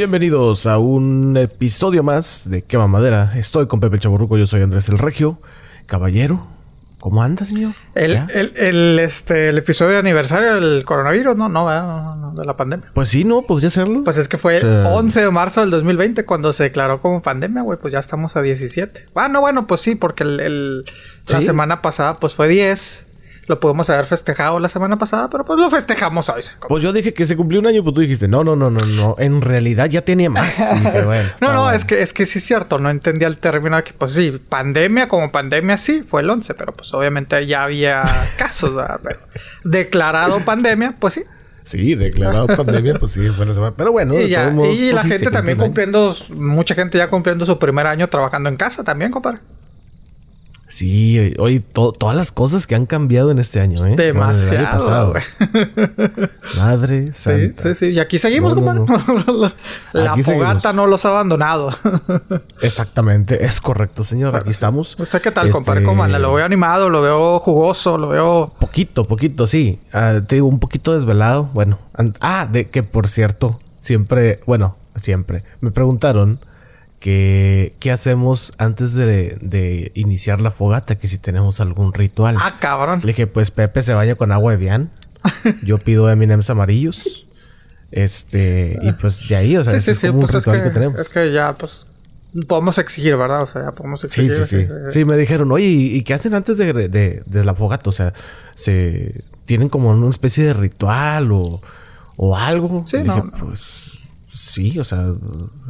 Bienvenidos a un episodio más de Quema Madera. Estoy con Pepe Chaburruco, yo soy Andrés el Regio. Caballero, ¿cómo anda, señor? El, el, el, este, el episodio de aniversario del coronavirus, no, no, ¿verdad? no, no, de la pandemia. Pues sí, ¿no? ¿Podría serlo? Pues es que fue O sea- 11 de marzo del 2020 cuando se declaró como pandemia, güey, pues ya estamos a 17. Ah, no, bueno, pues sí, porque el, el- la semana pasada pues fue 10. Lo pudimos haber festejado la semana pasada, pero pues lo festejamos hoy. Pues yo dije que se cumplió un año, pues tú dijiste, no, no, no, no, no. En realidad ya tenía más. Y dije, bueno. No, no, bueno. es que, es que sí es cierto, no entendía el término que, pues sí, pandemia como pandemia sí, fue el 11, pero pues obviamente ya había casos, declarado pandemia, pues sí. Sí, declarado pandemia, pues sí, fue la semana. Pero bueno, Y, ya, todos modos, y pues la sí, se gente también cumpliendo, mucha gente ya cumpliendo su primer año trabajando en casa también, compadre. Sí, hoy to- todas las cosas que han cambiado en este año, ¿eh? Demasiado. Madre Sí, santa. sí, sí. Y aquí seguimos, No. La Aquí fogata seguimos. no los ha abandonado. Exactamente, es correcto, señor. Aquí estamos. ¿Usted qué tal, Este, compadre? ¿Cómo anda? Lo veo animado, lo veo jugoso, lo veo... Poquito, poquito, sí. Ah, te digo, un poquito desvelado. Bueno, ah, de que por cierto, siempre, bueno, siempre, me preguntaron que qué hacemos antes de, de iniciar la fogata, que si tenemos algún ritual. Ah, cabrón. Le dije, pues Pepe se baña con agua de Vian. Yo pido M&M's amarillos. Este, y pues de ahí, o sea, Sí, ese sí, es sí. como Pues un es ritual que, que, tenemos. es que ya, pues... Podemos exigir, ¿verdad? O sea, ya podemos Sí, exigir. sí, sí. Sí, me dijeron, oye, ¿y y qué hacen antes de, de- de la fogata? O sea, se tienen como una especie de ritual o, o algo. Sí, Y no, dije, no. pues sí, o sea,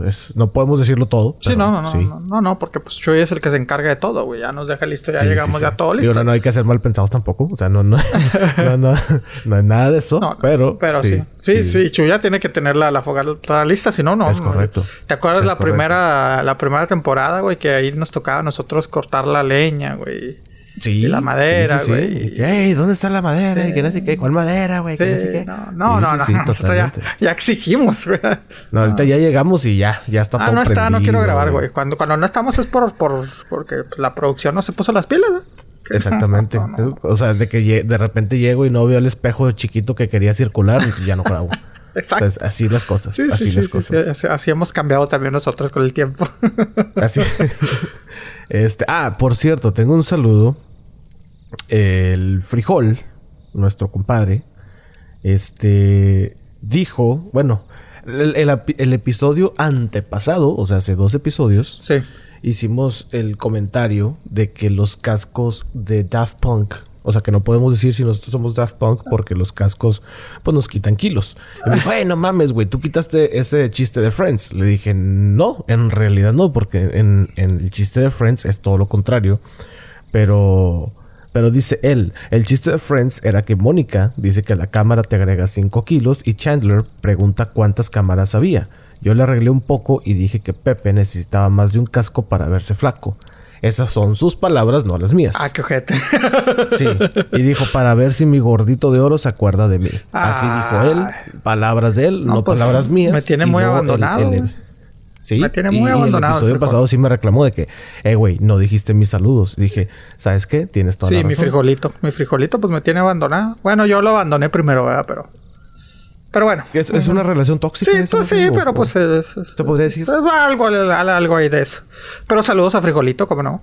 es- no podemos decirlo todo. Sí, no, no, no, sí. no, no, no, porque pues Chuy es el que se encarga de todo, güey. Ya nos deja listo, ya Sí, llegamos sí, ya todo Digo, listo. no, no hay que ser mal pensados tampoco. O sea, no, no, no, no, no hay nada de eso. Pero, pero sí. Sí, sí, Chuya tiene que tener la, la fogata lista, si no, no. Es correcto. ¿Te acuerdas Es la correcto. primera la primera temporada, güey? Que ahí nos tocaba a nosotros cortar la leña, güey. Sí, la madera, sí, sí, sí. güey. "Ey, ¿dónde está la madera? Sí. Y que no sé qué. ¿Cuál madera, güey? Sí, que no sé qué. no, no, Sí, no, sí, no, sí, nosotros ya, ya exigimos, güey. No, ahorita ya llegamos y ya, ya está Ah, todo no está, no quiero grabar, güey. Cuando, cuando no estamos es por, por porque la producción no se puso las pilas, güey. Exactamente. no, no, no. O sea, de que de repente llego y no veo el espejo chiquito que quería circular y ya no grabo. Exacto. Entonces, así las cosas. Sí, así sí, sí, las sí, cosas. sí, así hemos cambiado también nosotros con el tiempo. Así. este, ah, por cierto, tengo un saludo. El frijol, nuestro compadre, este dijo, bueno, el, el api- el episodio antepasado, o sea, hace dos episodios, sí. hicimos el comentario de que los cascos de Daft Punk, o sea, que no podemos decir si nosotros somos Daft Punk porque los cascos, pues nos quitan kilos. Y me dijo, "Güey, no mames, güey, tú quitaste ese chiste de Friends. Le dije, no, en realidad no, porque en, en el chiste de Friends es todo lo contrario. Pero, pero dice él, el chiste de Friends era que Mónica dice que la cámara te agrega 5 kilos y Chandler pregunta cuántas cámaras había. Yo le arreglé un poco y dije que Pepe necesitaba más de un casco para verse flaco. Esas son sus palabras, no las mías. Ah, qué ojete. Sí. Y dijo, para ver si mi gordito de oro se acuerda de mí. Así dijo él. Palabras de él, No, no, pues, palabras mías. me tiene muy abandonado. Sí. Me tiene muy y abandonado el el episodio frijol. pasado sí me reclamó de que, eh, güey, no dijiste mis saludos. Y dije, ¿sabes qué? Tienes toda Sí, la mi razón. frijolito. Mi frijolito pues me tiene abandonado. Bueno, yo lo abandoné primero, ¿verdad? Pero... Pero bueno. Es, es una relación tóxica. Sí, pues sí, pero pues es, es- ¿Se podría decir? algo, algo ahí de eso. Pero saludos a Frijolito, ¿cómo no?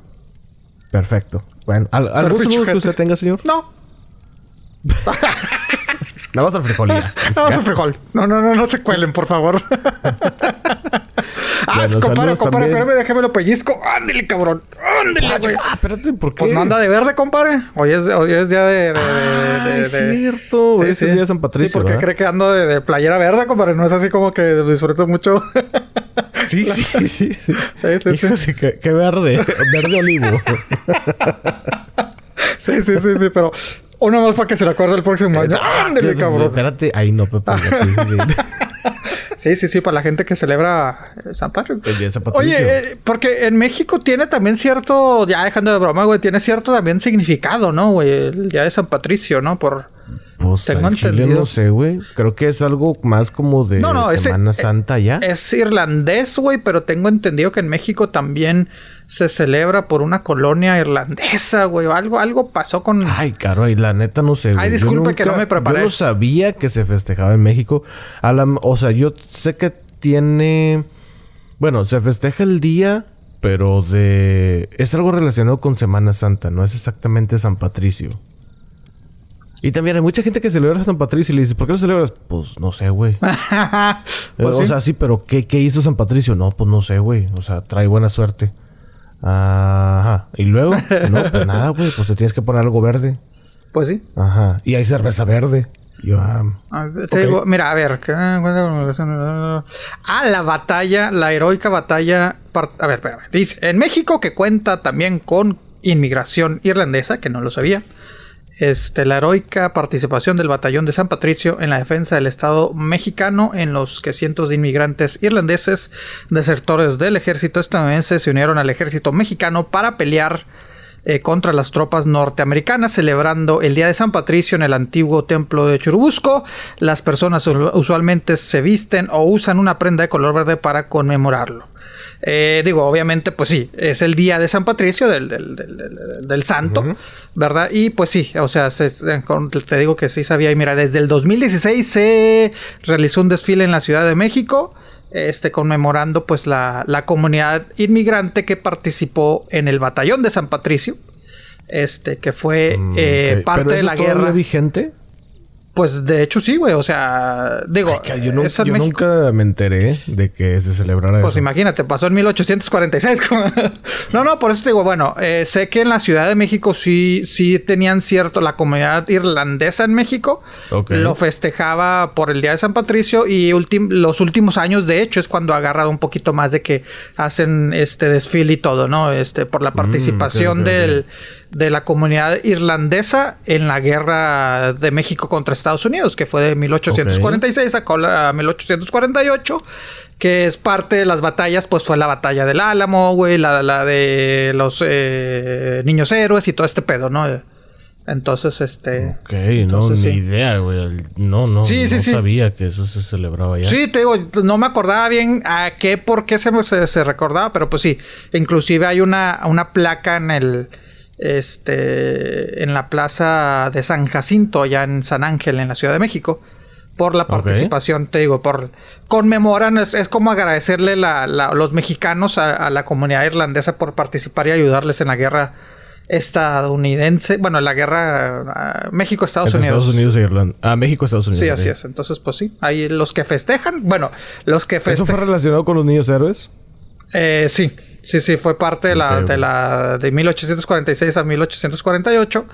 Perfecto. Bueno, ¿al- ¿algún saludo que usted tenga, señor? No, Nada más al frijolía. no, es frijol. No, no, no, no se cuelen, por favor. ah, Bueno, compadre, compadre, espérame, déjame lo pellizco. Ándale, cabrón. Ándale, güey. Ah, espérate, ¿por qué? Pues no anda de verde, compadre. Hoy es, hoy es día de... de, Ah, de- es de- cierto. es el día de San Patricio, Sí, porque ¿verdad? cree que ando de, playera verde, compadre. No es así como que disfruto mucho. Sí, sí, sí, sí. Sí, sí, Hijo, sí, qué, qué verde. verde olivo. sí, sí, sí, sí, pero... Uno más para que se le acuerde el próximo año. Ándale, cabrón. Espérate. Ahí no, Pepe. Sí, sí, sí, para la gente que celebra eh, San Patrick. El día de San Patricio. Oye, eh, porque en México tiene también cierto, ya dejando de broma, güey, tiene cierto también significado, ¿no, güey? El día de San Patricio, ¿no? Por... Pues tengo al chile entendido. no sé, güey. Creo que es algo más como de No, no, ese- Semana eh, Santa ya. Es irlandés, güey, pero tengo entendido que en México también se celebra por una colonia irlandesa, güey. o Algo, algo pasó con... Ay, caro, y la neta no sé. güey. Ay, disculpe que no me preparé. Yo no sabía que se festejaba en México. A la- o sea, yo sé que tiene... Bueno, se festeja el día, pero de... Es algo relacionado con Semana Santa, no es exactamente San Patricio. Y también hay mucha gente que celebra a San Patricio y le dice, ¿por qué lo celebras? Pues no sé, güey. Pues o sí. sea, sí, pero ¿qué, ¿qué hizo San Patricio? No, pues no sé, güey. O sea, trae buena suerte. Ajá. Y luego, no, pues nada, güey. Pues te tienes que poner algo verde. Pues sí. Ajá. Y hay cerveza verde. Yo, ah, Ah, Te Ok. digo, mira, a ver. ¿qué- Ah, la batalla, la heroica batalla. A ver, espérame. Dice, en México, que cuenta también con inmigración irlandesa, que no lo sabía. Este, la heroica participación del batallón de San Patricio en la defensa del Estado mexicano, en los que cientos de inmigrantes irlandeses, desertores del ejército estadounidense, se unieron al ejército mexicano para pelear eh, contra las tropas norteamericanas, celebrando el Día de San Patricio en el antiguo templo de Churubusco. Las personas usualmente se visten o usan una prenda de color verde para conmemorarlo. Eh, digo, obviamente, pues sí, es el día de San Patricio, del, del- del- santo, ¿verdad? Y pues sí, o sea, se- te digo que sí sabía. Y mira, desde el 2016 se realizó un desfile en la Ciudad de México, este, conmemorando pues la, la comunidad inmigrante que participó en el batallón de San Patricio, este, que fue mm, eh, parte ¿Pero de la es guerra. vigente? Pues de hecho sí, güey, o sea, digo, Ay, yo, México. nunca me enteré de que se celebrara Pues eso. imagínate, pasó en 1846. como- no, no, por eso te digo, bueno, eh, sé que en la Ciudad de México sí, sí tenían cierto, la comunidad irlandesa en México lo festejaba por el Día de San Patricio y los últimos años, de hecho, es cuando ha agarrado un poquito más de que hacen este desfile y todo, ¿no? Este, por la participación Mm, ok, del, de la comunidad irlandesa en la guerra de México contra Estados Unidos, que fue de 1846 a cola- a 1848, que es parte de las batallas, pues fue la batalla del Álamo, güey, la, la de los eh, niños héroes y todo este pedo, ¿no? Entonces, este... Ok, no, ni idea, güey. No, no, Sí, sí, no sabía que eso se celebraba allá. Sí, te digo, no me acordaba bien a qué, por qué se, se, se recordaba, pero pues sí. Inclusive hay una, una placa en el, este, en la plaza de San Jacinto, allá en San Ángel, en la Ciudad de México, por la participación, te digo, por conmemoran, es, es como agradecerle la, la- los mexicanos a, a la comunidad irlandesa por participar y ayudarles en la guerra estadounidense, bueno, en la guerra ah, México-Estados Unidos. Estados Unidos e Irlanda. Ah, México, Estados Unidos. Sí, así es. Entonces, pues sí. Ahí los que festejan. Bueno, los que ¿Eso fue festejan. relacionado con los niños héroes? Eh, sí, sí, sí. Fue parte de la, de la de 1846 a 1848.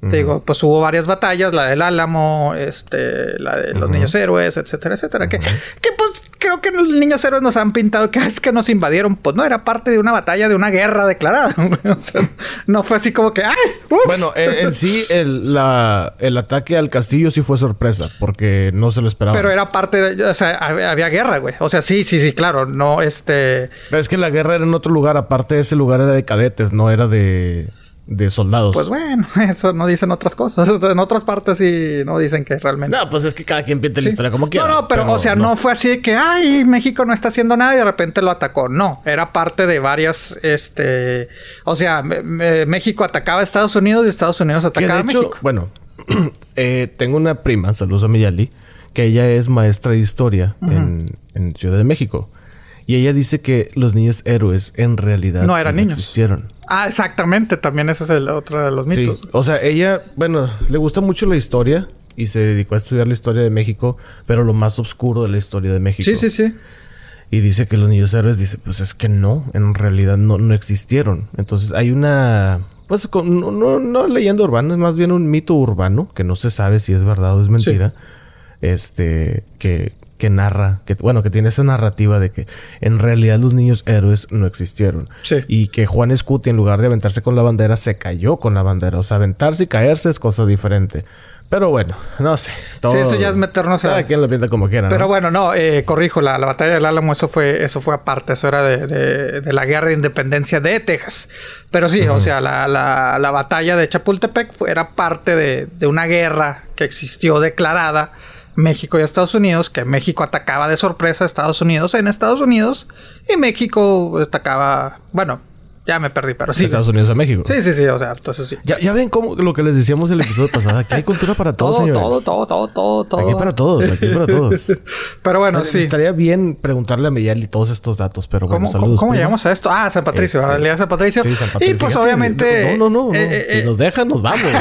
Te digo, pues hubo varias batallas, la del Álamo, este, la de los niños héroes, etcétera, etcétera. Que, que pues creo que los niños héroes nos han pintado que es que nos invadieron. Pues no, era parte de una batalla, de una guerra declarada. o sea, no fue así como que, ¡ay! ups". Bueno, en, en sí, el, la- el ataque al castillo sí fue sorpresa, porque no se lo esperaba. Pero era parte de, o sea, había, había guerra, güey. O sea, sí, sí, sí, claro. No, este. Pero es que la guerra era en otro lugar, aparte ese lugar era de cadetes, no era de, de soldados. Pues bueno, eso no dicen otras cosas. En otras partes sí no dicen que realmente. No, pues es que cada quien pinta la Sí. historia como quiera. No, no, pero, o sea, no. fue así que, ay, México no está haciendo nada y de repente lo atacó. No, era parte de varias, este, o sea, México atacaba a Estados Unidos y Estados Unidos atacaba de a hecho, México. bueno, eh, tengo una prima, saludos a Miyali, que ella es maestra de historia en, en Ciudad de México. Y ella dice que los niños héroes en realidad No eran niños. existieron. Ah, exactamente, también ese es el otro de los Sí, mitos. o sea, ella, bueno, le gusta mucho la historia y se dedicó a estudiar la historia de México, pero lo más oscuro de la historia de México. Sí, sí, sí. Y dice que los niños héroes, dice, pues es que no, en realidad no, no existieron. Entonces hay una, pues con- no, no, no leyenda urbana, es más bien un mito urbano, que no se sabe si es verdad o es mentira, este, que, que narra, que bueno, que tiene esa narrativa de que en realidad los niños héroes no existieron. Sí. Y que Juan Escuti, en lugar de aventarse con la bandera, se cayó con la bandera. O sea, aventarse y caerse es cosa diferente. Pero bueno, no sé. todo- Sí, eso ya es meternos a- Cada quien lo pinta como quiera. Pero ¿no? bueno, no, eh, corrijo, la, la batalla del Álamo, eso fue, eso fue aparte, eso era de, de- de la guerra de independencia de Texas. Pero sí, o sea, la, la- la batalla de Chapultepec fue- era parte de, de una guerra que existió declarada México y Estados Unidos, que México atacaba de sorpresa a Estados Unidos en Estados Unidos y México atacaba, bueno, Ya me perdí, pero sí. Estados Unidos a México. Sí, sí, sí, o sea, entonces sí. Ya, ya ven cómo lo que les decíamos el episodio pasado. Aquí hay cultura para todos, todo, señores. todo, todo, todo, todo, todo. Aquí para todos, aquí para todos. pero bueno, sí. Estaría bien preguntarle a Miguel y todos estos datos, pero bueno, ¿Cómo, saludos. ¿cómo llegamos a esto? Ah, San Patricio, Este, realidad San Patricio. Sí, San Y Patricio. pues Fíjate, obviamente. No, no, no. no. eh, eh, si nos dejan, nos vamos.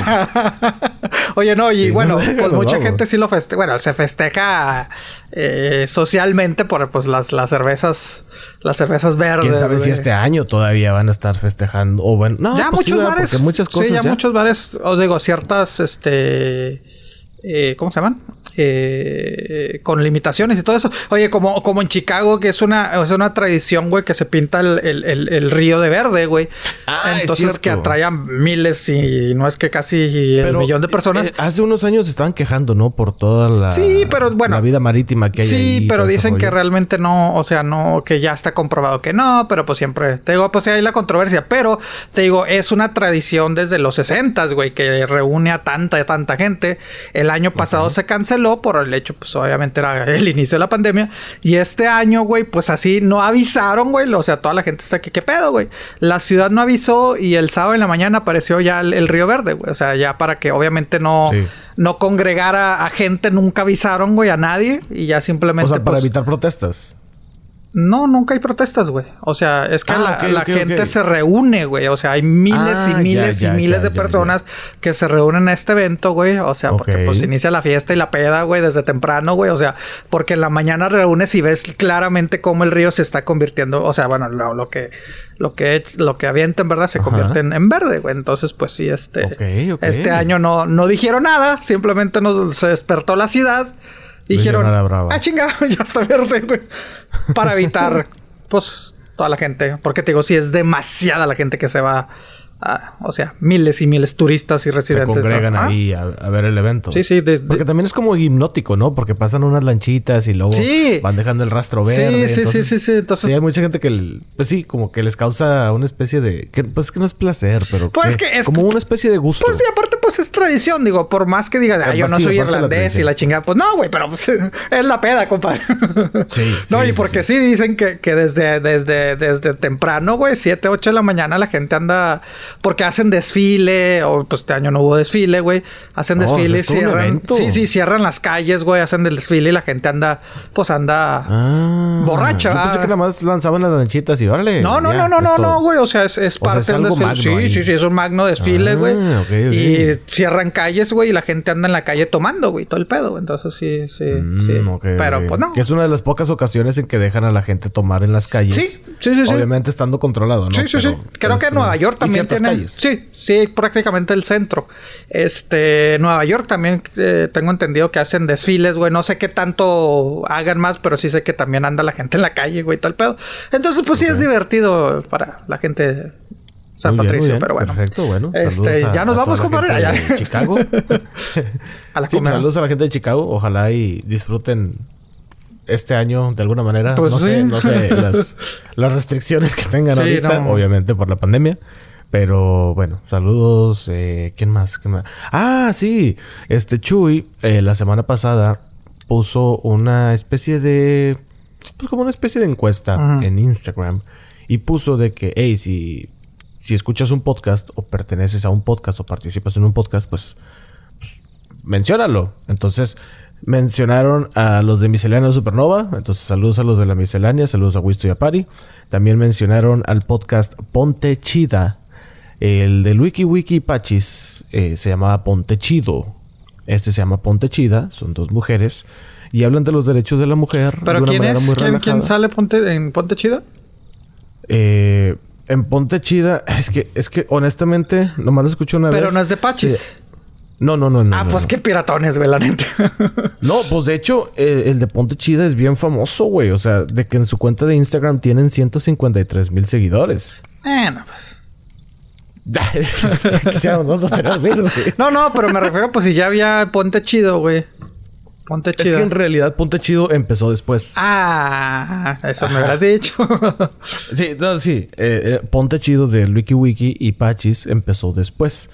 Oye, no, y Sí, bueno, no, pues mucha vamos. gente sí lo festeja. Bueno, se festeja eh, socialmente por pues las, las cervezas, las cervezas verdes. ¿Quién sabe si este año todavía van a estar festejando? O bueno, no, ya pues sí, muchos bares. Muchas cosas sí, ya, ya. muchos bares, os digo, ciertas, este. Eh, ¿Cómo se llaman? Eh, con limitaciones y todo eso. Oye, como, como en Chicago, que es una, es una tradición, güey, que se pinta el, el- el- el río de verde, güey. Ah, es Entonces que cierto. atrae a miles y no es que casi el Pero, millón de personas. eh, hace unos años estaban quejando, ¿no? Por toda la... Sí, pero bueno. La vida marítima que hay Sí, ahí pero dicen que realmente no, o sea, no, que ya está comprobado que no, pero pues siempre, te digo, pues hay la controversia, pero te digo, es una tradición desde los 60, güey, que reúne a tanta, tanta gente. El año pasado se canceló por el hecho, pues obviamente era el inicio de la pandemia, y este año, güey, pues así no avisaron, güey, o sea, toda la gente está que, ¿qué pedo, güey? La ciudad no avisó y el sábado en la mañana apareció ya el, el Río Verde, güey, o sea, ya para que obviamente no, Sí. no congregara a gente, nunca avisaron, güey, a nadie, y ya simplemente... O sea, para pues, evitar protestas. No, nunca hay protestas, güey. O sea, es que Ah, la, gente se reúne, güey. O sea, hay miles Ah, y ya, miles ya, y miles ya, de personas que se reúnen a este evento, güey. O sea, porque pues inicia la fiesta y la peda, güey, desde temprano, güey. O sea, porque en la mañana reúnes y ves claramente cómo el río se está convirtiendo. O sea, bueno, lo, lo que lo que lo que avienta en verdad se Ajá. convierte en, en verde, güey. Entonces, pues sí, este este año no no dijeron nada, simplemente nos se despertó la ciudad. Y Dijeron ah, chinga, ya está verde, güey. Para evitar, pues, toda la gente. Porque te digo, sí es demasiada la gente que se va. A- o sea, miles y miles turistas y Se residentes. congregan ¿no? Ah, ahí a, a ver el evento. Sí, sí. de- de- Porque también es como hipnótico, ¿no? Porque pasan unas lanchitas y luego Sí. van dejando el rastro Sí, verde. sí, sí, entonces, sí, sí. Entonces- sí, hay mucha gente que, el- pues sí, como que les causa una especie de... Que, pues que no es placer, pero... Pues que es- Como una especie de gusto. Pues y aparte, pues es tradición, digo, por más que digas, ah, yo no Sí, soy la irlandés y la chingada, pues no, güey, pero pues, es la peda, compadre. Sí, No, sí, y sí, porque sí, dicen que, que desde, desde, desde temprano, güey, 7, 8 de la mañana la gente anda, porque hacen desfile, o pues este año no hubo desfile, güey, hacen No, desfile, cierran, sí, sí, cierran las calles, güey, hacen el desfile y la gente anda, pues anda... Ah, Borracha, Yo pensé ah. que nada más lanzaban las lanchitas y órale. No, no, ya, no, no, no, no, güey. O sea, es, es O sea, parte es del desfile. Sí, ahí. sí, sí, es un magno desfile, Ah, güey. ok. Y cierran calles, güey, y la gente anda en la calle tomando, güey, todo el pedo. Entonces sí, sí, Mm, sí. Pero pues no. Que es una de las pocas ocasiones en que dejan a la gente tomar en las calles. Sí, sí, sí, sí. Obviamente estando controlado, ¿no? Sí, sí, sí. Creo que Nueva eh, York también calles. Sí, sí, prácticamente el centro. Este, Nueva York también eh, tengo entendido que hacen desfiles, güey. No sé qué tanto hagan más, pero sí sé que también anda la gente en la calle, güey, tal pedo. Entonces, pues sí es divertido para la gente de San Muy bien, muy Patricio, bien. pero bueno. Perfecto, bueno. Este, a- ya nos a vamos, compadre. de Chicago. A la Sí, saludos a la gente de Chicago. Ojalá y disfruten este año de alguna manera. Pues no sé, no sé las, las restricciones que tengan Sí, ahorita, no. obviamente por la pandemia. Pero bueno, saludos. Eh, ¿Quién más? ¿Quién más? Ah, sí. Este Chuy, eh, la semana pasada, puso una especie de. Pues como una especie de encuesta en Instagram. Y puso de que, hey, si, si escuchas un podcast o perteneces a un podcast o participas en un podcast, pues menciónalo. Entonces, mencionaron a los de Miscelánea Supernova. Entonces, saludos a los de la Miscelánea, saludos a Wisto y a Pari. También mencionaron al podcast Ponte Chida. El de Wiki Wiki Pachis eh, se llamaba Ponte Chido. Este se llama Ponte Chida, son dos mujeres. Y hablan de los derechos de la mujer de ¿Pero una quién manera es? muy ¿Quién, quién sale Ponte, en Ponte Chida? Eh, en Ponte Chida, es que, es que honestamente, nomás lo escuché una vez. Pero no es de Pachis. Sí. No, no, no, no. ah, no, pues no. qué piratones, güey, la neta. No, pues de hecho, eh, el de Ponte Chida es bien famoso, güey. O sea, de que en su cuenta de Instagram tienen 153 mil seguidores. bueno, pues. Quisiéramos nosotros tener mil, güey. No, no, pero me refiero, pues si ya había Ponte Chido, güey. Ponte Es Chido. que en realidad Ponte Chido empezó después. Ah, eso me hubieras dicho. Sí, no, sí. eh, eh, Ponte Chido de Wiki Wiki y Pachis empezó después.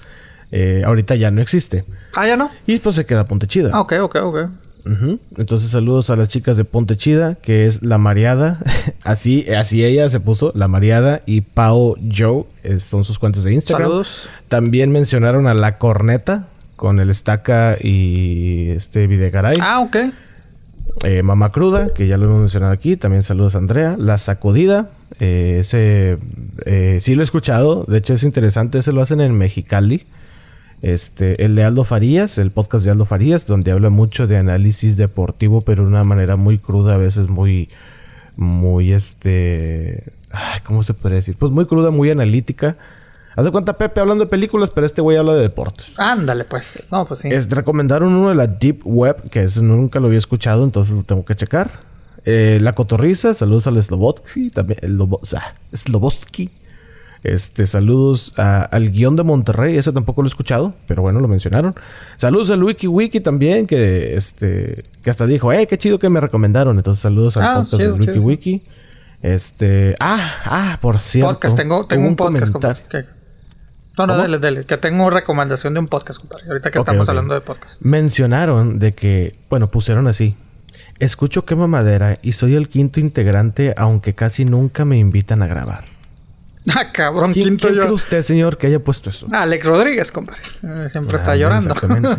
Eh, ahorita ya no existe. ah, ya no. Y pues se queda Ponte Chida. Ah, ok, ok, ok. Entonces saludos a las chicas de Ponte Chida, que es La Mareada. así, así ella se puso, La Mareada y Pau Joe, eh, son sus cuentas de Instagram. Saludos. También mencionaron a La Corneta, con el Estaca y este Videgaray. Ah, ok. Eh, Mamá Cruda, que ya lo hemos mencionado aquí. También saludos a Andrea. La Sacudida. eh, ese eh, sí lo he escuchado. De hecho, es interesante. Ese lo hacen en Mexicali. Este, el de Aldo Farías, el podcast de Aldo Farías, donde habla mucho de análisis deportivo, pero de una manera muy cruda, a veces muy, muy este, ay, ¿cómo se puede decir? Pues muy cruda, muy analítica. Haz de cuenta Pepe hablando de películas, pero este güey habla de deportes. Ándale, pues. No, pues sí. Es, recomendaron uno de la Deep Web, que ese nunca lo había escuchado, entonces lo tengo que checar. Eh, la Cotorriza, saludos al Slobotsky, también el Lobo, o sea, Slobotsky. Este, saludos a- al guion de Monterrey, ese tampoco lo he escuchado, pero bueno, lo mencionaron. Saludos al Wiki Wiki también, que este, que hasta dijo, eh, qué chido que me recomendaron. Entonces, saludos al Ah, podcast chido, del Wiki. Wiki. Este, ah, ah, por cierto. podcast. Tengo, tengo un podcast, comentario. compadre. que- No, no, dele, dele. Que tengo recomendación de un podcast, compadre. Ahorita que estamos hablando de podcast. Mencionaron de que, bueno, pusieron así. Escucho quema madera y soy el quinto integrante, aunque casi nunca me invitan a grabar. Ah, cabrón, ¿Quién, quinto quién yo. cree usted, señor, que haya puesto eso? Alex Rodríguez, compadre. Eh, siempre está Ah, llorando. exactamente.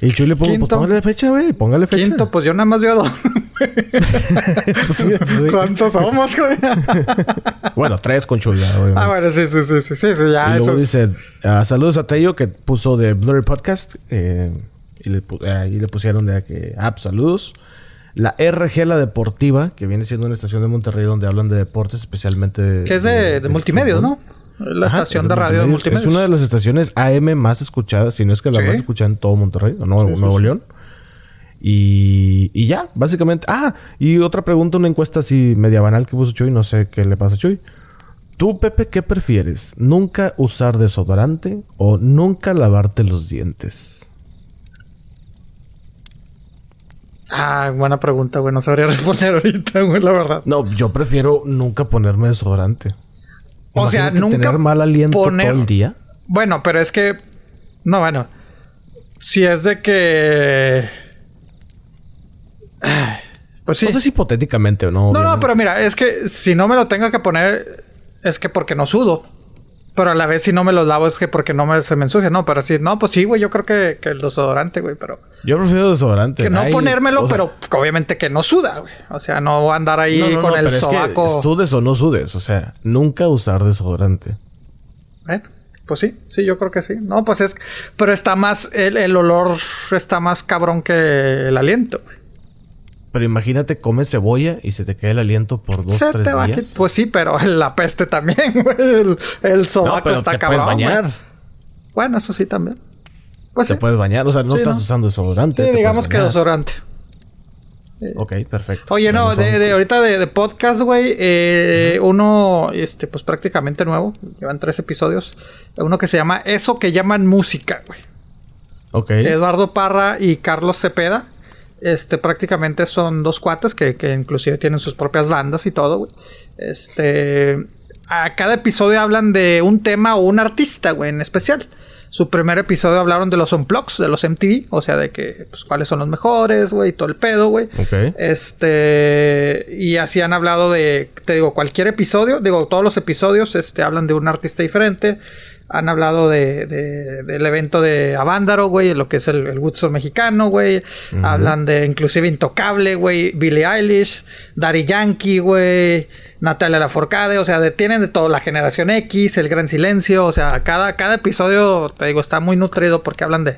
Y Chuy le pongo, pues póngale fecha, güey, póngale fecha. Quinto, pues yo nada más veo dos. Pues sí, sí. ¿Cuántos somos, güey? Bueno, tres con Chuy, ya, obviamente. ah, bueno, sí, sí, sí, sí, sí, sí, ya, y eso luego dice, ah, saludos a Tello que puso de Blurry Podcast. eh, y, le, pu- y le pusieron de que, ah, pues, saludos. La RG La Deportiva, que viene siendo una estación de Monterrey donde hablan de deportes, especialmente... Que es de, de multimedios. ¿no? La Ajá, estación es de radio de multimedios. Es una de las estaciones AM más escuchadas, si no es que la Sí. más escuchada en todo Monterrey, o Nuevo, Nuevo León. Y, y ya, básicamente. Ah, y otra pregunta, una encuesta así media banal que puso Chuy, no sé qué le pasa a Chuy. Tú, Pepe, ¿qué prefieres? ¿Nunca usar desodorante o nunca lavarte los dientes? Ah, buena pregunta, güey. No sabría responder ahorita, güey, la verdad. No, yo prefiero nunca ponerme desodorante. O sea, nunca tener mal aliento poner- todo el día. Bueno, pero es que. No, bueno. Si es de que. Pues sí. No sé si hipotéticamente o no. no, no, pero mira, es que si no me lo tengo que poner, es que porque no sudo. Pero a la vez si no me lo lavo es que porque no me, se me ensucia. No, pero sí, no, pues sí, güey, yo creo que, que el desodorante, güey, pero... Yo prefiero desodorante. Que no Ay, ponérmelo, o sea, pero obviamente que no suda, güey. O sea, no andar ahí No, no, con no, el pero es que sobaco. sudes o no sudes. O sea, nunca usar desodorante. Bueno, pues sí, sí, yo creo que sí. No, pues es... Pero está más... El, el olor está más cabrón que el aliento, güey. Pero imagínate, comes cebolla y se te cae el aliento por dos, Se tres te a días. Pues sí, pero la peste también, güey. El, el sobaco no, pero está te cabrón, puedes bañar. güey. Bueno, eso sí también. Pues Te sí. puedes bañar. O sea, no Sí, estás ¿no? usando desodorante. Sí, digamos que desodorante. Ok, perfecto. Oye, no, de, ahorita de, de podcast, güey, eh, uno, este, pues prácticamente nuevo, llevan tres episodios, uno que se llama Eso que llaman música, güey. Ok. Eduardo Parra y Carlos Cepeda, este, prácticamente son dos cuates que, que inclusive tienen sus propias bandas y todo, güey. Este, a cada episodio hablan de un tema o un artista, güey, en especial. Su primer episodio hablaron de los unplugs, de los MTV, o sea, de que, pues, cuáles son los mejores, güey, y todo el pedo, güey. Ok. Este, y así han hablado de, te digo, cualquier episodio, digo, todos los episodios, este, hablan de un artista diferente. Han hablado de, de- del evento de Avándaro, güey, lo que es el, el Woodstock mexicano, güey. Hablan de inclusive Intocable, güey, Billie Eilish, Daddy Yankee, güey, Natalia Laforcade, o sea, de- tienen de todo, la generación X, el Gran Silencio, o sea, cada, cada episodio, te digo, está muy nutrido porque hablan de,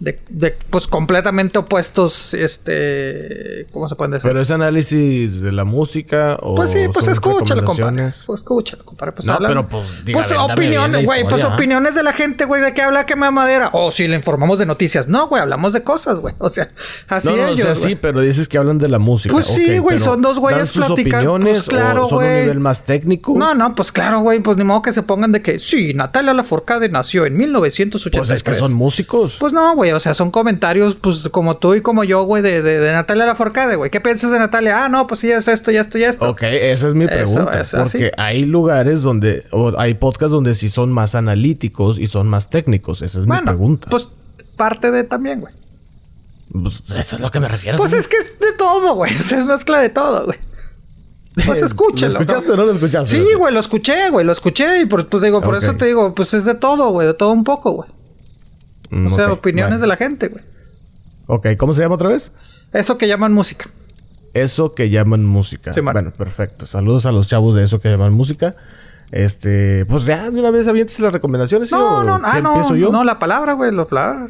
de, de, pues completamente opuestos, este, ¿cómo se pueden decir? Pero es análisis de la música o. Pues sí, pues escúchalo, compadre. Pues escúchalo, compadre. Pues No, hablan- pero, pues, diga, Pues opiniones, güey. Pues opiniones de la gente, güey, de qué habla quema madera. O si le informamos de noticias. No, güey, hablamos de cosas, güey. O sea, así no, no, ellos, o sea, güey. sí, pero dices que hablan de la música. Pues sí, güey, son dos güeyes ¿dan sus platicando. Pues claro, o son güey. un nivel más técnico? No, no, pues claro, güey. Pues ni modo que se pongan de que sí, Natalia Laforcade nació en 1983. Pues es que son músicos. Pues no, güey, o sea, son comentarios, pues como tú y como yo, güey, de, de, de Natalia Laforcade, güey. ¿Qué piensas de Natalia? Ah, no, pues sí, es esto y esto y esto. Ok, esa es mi Eso pregunta. así. porque hay lugares donde, o hay podcasts donde sí son más analíticos y son más técnicos. Esa es mi pregunta. pues parte de también, güey. Pues eso es lo que me refiero. Pues es que es de todo, güey. O sea, es mezcla de todo, güey. Pues escúchalo. ¿Lo escuchaste o no lo escuchaste? Sí, güey, lo escuché, güey, lo escuché. Y por, pues, digo, por eso te digo, pues es de todo, güey, de todo un poco, güey. Mm, O sea, opiniones bueno. de la gente, güey. Ok, ¿cómo se llama otra vez? Eso que llaman música. Eso que llaman música. Sí, bueno, perfecto. Saludos a los chavos de eso que llaman música. Este, pues ya de una vez avientes las recomendaciones. No, ¿O no, qué ah, no, yo? no, la palabra, güey, la palabra.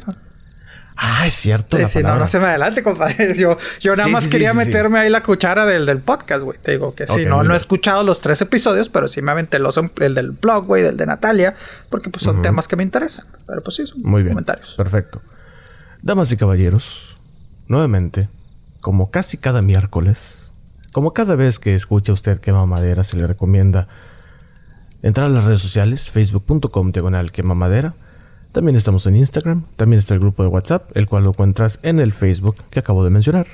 Ah, es cierto. Sí, la sí, no, no se me adelante, compadre. Yo, yo nada Sí, más sí, sí, quería sí, sí. meterme ahí la cuchara del, del podcast, güey. Te digo que sí, Ok, no, no he escuchado los tres episodios, pero sí me aventé los, el del blog, güey, del de Natalia, porque pues son temas que me interesan. Pero pues sí, son Muy bien. comentarios. Perfecto. Damas y caballeros, nuevamente, como casi cada miércoles, como cada vez que escucha usted que mamadera se le recomienda entrar a las redes sociales, facebook.com diagonal que mamadera. También estamos en Instagram, también está el grupo de WhatsApp, el cual lo encuentras en el Facebook que acabo de mencionar.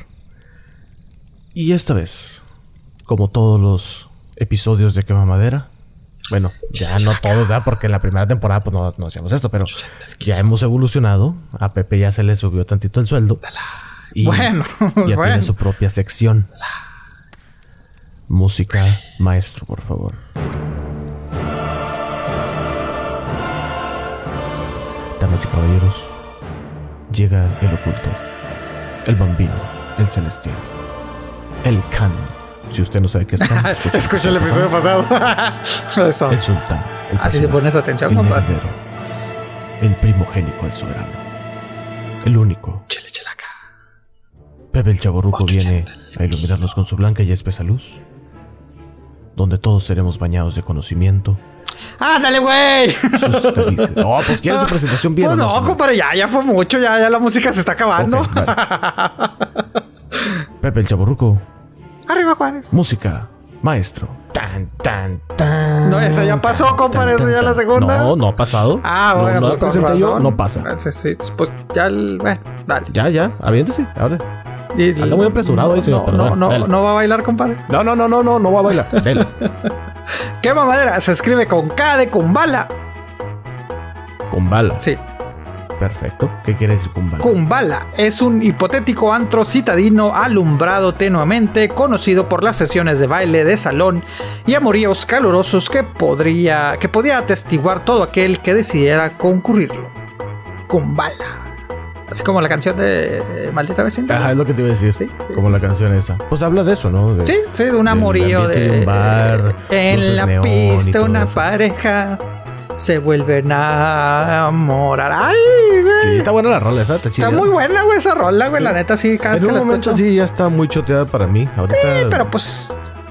Y esta vez, como todos los episodios de Quema Madera, bueno, ya no todos. Porque en la primera temporada pues no, no hacíamos esto, pero ya hemos evolucionado. A Pepe ya se le subió tantito el sueldo. Y Bueno, ya bueno. tiene su propia sección. Música, maestro, por favor. Damas y caballeros, llega el oculto, el bambino, el celestial, el Khan. Si usted no sabe qué es Khan, escuche, Escucha el episodio pasado. El sultán. el Así se personaje, pones atención, el compadre. el primogénico al soberano, el único. Chile, chelaca. Pepe el chaborruco viene a iluminarnos con su blanca y espesa luz, donde todos seremos bañados de conocimiento. ¡Ándale, güey! No, pues quiere su presentación bien. Pues ¿o no, compadre, ya, ya fue mucho, ya, ya la música se está acabando. Vale. Pepe el chaborruco, Arriba, Juárez. música, maestro. Tan, tan, tan. No, esa ya pasó, compadre, esa ya es la segunda. No, no ha pasado. Ah, No, bueno, no, pues la yo, no pasa. Sí, sí, pues ya, el- bueno, dale. Ya, ya, aviéntese, ahora. Anda muy apresurado ahí, señor, No, pero no, no, no va a bailar, compadre. No, no, no, no, no, no va a bailar. Dele. ¿Qué mamadera? Se escribe con K de Kumbala. Con bala. Sí. Perfecto. ¿Qué quiere decir con bala? Kumbala es un hipotético antro citadino alumbrado tenuamente, conocido por las sesiones de baile de salón y amoríos calurosos que podría, que podía atestiguar todo aquel que decidiera concurrirlo. Kumbala. Así como la canción de eh, Maldita Vecindad. Ajá, es lo que te iba a decir. Sí, sí. Como la canción esa. Pues habla de eso, ¿no? De- Sí, sí, de un amorío de, de un bar, En la neón pista una eso. pareja se vuelven a enamorar. ¡Ay, Sí, güey! está buena la rola esa, está chida. Está muy buena, güey, esa rola, güey. La neta, sí, cada En un momento escucho. sí ya está muy choteada para mí. Ahorita, Sí, pero pues,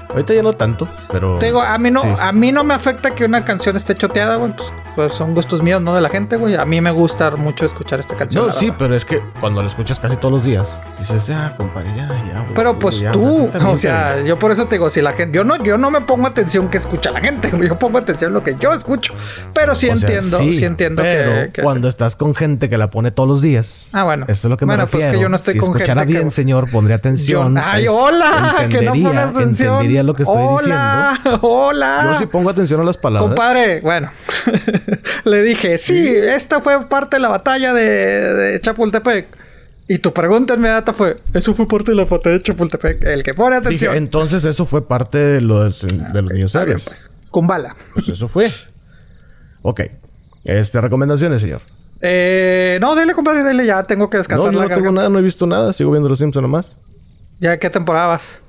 ahorita ya no tanto, pero... te digo, a mí no, Sí. a mí no me afecta que una canción esté choteada, güey. Pues, pues son gustos míos, no de la gente, güey. A mí me gusta mucho escuchar esta canción. No, sí, verdad. pero es que cuando la escuchas casi todos los días, dices, ya, compadre, ya, ya, güey. Pero pues ya, tú, o sea, yo por eso te digo, si la gente, yo no, yo no me pongo atención que escucha la gente, güey, yo pongo atención en lo que yo escucho. Pero sí o sea, entiendo, sí, entiendo pero que, que cuando estás con gente que la pone todos los días. Ah, bueno. Eso es lo que Bueno, me pues refiero. que yo no estoy si con escuchara gente que- bien, señor, pondría atención. Yo- ay, hola, que no entendería, pones atención. entendería lo que estoy hola, diciendo. Hola, Yo sí pongo atención a las palabras. Compadre, bueno, le dije, sí, esta fue parte de la batalla de, de Chapultepec. Y tu pregunta inmediata fue, eso fue parte de la batalla de Chapultepec. El que pone Dije, atención. entonces eso fue parte de los, de los niños Está bien, serios. pues. Kumbala. Pues eso fue. Ok. Este, recomendaciones, señor. Eh, no, dile, compadre, dile, ya tengo que No, descansar yo la no tengo nada, no he visto nada. Sigo viendo los Simpsons nomás. ¿Ya qué temporada vas?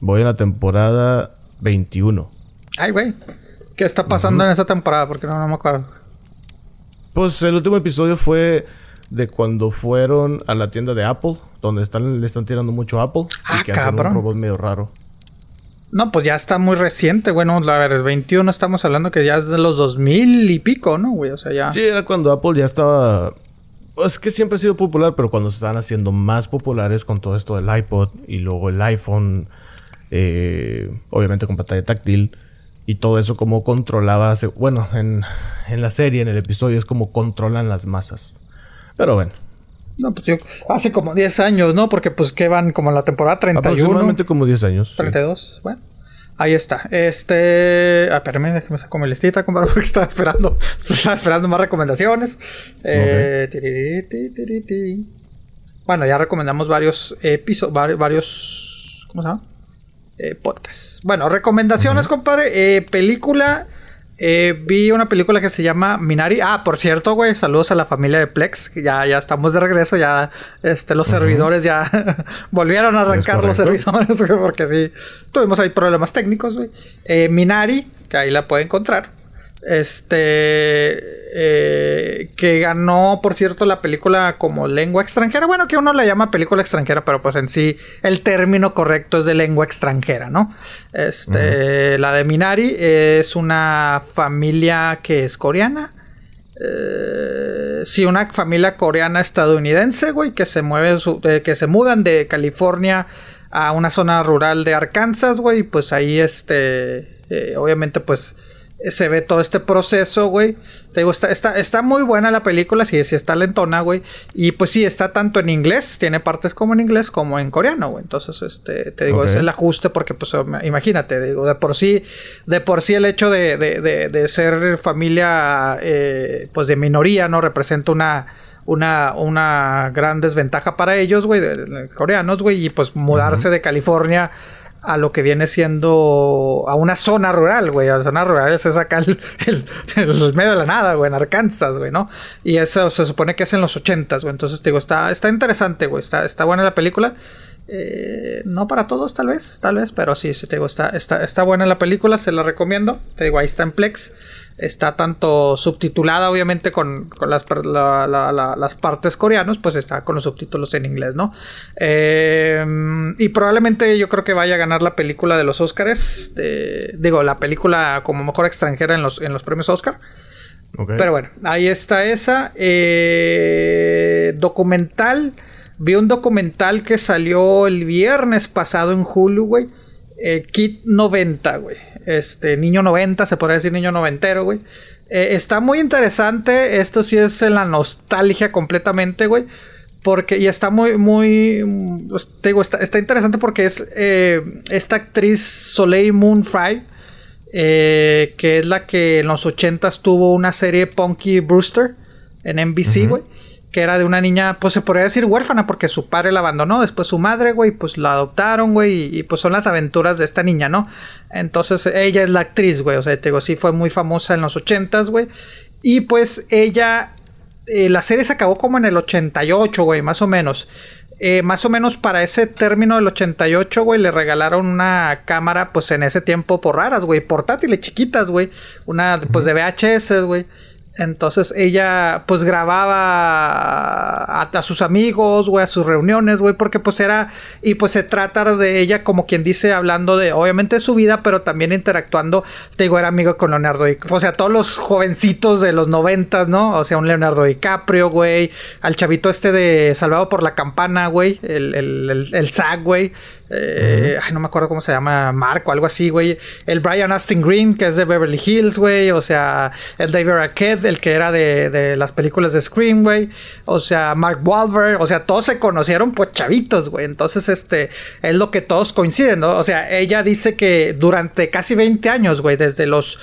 Voy en la temporada 21. Ay, güey. ¿Qué está pasando en esa temporada? Porque no, no me acuerdo. Pues el último episodio fue de cuando fueron a la tienda de Apple, donde están, le están tirando mucho a Apple. Ah, y que hacen cabrón. un robot medio raro. No, pues ya está muy reciente, bueno, a ver, el 21 estamos hablando que ya es de los 2000 y pico, ¿no, güey? O sea, ya... Sí, era cuando Apple ya estaba. Es que siempre ha sido popular, pero cuando se estaban haciendo más populares con todo esto del iPod y luego el iPhone, eh, obviamente con pantalla táctil y todo eso, como controlaba. Bueno, en, en la serie, en el episodio, es como controlan las masas. Pero bueno, No, pues yo... Hace como 10 años, ¿no? Porque pues que van como en la temporada 31, aproximadamente como 10 años. sí. 32, bueno. Ahí está. Este... Ah, espérame, déjame sacar mi listita, compadre, porque estaba esperando... Estaba esperando más recomendaciones. Eh... tiri, ti. Bueno, ya recomendamos varios episodios, varios, ¿cómo se llama? Eh, podcasts. Bueno, recomendaciones, compadre. Eh, película. Eh, vi una película que se llama Minari. Ah, por cierto, güey, saludos a la familia de Plex. Ya, ya estamos de regreso. Ya este, los servidores ya volvieron a arrancar los servidores, güey, porque sí, tuvimos ahí problemas técnicos, güey. Minari, que ahí la puede encontrar. Este. Eh, que ganó, por cierto, la película como lengua extranjera. Bueno, que uno la llama película extranjera, pero pues en sí el término correcto es de lengua extranjera, ¿no? Este. La de Minari es una familia que es coreana. Eh, sí, una familia coreana estadounidense, güey, que se mueve, eh, que se mudan de California a una zona rural de Arkansas, güey. Pues ahí, este, eh, obviamente, pues se ve todo este proceso, güey. Te digo, está, está, muy buena la película, sí, sí está lentona, güey. Y pues sí, está tanto en inglés, tiene partes como en inglés como en coreano, güey. Entonces, este, te digo, es el ajuste porque, pues, imagínate, digo, de por sí, de por sí el hecho de, de, de, ser familia, eh, pues, de minoría, ¿no? Representa una... Una, una gran desventaja para ellos, güey, coreanos, güey, y pues mudarse de California a lo que viene siendo a una zona rural, güey. A la zona rural es acá el, el, medio de la nada, güey, en Arkansas, güey, ¿no? Y eso se supone que es en los ochentas, güey. Entonces, digo, está, está interesante, güey. Está, está buena la película. Eh, no para todos, tal vez, tal vez, pero sí, sí, te digo, está, está, está buena la película, se la recomiendo. Te digo, ahí está en Plex. Está tanto subtitulada, obviamente, con, las, partes coreanos, pues está con los subtítulos en inglés, ¿no? Eh, y probablemente yo creo que vaya a ganar la película de los Oscars. digo, la película como mejor extranjera en los, en los premios Oscar. Pero bueno, ahí está esa. Eh, documental. Vi un documental que salió el viernes pasado en Hulu, güey. Eh, Kit 90, güey. Este, niño 90, se podría decir niño noventero, güey. Eh, está muy interesante. Esto sí es en la nostalgia completamente, güey. Porque, y está muy, muy. Pues, te digo, está, interesante porque es eh, esta actriz Soleil Moon Fry. que es la que en los 80 tuvo una serie Punky Brewster en NBC, güey que era de una niña, pues se podría decir huérfana porque su padre la abandonó, después su madre, güey, pues la adoptaron, güey, y, pues son las aventuras de esta niña, ¿no? Entonces ella es la actriz, güey, o sea, te digo, sí fue muy famosa en los ochentas, güey, y pues ella, eh, la serie se acabó como en el 88, güey, más o menos. Eh, más o menos para ese término del 88, güey, le regalaron una cámara, pues en ese tiempo por raras, güey, portátiles chiquitas, güey, una, pues de VHS, güey. Entonces ella pues grababa a, sus amigos, güey, a sus reuniones, güey, porque pues era, y pues se trata de ella como quien dice, hablando de, obviamente de su vida, pero también interactuando, te digo, era amigo con Leonardo DiCaprio, o sea, todos los jovencitos de los noventas, ¿no? O sea, un Leonardo DiCaprio, güey, al chavito este de Salvado por la Campana, güey, el, el, el, el güey, eh, ay, no me acuerdo cómo se llama, Marco, algo así, güey. El Brian Austin Green, que es de Beverly Hills, güey. O sea, el David Arquette, el que era de, las películas de Scream, güey. O sea, Mark Wahlberg. O sea, todos se conocieron, pues chavitos, güey. Entonces, este, es lo que todos coinciden, ¿no? O sea, ella dice que durante casi 20 años, güey, desde los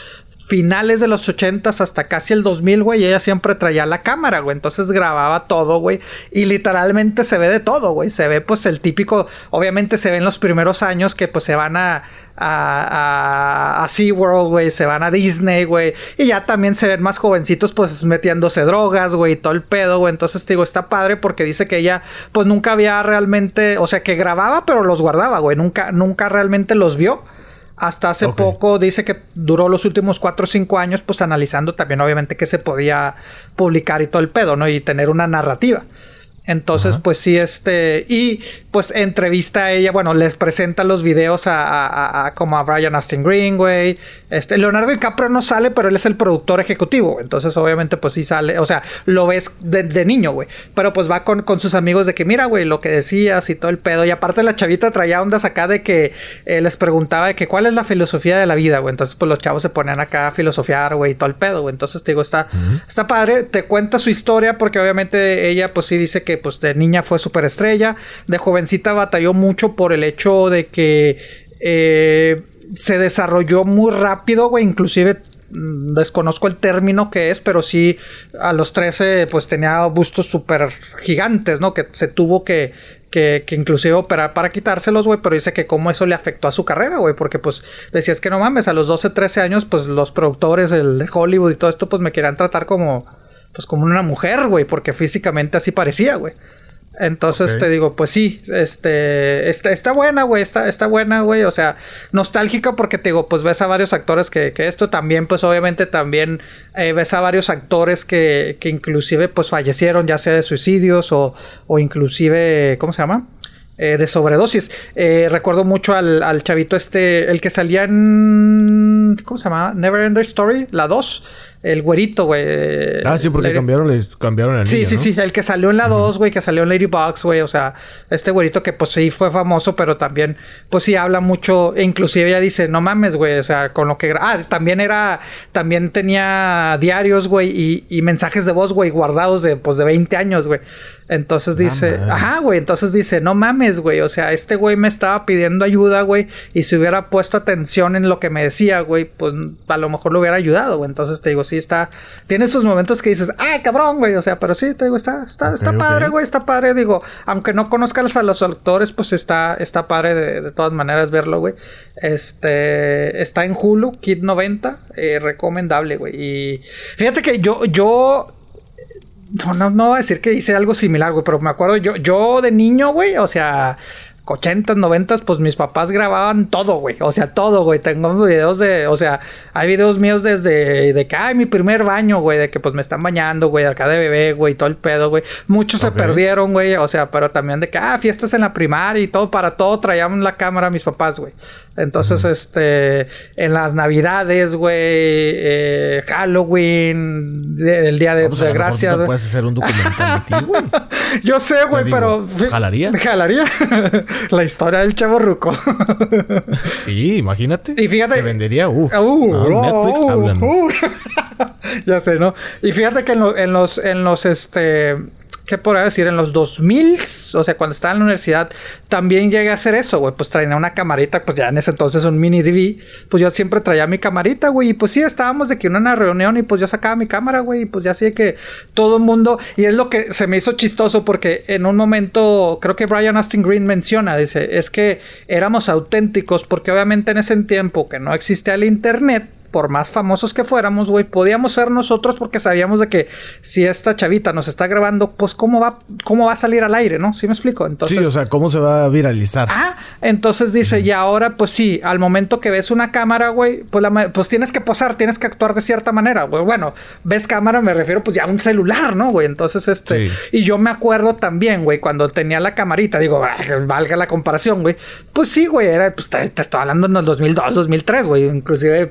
finales de los 80 hasta casi el 2000, güey, ella siempre traía la cámara, güey. Entonces grababa todo, güey. Y literalmente se ve de todo, güey. Se ve pues el típico, obviamente se ve en los primeros años que pues se van a, a, a, a SeaWorld, güey, se van a Disney, güey. Y ya también se ven más jovencitos, pues metiéndose drogas, güey, todo el pedo, güey. Entonces, digo, está padre porque dice que ella, pues nunca había realmente, o sea, que grababa, pero los guardaba, güey. Nunca, nunca realmente los vio. Hasta hace poco dice que duró los últimos 4 o 5 años, pues analizando también obviamente que se podía publicar y todo el pedo, ¿no? Y tener una narrativa. Entonces, pues sí, este. Y pues entrevista a ella, bueno, les presenta los videos a, como a Brian Austin Green, güey. Este, Leonardo DiCaprio no sale, pero él es el productor ejecutivo. Entonces, obviamente, pues sí sale. O sea, lo ves de, niño, güey. Pero pues va con, sus amigos de que, mira, güey, lo que decías y todo el pedo. Y aparte, la chavita traía ondas acá de que eh, les preguntaba de que cuál es la filosofía de la vida, güey. Entonces, pues los chavos se ponían acá a filosofiar, güey, y todo el pedo, güey. Entonces, te digo, está, está padre. Te cuenta su historia porque obviamente ella, pues sí dice que pues de niña fue estrella de jovencita batalló mucho por el hecho de que eh, se desarrolló muy rápido, güey, inclusive mm, desconozco el término que es, pero sí a los 13 pues tenía bustos súper gigantes, ¿no? Que se tuvo que, que, que, inclusive operar para quitárselos, güey, pero dice que cómo eso le afectó a su carrera, güey, porque pues decías que no mames, a los 12, 13 años, pues los productores el de Hollywood y todo esto, pues me querían tratar como, pues como una mujer, güey, porque físicamente así parecía, güey. Entonces te digo, pues sí, este, está, está buena, güey, está, está buena, güey, o sea, nostálgica porque te digo, pues ves a varios actores que, que esto también, pues obviamente también eh, ves a varios actores que, que inclusive pues fallecieron, ya sea de suicidios o, o inclusive, ¿cómo se llama? Eh, de sobredosis. Eh, recuerdo mucho al, al, chavito este, el que salía en... ¿Cómo se llama? Never Ender Story, la 2 el güerito, güey. Ah, sí, porque cambiaron, le cambiaron el Sí, niño, sí, ¿no? sí, el que salió en la 2, güey, que salió en Ladybugs, güey, o sea, este güerito que pues sí fue famoso, pero también, pues sí habla mucho, e inclusive ella dice, no mames, güey, o sea, con lo que... Ah, también era, también tenía diarios, güey, y, y mensajes de voz, güey, guardados de, pues, de 20 años, güey. Entonces dice, ajá, güey, entonces dice, no mames, güey, o sea, este güey me estaba pidiendo ayuda, güey, y si hubiera puesto atención en lo que me decía, güey, pues a lo mejor lo hubiera ayudado, güey. Entonces te digo, sí está, tiene esos momentos que dices, ah, cabrón, güey, o sea, pero sí, te digo, está, está, está padre, güey, está padre, digo, aunque no conozcas a los actores, pues está, está padre de, de todas maneras verlo, güey. Este, está en Hulu, Kid 90, eh, recomendable, güey. Y fíjate que yo, yo no, no, no voy a decir que hice algo similar, güey, pero me acuerdo yo, yo de niño, güey, o sea, 80s, 90 pues mis papás grababan todo, güey, o sea, todo, güey. Tengo videos de, o sea, hay videos míos desde de que, ay, mi primer baño, güey, de que pues me están bañando, güey, acá de bebé, güey, todo el pedo, güey. Muchos se perdieron, güey, o sea, pero también de que, ah, fiestas en la primaria y todo, para todo traían la cámara mis papás, güey. Entonces, este, en las navidades, güey, eh, Halloween, de- el día de, a tú gracias, puedes hacer un documental de ti, güey. Yo sé, güey, pero. ¿jalaría? Jalaría. la historia del chavo ruco. Sí, imagínate. Y fíjate- Se vendería. Uh, Netflix, uh, háblanos. uh. ya sé, ¿no? Y fíjate que en, lo- en los, en los, este, ¿qué podría decir? En los 2000, o sea, cuando estaba en la universidad, también llegué a hacer eso, güey. Pues traía una camarita, pues ya en ese entonces un mini DV. Pues yo siempre traía mi camarita, güey. Y pues sí, estábamos de que en una reunión y pues yo sacaba mi cámara, güey. Y pues ya sé que todo el mundo... Y es lo que se me hizo chistoso porque en un momento, creo que Brian Austin Green menciona, dice, es que éramos auténticos porque obviamente en ese tiempo que no existía el internet, por más famosos que fuéramos, güey, podíamos ser nosotros porque sabíamos de que si esta chavita nos está grabando, pues cómo va, cómo va a salir al aire, ¿no? ¿Sí me explico? Entonces, Sí, o sea, ¿cómo se va a viralizar? Ah, entonces dice, y ahora, pues sí, al momento que ves una cámara, güey, pues, la pues tienes que posar, tienes que actuar de cierta manera, güey. Bueno, ves cámara, me refiero pues ya a un celular, ¿no, güey? Entonces, este, Sí. y yo me acuerdo también, güey, cuando tenía la camarita, digo, ah, valga la comparación, güey. Pues sí, güey, era, pues te, te estoy hablando en el 2002, 2003, güey, inclusive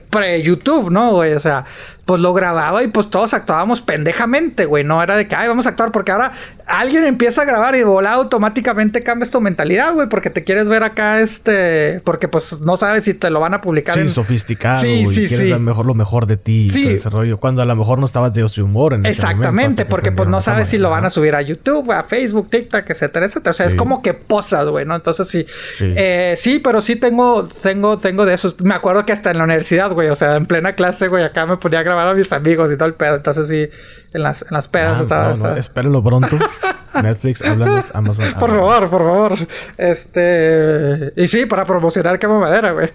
pre-YouTube, ¿no? O sea, pues lo grababa y pues todos actuábamos pendejamente, güey. No era de que, ay, vamos a actuar porque ahora alguien empieza a grabar y volá automáticamente cambias tu mentalidad, güey, porque te quieres ver acá, este, porque pues no sabes si te lo van a publicar Sí, en... sofisticado. Sí, sí, quieres sí. lo mejor, lo mejor de ti. Sí. Todo ese rollo. Cuando a lo mejor no estabas de ese humor en Exactamente, porque pues no sabes si lo van a subir a YouTube, a Facebook, TikTok, etcétera, etcétera. O sea, es como que posas, güey, ¿no? Entonces sí. Sí. Eh, sí, pero sí tengo, tengo, tengo de esos. Me acuerdo que hasta en la universidad, güey, o sea, en plena clase, güey, acá me ponía a grabar a mis amigos y todo el pedo. Entonces sí, en las, en las pedas Ah, estaba. no, espérenlo pronto. Netflix, háblanos, Amazon. Por favor, por favor. Este. Y sí, para promocionar Cama Madera, güey.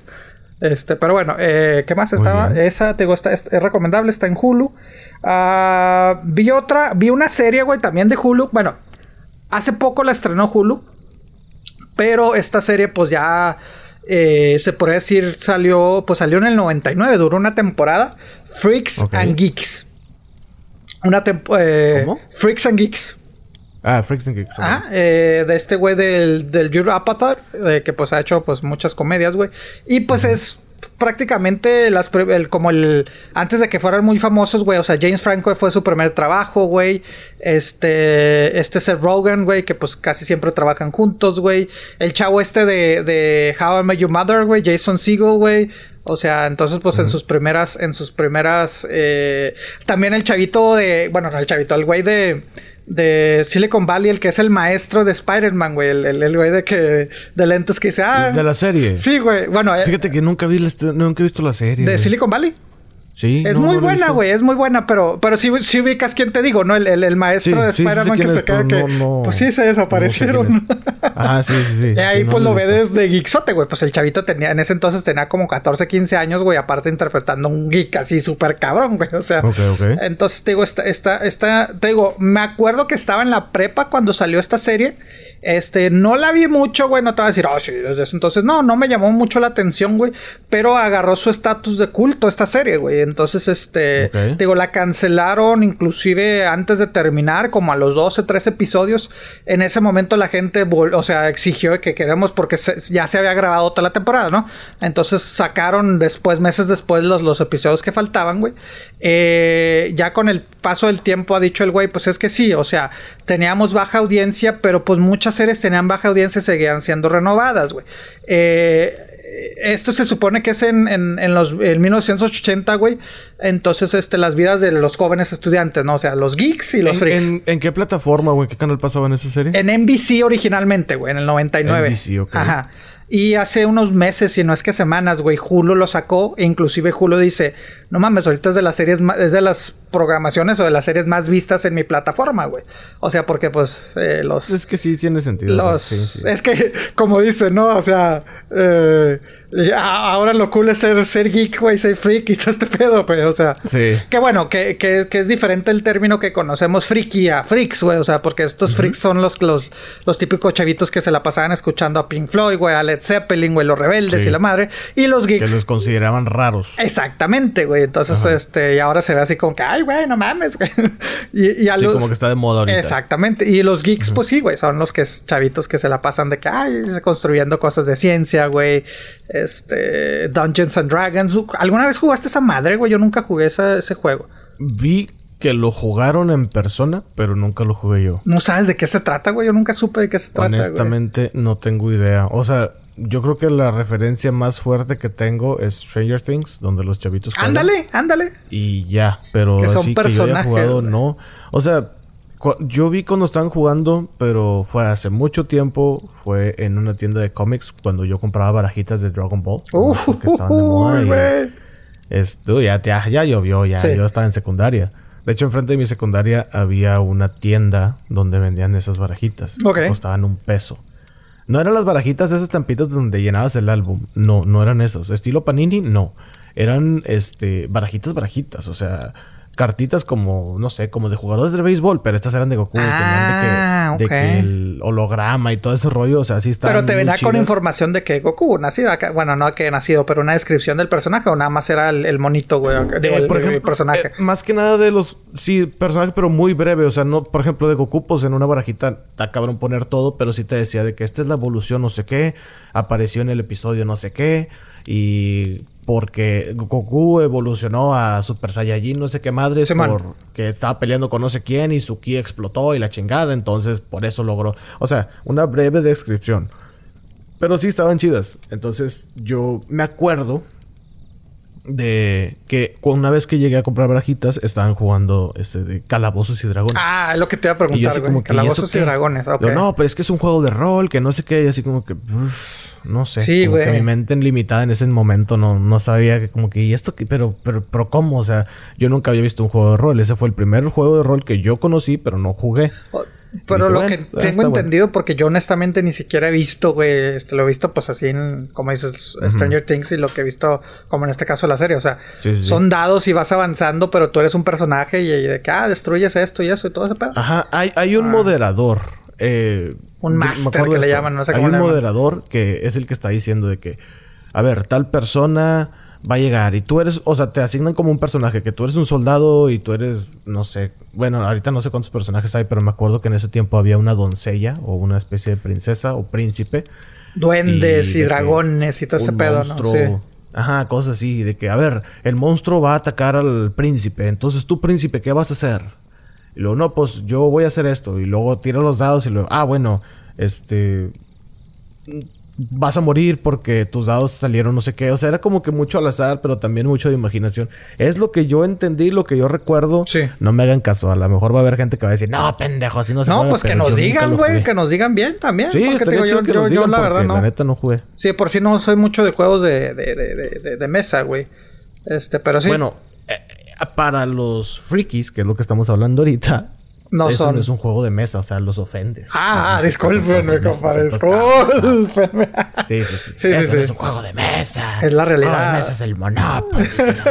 Este, pero bueno, eh, ¿qué más estaba? Esa, te gusta, es, es recomendable, está en Hulu. Ah, vi otra, vi una serie, güey, también de Hulu. Bueno, hace poco la estrenó Hulu. Pero esta serie, pues ya. eh, se podría decir, salió. Pues salió en el 99, duró una temporada. Freaks and Geeks. Una temporada. ¿Cómo? Freaks and Geeks. Ah, Freaks and Geeks. Ah, eh, de este güey del, del Apatow, eh, que pues ha hecho pues muchas comedias, güey. Y pues es prácticamente las el- como el antes de que fueran muy famosos, güey, o sea, James Franco fue su primer trabajo, güey. Este este Seth Rogen, güey, que pues casi siempre trabajan juntos, güey. El chavo este de, de How I Met Your Mother, güey, Jason Segel, güey. O sea, entonces, pues en sus primeras, en sus primeras, eh, también el chavito de, bueno, no el chavito, el güey de, de Silicon Valley, el que es el maestro de Spider-Man, güey, el, el, el güey de que, de lentes que dice, ah, De la serie. sí, güey, bueno, eh, Fíjate que nunca vi nunca he visto la serie. de güey. Silicon Valley. Sí. Es no, muy no buena, güey, es muy buena, pero, pero si, si ubicas quién te digo, ¿no? El, el, el maestro Sí, de sí Spider-Man que es, se queda pero que. no- no- pues sí, se desaparecieron. es. Ah, sí, sí, sí. Y ahí pues lo ve desde geeksote, güey. Pues el chavito tenía, en ese entonces tenía como 14, 15 años, güey. Aparte interpretando un geek así súper cabrón, güey. O sea. Ok, ok. Entonces, te digo, esta, esta, esta, te digo, me acuerdo que estaba en la prepa cuando salió esta serie. Este, no la vi mucho, güey. No te voy a decir, oh, sí, desde ese entonces. No, no me llamó mucho la atención, güey. Pero agarró su estatus de culto esta serie, güey. Entonces, este, digo, la cancelaron inclusive antes de terminar, como a los 12, 13 episodios. En ese momento la gente, o sea, exigió que queremos porque se- ya se había grabado toda la temporada, ¿no? Entonces sacaron después, meses después, los, los episodios que faltaban, güey. Eh, ya con el paso del tiempo ha dicho el güey, pues es que sí, o sea, teníamos baja audiencia, pero pues muchas series tenían baja audiencia y seguían siendo renovadas, güey. Eh, esto se supone que es en, en, en los en 1980, güey. Entonces, este, las vidas de los jóvenes estudiantes, ¿no? O sea, los geeks y los ¿En, freaks. en, qué plataforma en qué canal pasaba en esa serie? En NBC originalmente, güey, en el 99. NBC, ok. Ajá. Y hace unos meses, si no es que semanas, güey, Hulu lo sacó. E inclusive Hulu dice, no mames, ahorita es de las series, es de las programaciones o de las series más vistas en mi plataforma, güey. O sea, porque pues eh, los... Es que sí tiene sentido. los Sí, sí. Es que, como dice, ¿no? O sea, eh, ahora lo cool es ser, ser geek, güey, ser freak y todo este pedo, güey. O sea... Sí. Que bueno, que, que, que es diferente el término que conocemos friki a freaks, güey. O sea, porque estos freaks son los, los, los típicos chavitos que se la pasaban escuchando a Pink Floyd, güey, a Led Zeppelin, güey, los rebeldes Sí. y la madre. Y los Que geeks. los consideraban raros. Exactamente, güey. Entonces, Ajá. este, y ahora se ve así como que, ay, güey, no mames, güey. y, y a Sí, los. como que está de moda ahorita. Exactamente. Y los geeks, pues sí, güey, son los que chavitos que se la pasan de que, ay, construyendo cosas de ciencia, güey. Este, Dungeons and Dragons. ¿Alguna vez jugaste esa madre, güey? Yo nunca jugué esa- ese juego. Vi que lo jugaron en persona, pero nunca lo jugué yo. No sabes de qué se trata, güey. Yo nunca supe de qué se trata. güey. Honestamente, no tengo idea. O sea, yo creo que la referencia más fuerte que tengo es Stranger Things, donde los chavitos. Ándale, ándale. Y ya, pero Que son así que yo haya jugado, güey. no. O sea, yo vi cuando estaban jugando, pero fue hace mucho tiempo. Fue en una tienda de cómics cuando yo compraba barajitas de Dragon Ball. Uf, porque estaban de moda y- ya, ya, ya llovió, ya. Sí. Yo estaba en secundaria. De hecho, enfrente de mi secundaria había una tienda donde vendían esas barajitas. Ok. Que costaban un peso. No eran las barajitas esas estampitas donde llenabas el álbum. No, no eran esos. Estilo Panini, no. Eran, este, barajitas, barajitas. O sea, cartitas como, no sé, como de jugadores de béisbol. Pero estas eran de Goku. Ah, de que, de el holograma y todo ese rollo. O sea, sí estaban Pero te venía con información de que Goku nacido acá. Bueno, no que nacido, pero una descripción del personaje o nada más era el, el monito, güey. Eh, el, por el ejemplo, personaje. eh, más que nada de los... Sí, personajes, pero muy breve. O sea, no... Por ejemplo, de Goku, pues en una barajita está cabrón poner todo. Pero sí te decía de que esta es la evolución no sé qué. Apareció en el episodio no sé qué. Y... Porque Goku evolucionó a Super Saiyajin no sé qué madres. Simón. porque estaba peleando con no sé quién. Y su ki explotó y la chingada. Entonces, por eso logró... O sea, una breve descripción. Pero sí estaban chidas. Entonces, yo me acuerdo de que una vez que llegué a comprar barajitas estaban jugando este de calabozos y dragones. Ah, es lo que te iba a y yo preguntar, así güey. como que ¿y Calabozos y dragones, ok. Yo, no, pero es que es un juego de rol, que no sé qué, y así como que no sé, Sí, como que mi mente limitada en ese momento no, no sabía que como que y esto qué? pero pero pero cómo, o sea, yo nunca había visto un juego de rol, ese fue el primer juego de rol que yo conocí, pero no jugué. Pero dije, lo bueno, que ah, tengo bueno. entendido, porque yo honestamente ni siquiera he visto, güey, este, lo he visto pues así en, como dices, Stranger Things y lo que he visto, como en este caso la serie, o sea, Sí, sí, sí. son dados y vas avanzando, pero tú eres un personaje y, y de que, ah, destruyes esto y eso y todo ese pedo. Ajá, hay, hay un moderador. Eh, Un máster que le llaman, no sé Hay cómo un llaman. moderador que es el que está diciendo de que, a ver, tal persona va a llegar y tú eres, o sea, te asignan como un personaje, que tú eres un soldado y tú eres, no sé, bueno, ahorita no sé cuántos personajes hay, pero me acuerdo que en ese tiempo había una doncella o una especie de princesa o príncipe. Duendes y, dragones y todo ese pedo, monstruo- ¿no? Sí. Ajá, cosas así, de que, a ver, el monstruo va a atacar al príncipe, entonces tú, príncipe, ¿qué vas a hacer? Y luego, no, pues yo voy a hacer esto. Y luego tira los dados y luego, ah, bueno, este. Vas a morir porque tus dados salieron no sé qué. O sea, era como que mucho al azar, pero también mucho de imaginación. Es lo que yo entendí, lo que yo recuerdo. Sí. No me hagan caso. A lo mejor va a haber gente que va a decir, no, pendejo, así no se No, juega", pues que nos digan, güey, que nos digan bien también. Sí, porque digo, yo, que yo- nos yo digan la verdad no. la neta no jugué. Sí, por si no soy mucho de juegos de, de, de, de, mesa, güey. Este, pero sí. Bueno, para los frikis, que es lo que estamos hablando ahorita, no Eso no es un juego de mesa, o sea, los ofendes. Ah, discúlpenme, compadre. Discúlpenme. Sí, sí, sí. sí Eso no es un juego de mesa. Es la realidad. El juego de mesa es el Monopoly.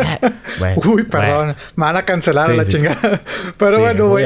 bueno, Uy, perdón. Me van a cancelar a la chingada. Pero bueno, güey.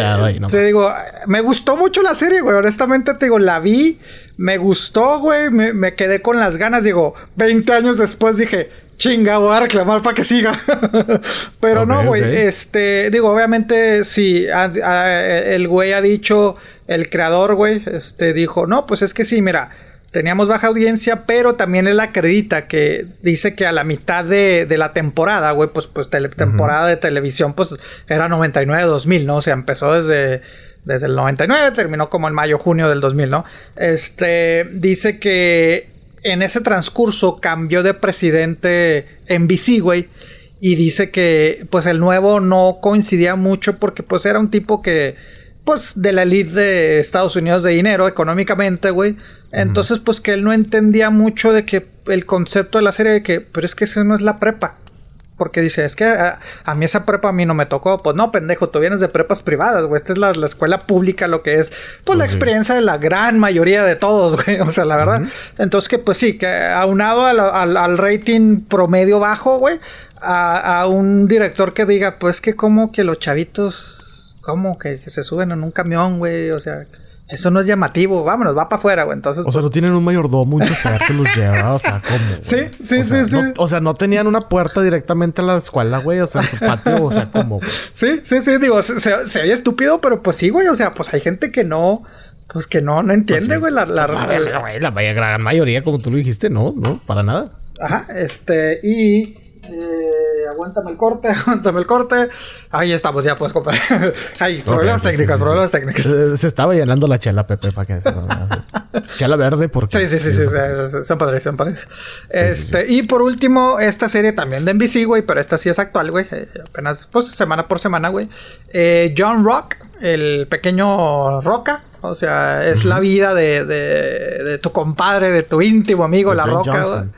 te digo, me gustó mucho la serie, güey. Honestamente, te digo, la vi. Me gustó, güey. Me, me quedé con las ganas. Digo, 20 años después dije chinga, voy a reclamar para que siga. Pero no, güey. Este, digo, obviamente, si el güey ha dicho, el creador, güey, este, dijo, no, pues es que sí, mira, teníamos baja audiencia, pero también él acredita que dice que a la mitad de, la temporada, güey, pues, pues temporada de televisión, pues era 99-2000, ¿no? O sea, empezó desde desde el 99, terminó como en mayo, junio del 2000, ¿no? Este, dice que en ese transcurso cambió de presidente NBC, güey. Y dice que pues el nuevo no coincidía mucho porque pues era un tipo que pues de la elite de Estados Unidos de dinero económicamente, güey. Entonces pues que él no entendía mucho de que el concepto de la serie de que pero es que eso no es la prepa. Porque dice, es que a, mí esa prepa a mí no me tocó. Pues no, pendejo, tú vienes de prepas privadas, güey. Esta es la, escuela pública, lo que es, pues, la experiencia de la gran mayoría de todos, güey. O sea, la verdad. Entonces, que pues sí, que aunado al, al, rating promedio bajo, güey, a, un director que diga, pues que como que los chavitos, como que, que se suben en un camión, güey. O sea, eso no es llamativo, vámonos, va para afuera, güey. Entonces. O sea, no tienen un mayordomo, mucho que los lleva, o sea, ¿cómo? Sí, sí, sí, sí. o sea, no tenían una puerta directamente a la escuela, güey, o sea, en su patio, o sea, ¿cómo? Sí, sí, sí, digo, se, se, oye estúpido, pero pues sí, güey, o sea, pues hay gente que no. Pues que no, no entiende, pues güey, la, la, la, la, gran mayoría, como tú lo dijiste, no, no, para nada. Ajá, este, y eh, aguántame el corte, aguántame el corte. Ahí estamos, ya puedes comprar. Ay, problemas técnicos, problemas técnicos. Se, estaba llenando la chela, Pepe, para que. chela verde, porque. Sí, sí, sí, sí, son padres, son padres. Este, y por último, esta serie también de NBC, güey, pero esta sí es actual, güey. Eh, apenas, pues, semana por semana, güey. Eh, John Rock, el pequeño Roca. O sea, es la vida de, de, de, tu compadre, de tu íntimo amigo, La Roca.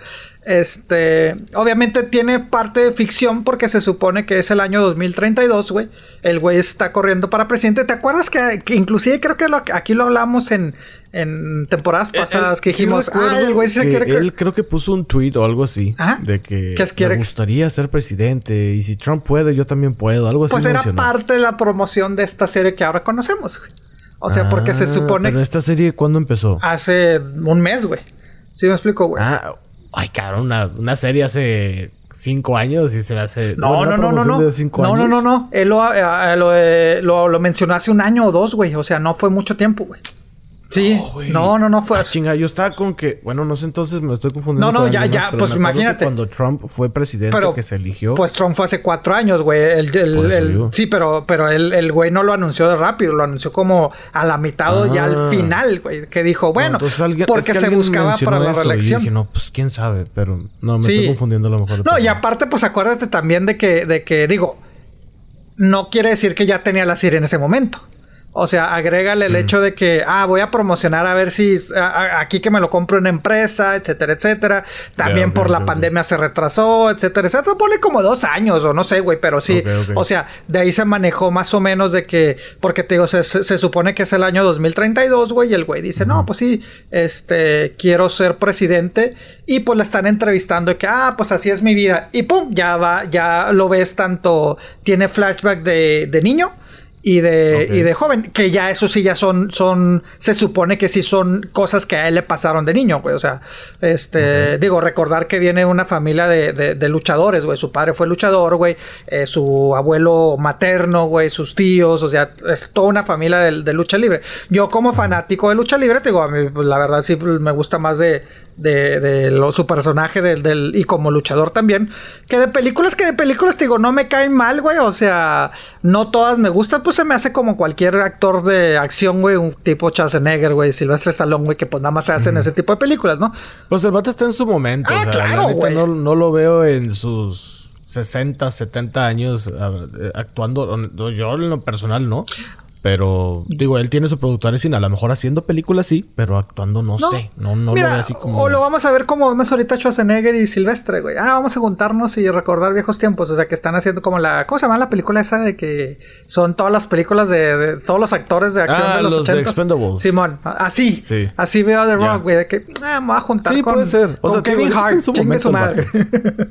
Este, obviamente tiene parte de ficción porque se supone que es el año 2032, güey. El güey está corriendo para presidente. ¿Te acuerdas que, inclusive creo que aquí lo hablamos en, en temporadas eh, pasadas que dijimos, ah, el güey se quiere... Él creo que puso un tweet o algo así de que me gustaría ser presidente y si Trump puede, yo también puedo, algo así. Pues era parte de la promoción de esta serie que ahora conocemos, güey. O sea, porque se ah, supone... Pero esta serie, ¿cuándo empezó? Hace un mes, güey. ¿Sí me explico, güey? Ah, Ay, cabrón, una, una serie hace cinco años y se hace. No, no, no, no, no. No, no, no, no. Él lo, eh, eh, lo, lo mencionó hace un año o dos, güey. O sea, no fue mucho tiempo, güey. Sí, no, no, no, fue ah, chinga, yo estaba con que, bueno, no sé entonces, me estoy confundiendo. No, no, ya, ya, pues imagínate. Cuando Trump fue presidente que se eligió. Pues Trump fue hace cuatro años, güey. El, el, sí, pero, pero el, el güey no lo anunció de rápido, lo anunció como a la mitad o ya al ah. final, güey. Que dijo, bueno, porque se buscaba para la reelección. Y dije, no, pues quién sabe, pero no, me estoy confundiendo a lo mejor. No, y aparte, pues acuérdate también de que, de que, digo, no quiere decir que ya tenía la serie en ese momento. O sea, agrégale el hecho de que, ah, voy a promocionar a ver si aquí que me lo compro en empresa, etcétera, etcétera. También por la pandemia se retrasó, etcétera, etcétera. Pone como dos años o no sé, güey, pero sí. O sea, de ahí se manejó más o menos de que, porque te digo, se, supone que es el año 2032, güey, y el güey dice, no, pues sí, este, quiero ser presidente. Y pues le están entrevistando y que, ah, pues así es mi vida. Y pum, ya va, ya lo ves tanto, tiene flashback de, de niño y de, y de joven, que ya eso sí ya son, son, se supone que sí son cosas que a él le pasaron de niño, güey, o sea, este, digo, recordar que viene una familia de, de, luchadores, güey, su padre fue luchador, güey, eh, su abuelo materno, güey, sus tíos, o sea, es toda una familia de, lucha libre. Yo como fanático de lucha libre, digo, a mí pues, la verdad sí me gusta más de, de, de su personaje del, del, y como luchador también. Que de películas, que de películas, te digo, no me caen mal, güey. O sea, no todas me gustan. Pues se me hace como cualquier actor de acción, güey. Un tipo Schwarzenegger, güey. Silvestre Stallone, güey. Que pues nada más se hacen ese tipo de películas, ¿no? Pues el vato está en su momento. Ah, claro, güey. No, no lo veo en sus 60, 70 años eh, actuando. Yo en lo personal, ¿no? Pero, digo, él tiene su productor cine. A lo mejor haciendo películas sí, pero actuando no, sé. No, no Mira, lo veo así como. O lo vamos a ver como vemos ahorita Schwarzenegger y Silvestre, güey. Ah, vamos a juntarnos y recordar viejos tiempos. O sea, que están haciendo como la. ¿Cómo se llama la película esa de que son todas las películas de, de todos los actores de acción Ah, de los, los de 80? Expendables. Simón, así. Sí. Así veo The. Rock, güey. De que ah, me voy a juntar Sí, con, puede ser. O sea, Kevin Hart. en su momento madre.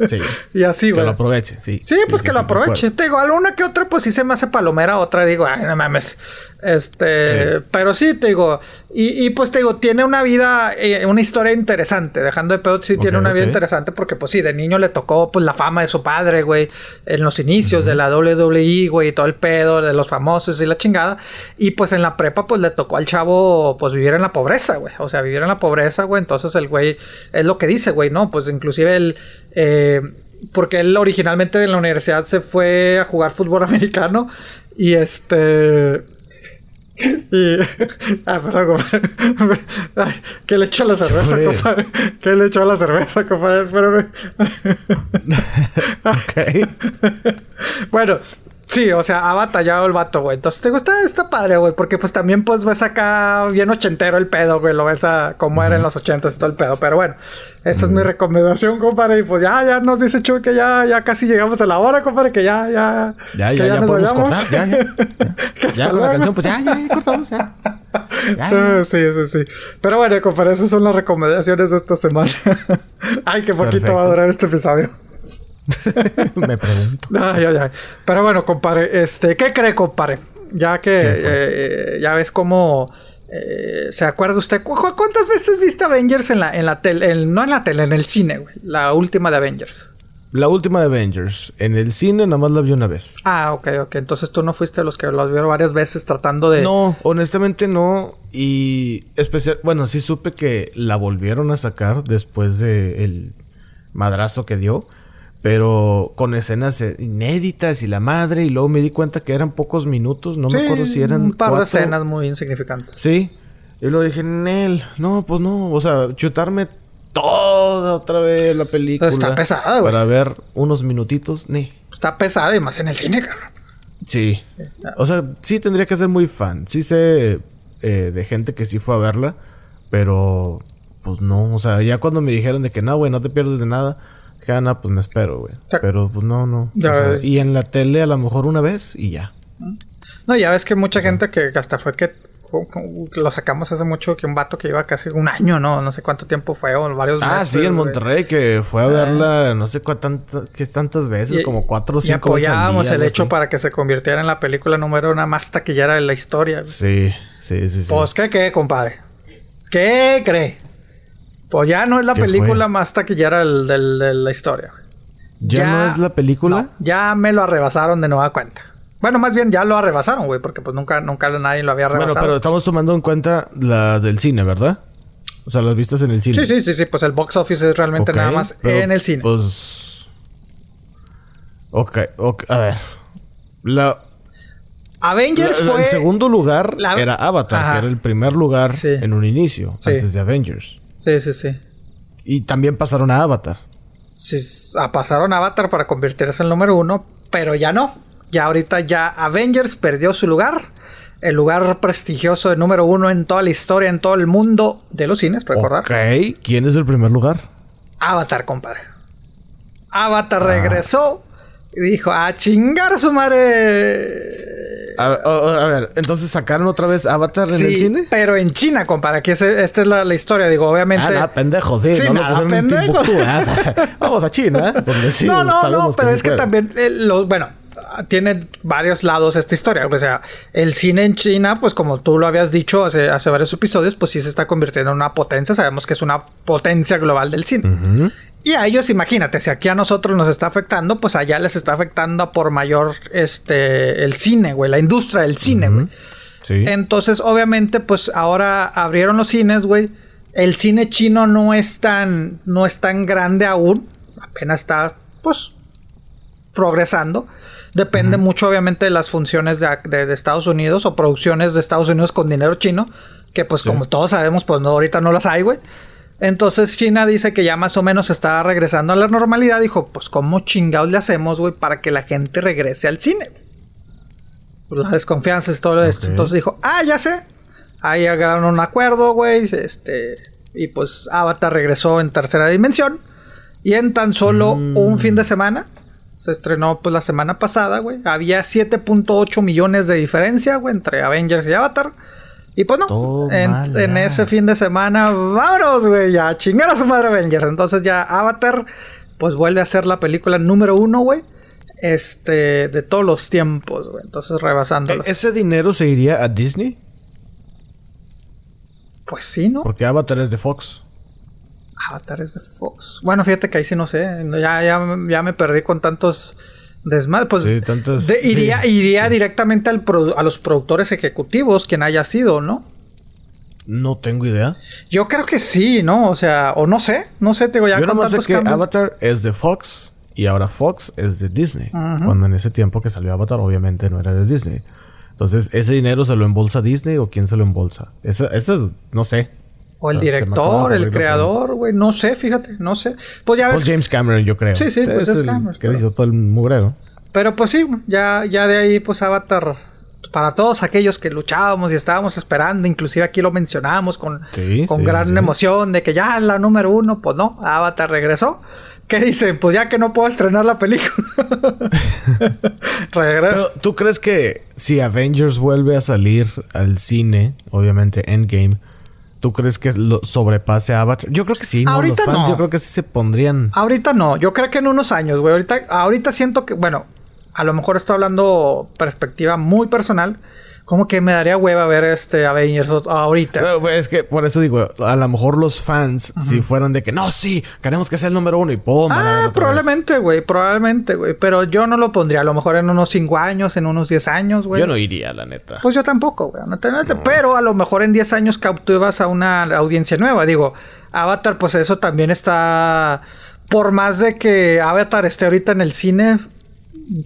Sí. y así, Que güey. lo aproveche, sí. Sí, pues que lo de acuerdo. aproveche. Te digo, alguna que otra, pues sí se me hace palomera, otra digo, ay, no mames. Este, Sí. pero sí, te digo, y, y, pues te digo, tiene una vida, eh, una historia interesante. Dejando de pedo, sí tiene una vida interesante porque, pues sí, de niño le tocó, pues la fama de su padre, güey, en los inicios de la WWE, güey, y todo el pedo de los famosos y la chingada. Y pues en la prepa, pues le tocó al chavo, pues vivir en la pobreza, güey. O sea, vivir en la pobreza, güey. Entonces el güey, es lo que dice, güey, ¿no? Pues inclusive el. eh, porque él originalmente en la universidad se fue a jugar fútbol americano y este... Y... Ah, perdón, compadre. Ay, ¿Qué le echó a la cerveza, fue? compadre? ¿Qué le echó a la cerveza, compadre? Espérame. Ok. bueno, sí, o sea, ha batallado el vato, güey. Entonces, te gusta, está padre, güey, porque pues también pues ves acá bien ochentero el pedo, güey. Lo ves a como era en los ochentas y todo el pedo. Pero bueno, esa es mi recomendación, compadre. Y pues ya, ya nos dice Chuy que ya, ya casi llegamos a la hora, compadre, que ya, ya. Ya, que ya, ya nos podemos vayamos. cortar. Ya, ya. Ya con la canción, pues ya, ya, ya cortamos, ya. Ya, ya. Sí, sí, sí. Pero bueno, compadre, esas son las recomendaciones de esta semana. Ay, qué poquito Perfecto. va a durar este episodio. Me pregunto. Ay, ay, ay. Pero bueno, compadre, este, ¿qué cree, compadre? Ya que eh, ya ves cómo eh, se acuerda usted. ¿Cu- cu- ¿Cuántas veces viste Avengers en la, en la tele? en- no en la tele, en el cine, güey. La última de Avengers. La última de Avengers. En el cine nada más la vi una vez. Ah, ok, ok. Entonces tú no fuiste de los que los vieron varias veces tratando de. No, honestamente no. Y especial, bueno, sí supe que la volvieron a sacar después de el madrazo que dio. Pero con escenas inéditas y la madre. Y luego me di cuenta que eran pocos minutos. No me acuerdo si eran un par cuatro. de escenas muy insignificantes. Sí. Y luego dije, Nel, no, pues no. O sea, chutarme toda otra vez la película. Está pesada, güey. Para ver unos minutitos, ni. Está pesado y más en el cine, cabrón. Sí. O sea, sí tendría que ser muy fan. Sí sé eh, de gente que sí fue a verla, pero pues no. O sea, ya cuando me dijeron de que no, güey, no te pierdes de nada, ah, no, pues me espero, güey. Pero pues no, no. O sea, y en la tele a lo mejor una vez y ya. No, ya ves que mucha gente que hasta fue que lo sacamos hace mucho que un vato que iba casi un año, ¿no? No sé cuánto tiempo fue o varios Ah, meses, sí, en. Monterrey, que fue a verla no sé cuántas tantas veces, Y- como cuatro o Y cinco veces. al apoyábamos día, el hecho para que se convirtiera en la película número una más taquillera de la historia. Sí, sí, sí, sí. Pues, ¿qué cree, compadre? ¿Qué cree? Pues ya no es la ¿Qué película fue? más taquillera del- del- de la historia. ¿Ya, ya- no es la película? No, ya me lo arrebasaron de nueva cuenta. Bueno, más bien ya lo arrebasaron, güey, porque pues nunca, nunca nadie lo había Bueno, rebasado. pero estamos tomando en cuenta la del cine, ¿verdad? O sea, las vistas en el cine. Sí, sí, sí, sí, pues el box office es realmente nada más pero, en el cine. Pues. Ok, ok, a ver. La, Avengers la- la- fue... el segundo lugar la- era Avatar, Ajá. que era el primer lugar Sí. en un inicio, Sí. antes de Avengers. Sí, sí, sí. Y también pasaron a Avatar. Sí, a- pasaron a Avatar para convertirse en el número uno, pero ya no. Ya ahorita ya Avengers perdió su lugar. El lugar prestigioso de número uno en toda la historia, en todo el mundo de los cines, recordar. Ok, ¿quién es el primer lugar? Avatar, compadre. Avatar Ah. regresó y dijo, a chingar a su madre. A, a- a ver, entonces sacaron otra vez Avatar en Sí, el cine. pero en China, compadre. Aquí es- esta es la, la historia. Digo, obviamente... Ah, no, pendejo, sí, Sí, no lo nada, en pendejo. Timbuktu, ¿eh? Vamos a China, ¿eh? donde sí no, no, no, pero es que puede. también, eh, bueno, tiene varios lados esta historia. O sea, el cine en China, pues como tú lo habías dicho hace, hace varios episodios, pues sí se está convirtiendo en una potencia. Sabemos que es una potencia global del cine. Y a ellos, imagínate, si aquí a nosotros nos está afectando, pues allá les está afectando por mayor este el cine, güey, la industria del cine, güey. Sí. Entonces, obviamente, pues ahora abrieron los cines, güey. El cine chino no es tan, no es tan grande aún. Apenas está, pues, progresando. Depende mucho, obviamente, de las funciones de, ac- de- de Estados Unidos o producciones de Estados Unidos con dinero chino. Que, pues, Sí. como todos sabemos, pues no, ahorita no las hay, güey. Entonces China dice que ya más o menos está regresando a la normalidad. Dijo, pues, ¿cómo chingados le hacemos, güey, para que la gente regrese al cine? pues, la desconfianza y todo esto. Entonces dijo, ah, ya sé. Ahí llegaron a un acuerdo, güey. Este, y pues Avatar regresó en tercera dimensión. Y en tan solo Mm. un fin de semana, se estrenó pues la semana pasada, güey. Había 7.8 millones de diferencia, güey, entre Avengers y Avatar. Y pues no, en, ese fin de semana, vámonos, güey, ya chingar a su madre Avengers. Entonces ya Avatar, pues vuelve a ser la película número uno, güey. Este, de todos los tiempos, güey. Entonces rebasándolo. ¿E- ¿Ese dinero se iría a Disney? Pues sí, ¿no? Porque Avatar es de Fox. Avatar es de Fox. Bueno, fíjate que ahí sí no sé. Ya, ya, ya me perdí con tantos desmadres. Pues Sí, tantos- de- iría, sí. iría directamente al a los productores ejecutivos, quien haya sido, ¿no? No tengo idea. Yo creo que sí, ¿no? O sea, o no sé. No sé, te digo, ya Yo nomás sé que cambios. Avatar es de Fox y ahora Fox es de Disney. Cuando en ese tiempo que salió Avatar, obviamente no era de Disney. Entonces, ¿ese dinero se lo embolsa Disney o quién se lo embolsa? Ese, ese es- no sé. O el O sea, director, el creador, güey. No sé, fíjate, no sé. Pues ya ves. Pues James Cameron, yo creo. Sí, sí, pues es el Cameron, Que pero- hizo todo el mugrero. Pero pues sí, ya, ya de ahí, pues Avatar. Para todos aquellos que luchábamos y estábamos esperando, inclusive aquí lo mencionamos con, Sí, con sí, gran sí. emoción de que ya es la número uno, pues no, Avatar regresó. ¿Qué dicen? Pues ya que no puedo estrenar la película. Pero, ¿tú crees que si Avengers vuelve a salir al cine, obviamente Endgame, ¿tú crees que lo sobrepase a Avatar? Yo creo que sí, ¿no? Ahorita Los fans no. yo creo que sí se pondrían... Ahorita no, yo creo que en unos años, güey. Ahorita, ahorita siento que, bueno, a lo mejor estoy hablando perspectiva muy personal. Como que me daría hueva ver este Avengers ahorita. No, es que por eso digo, a lo mejor los fans, si fueran de que no, sí, queremos que sea el número uno y ¡pum! Ah, otra vez". probablemente, güey, probablemente, güey. Pero yo no lo pondría, a lo mejor en unos 5 años, en unos 10 años, güey. Yo no iría, la neta. Pues yo tampoco, güey. honestamente, Pero a lo mejor en 10 años cautivas a una audiencia nueva. Digo, Avatar, pues eso también está. Por más de que Avatar esté ahorita en el cine,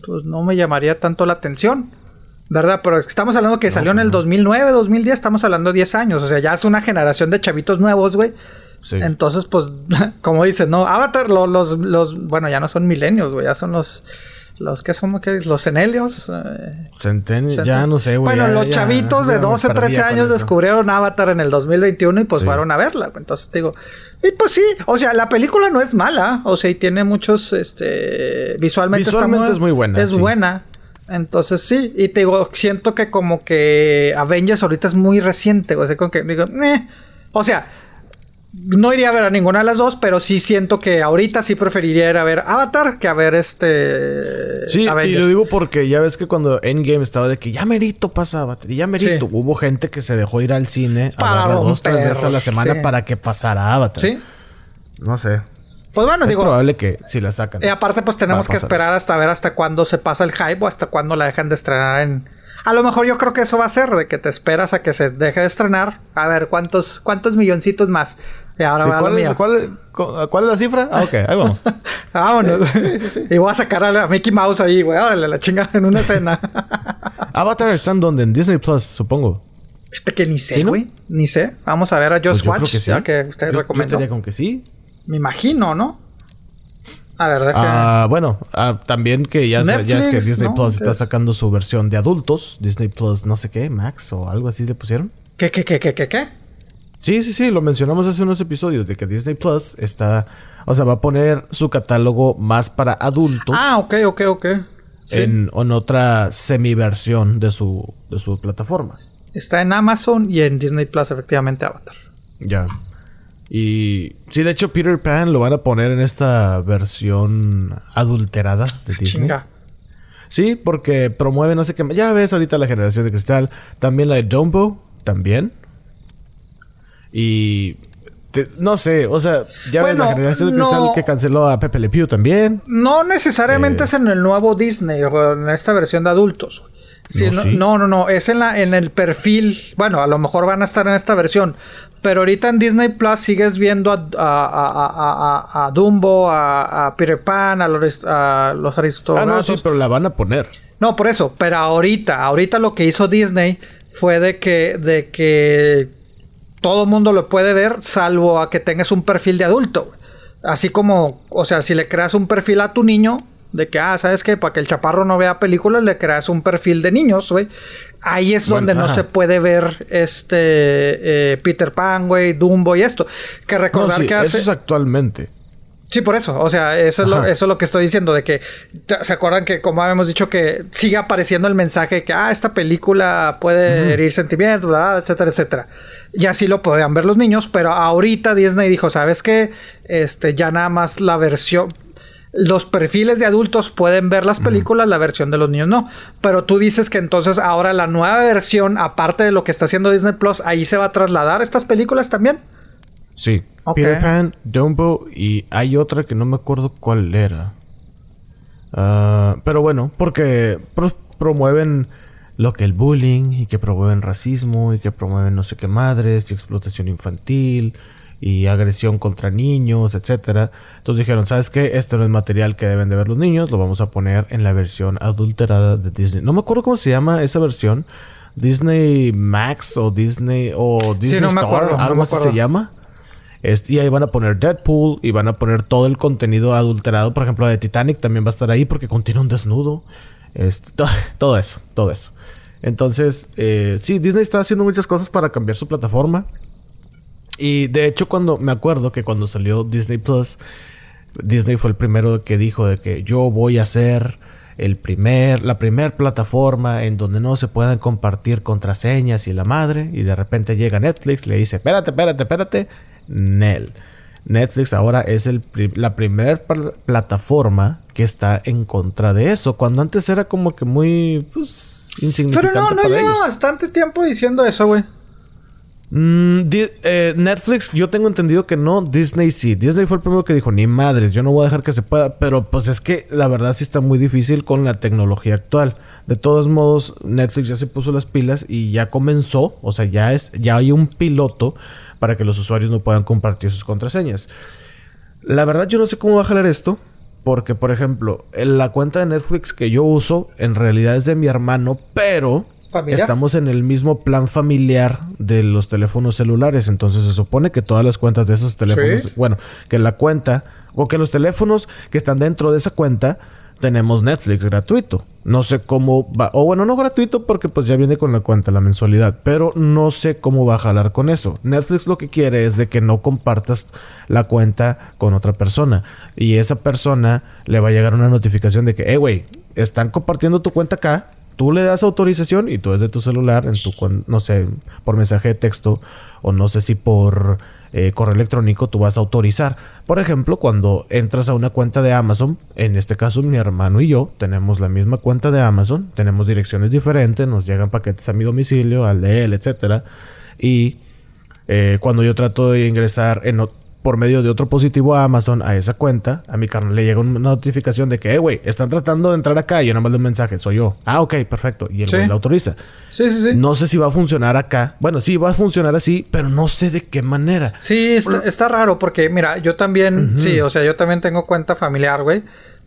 pues no me llamaría tanto la atención. ¿Verdad? Pero estamos hablando que salió en el 2009, 2010, estamos hablando de 10 años. O sea, ya es una generación de chavitos nuevos, güey. Sí. Entonces, pues, como dices, ¿no? Avatar, lo- los, los, bueno, ya no son milenios, güey, ya son los, los que son, ¿qué? Los cenelios. eh, ya no sé, güey. Bueno, ya- los ya- chavitos de ya me 12, perdía 13 con años descubrieron Avatar en el 2021 y pues Sí. fueron a verla. Entonces te digo, y pues sí, o sea, la película no es mala, o sea, y tiene muchos, este, visualmente, está Visualmente es muy buena, Es sí. buena. Entonces sí, y te digo, siento que como que Avengers ahorita es muy reciente, o sea, como que digo, "Meh". o sea, no iría a ver a ninguna de las dos, pero sí siento que ahorita sí preferiría ir a ver Avatar que a ver este Sí, y Avengers. lo digo porque ya ves que cuando Endgame estaba de que ya merito pasaba, y ya merito, Sí. hubo gente que se dejó ir al cine a Para verla dos, tres veces a la semana sí. para que pasara Avatar. Sí. No sé. Pues bueno, es digo, probable que si la sacan. Y aparte, pues tenemos que esperar hasta ver hasta cuándo se pasa el hype o hasta cuándo la dejan de estrenar en. A lo mejor yo creo que eso va a ser, de que te esperas a que se deje de estrenar. A ver, ¿cuántos, cuántos milloncitos más? Y ahora Sí, va ¿cuál, es, cuál es- cuál es la cifra? Ah, ok, ahí vamos. Vámonos. Sí, sí, sí. y voy a sacar a, Mickey Mouse ahí, güey. Órale, la chingada en una escena. Avatar está en donde? En Disney Plus, supongo. Fíjate que ni sé, güey. Ni sé. Vamos a ver a Just Pues yo Watch, creo que sí. ya que usted Yo- yo recomendó. estaría con que sí. Me imagino, ¿no? A ver. Ah, bueno, ah, también que ya, ya es que Disney ¿no? Plus está Es- sacando su versión de adultos. Disney Plus no sé qué, Max o algo así le pusieron. ¿Qué, qué, qué, qué, qué, qué? Sí, sí, sí, lo mencionamos hace unos episodios de que Disney Plus está, o sea, va a poner su catálogo más para adultos Ah, ok, ok, ok. Sí. en, en otra semiversión de su, de su plataforma. Está en Amazon y en Disney Plus, efectivamente, Avatar. Ya. Y sí, de hecho Peter Pan lo van a poner en esta versión adulterada de Disney. Chinga. Sí, porque promueve no sé qué. más. Ya ves ahorita la generación de cristal. También la de Dumbo. También. Y. te- no sé, o sea, ya ves la generación de no. cristal que canceló a Pepe Le Pew también. No necesariamente Eh. es en el nuevo Disney o en esta versión de adultos. Sí, No, no, sí. no, no, no, es en la en el perfil. Bueno, a lo mejor van a estar en esta versión, pero ahorita en Disney Plus sigues viendo a, a, a- a- Dumbo, a, Peter Pan, a los, a los Ah, no, sí, pero la van a poner. No, por eso, pero ahorita, ahorita lo que hizo Disney fue de que, de que todo mundo lo puede ver, salvo a que tengas un perfil de adulto. Así como, o sea, si le creas un perfil a tu niño, De que, ah, ¿sabes qué? Para que el chaparro no vea películas, le creas un perfil de niños, güey. Ahí es donde no se puede ver este eh, Peter Pan, güey, Dumbo y esto. Que recordar que hace. Eso es actualmente. Sí, por eso. O sea, eso es, lo, eso es lo que estoy diciendo. De que se acuerdan que, como habíamos dicho, que sigue apareciendo el mensaje de que, ah, esta película puede herir sentimientos, etcétera, etcétera. Y así lo podían ver los niños, pero ahorita Disney dijo, ¿sabes qué? Este, ya nada más la versión. Los perfiles de adultos pueden ver las películas, la versión de los niños no. Pero tú dices que entonces ahora la nueva versión, aparte de lo que está haciendo Disney Plus, ahí se va a trasladar estas películas también. Sí. Peter Pan, Dumbo y hay otra que no me acuerdo cuál era. Ah, pero bueno, porque promueven lo que el bullying y que promueven racismo y que promueven no sé qué madres y explotación infantil y agresión contra niños, etcétera. Entonces dijeron, ¿sabes qué? Esto no es material que deben de ver los niños, lo vamos a poner en la versión adulterada de Disney. No me acuerdo cómo se llama esa versión. Disney Max o Disney o Disney Star, algo así se llama y ahí van a poner Deadpool y van a poner todo el contenido adulterado. Por ejemplo, de Titanic también va a estar ahí porque contiene un desnudo. Este, todo eso, todo eso. Entonces, eh, sí, Disney está haciendo muchas cosas para cambiar su plataforma. Y de hecho, cuando me acuerdo que cuando salió Disney Plus, Disney fue el primero que dijo de que yo voy a ser el primer, la primer plataforma en donde no se puedan compartir contraseñas y la madre. Y de repente llega Netflix, le dice, espérate, espérate, espérate Nel. Netflix ahora es el la primera plataforma que está en contra de eso, cuando antes era como que muy pues, insignificante. Pero no, no lleva bastante tiempo diciendo eso, güey. Mm, eh, Netflix, yo tengo entendido que no, Disney sí. Disney fue el primero que dijo, ni madre, yo no voy a dejar que se pueda. Pero pues es que la verdad sí está muy difícil con la tecnología actual. De todos modos, Netflix ya se puso las pilas y ya comenzó, o sea, ya es, ya hay un piloto para que los usuarios no puedan compartir sus contraseñas. La verdad yo no sé cómo va a jalar esto, porque por ejemplo, la cuenta de Netflix que yo uso en realidad es de mi hermano, pero estamos en el mismo plan familiar de los teléfonos celulares, entonces se supone que todas las cuentas de esos teléfonos, bueno, que la cuenta o que los teléfonos que están dentro de esa cuenta tenemos Netflix gratuito. No sé cómo va, o bueno, no gratuito porque pues ya viene con la cuenta, la mensualidad, pero no sé cómo va a jalar con eso. Netflix lo que quiere es de que no compartas la cuenta con otra persona y esa persona le va a llegar una notificación de que, eh, güey, están compartiendo tu cuenta acá, tú le das autorización y tú desde tu celular, en tu, no sé, por mensaje de texto o no sé si por eh, correo electrónico tú vas a autorizar. Por ejemplo, cuando entras a una cuenta de Amazon, en este caso mi hermano y yo tenemos la misma cuenta de Amazon, tenemos direcciones diferentes, nos llegan paquetes a mi domicilio, al de él, etcétera. Y eh, cuando yo trato de ingresar en, por medio de otro positivo a Amazon a esa cuenta, a mi carnal le llega una notificación de que, eh, güey, están tratando de entrar acá y yo nada más le un mensaje, soy yo. Ah, ok, perfecto. Y el güey la autoriza. Sí, sí, sí. No sé si va a funcionar acá. Bueno, sí, va a funcionar así, pero no sé de qué manera. Sí, está, raro porque, mira, yo también, sí, o sea, yo también tengo cuenta familiar, güey.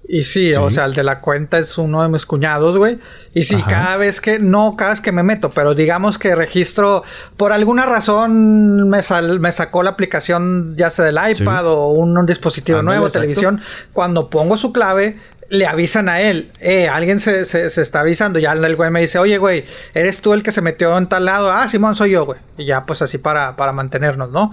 Y sí, o sea, el de la cuenta es uno de mis cuñados, güey. Y sí, cada vez que, no cada vez que me meto, pero digamos que registro, por alguna razón me, me sacó la aplicación ya sea del iPad o un, dispositivo nuevo, televisión. Cuando pongo su clave, le avisan a él, eh, alguien se, se, está avisando. Ya el güey me dice, oye, güey, ¿eres tú el que se metió en tal lado? Ah, Simón, soy yo, güey. Y ya, pues así para, para mantenernos, ¿no?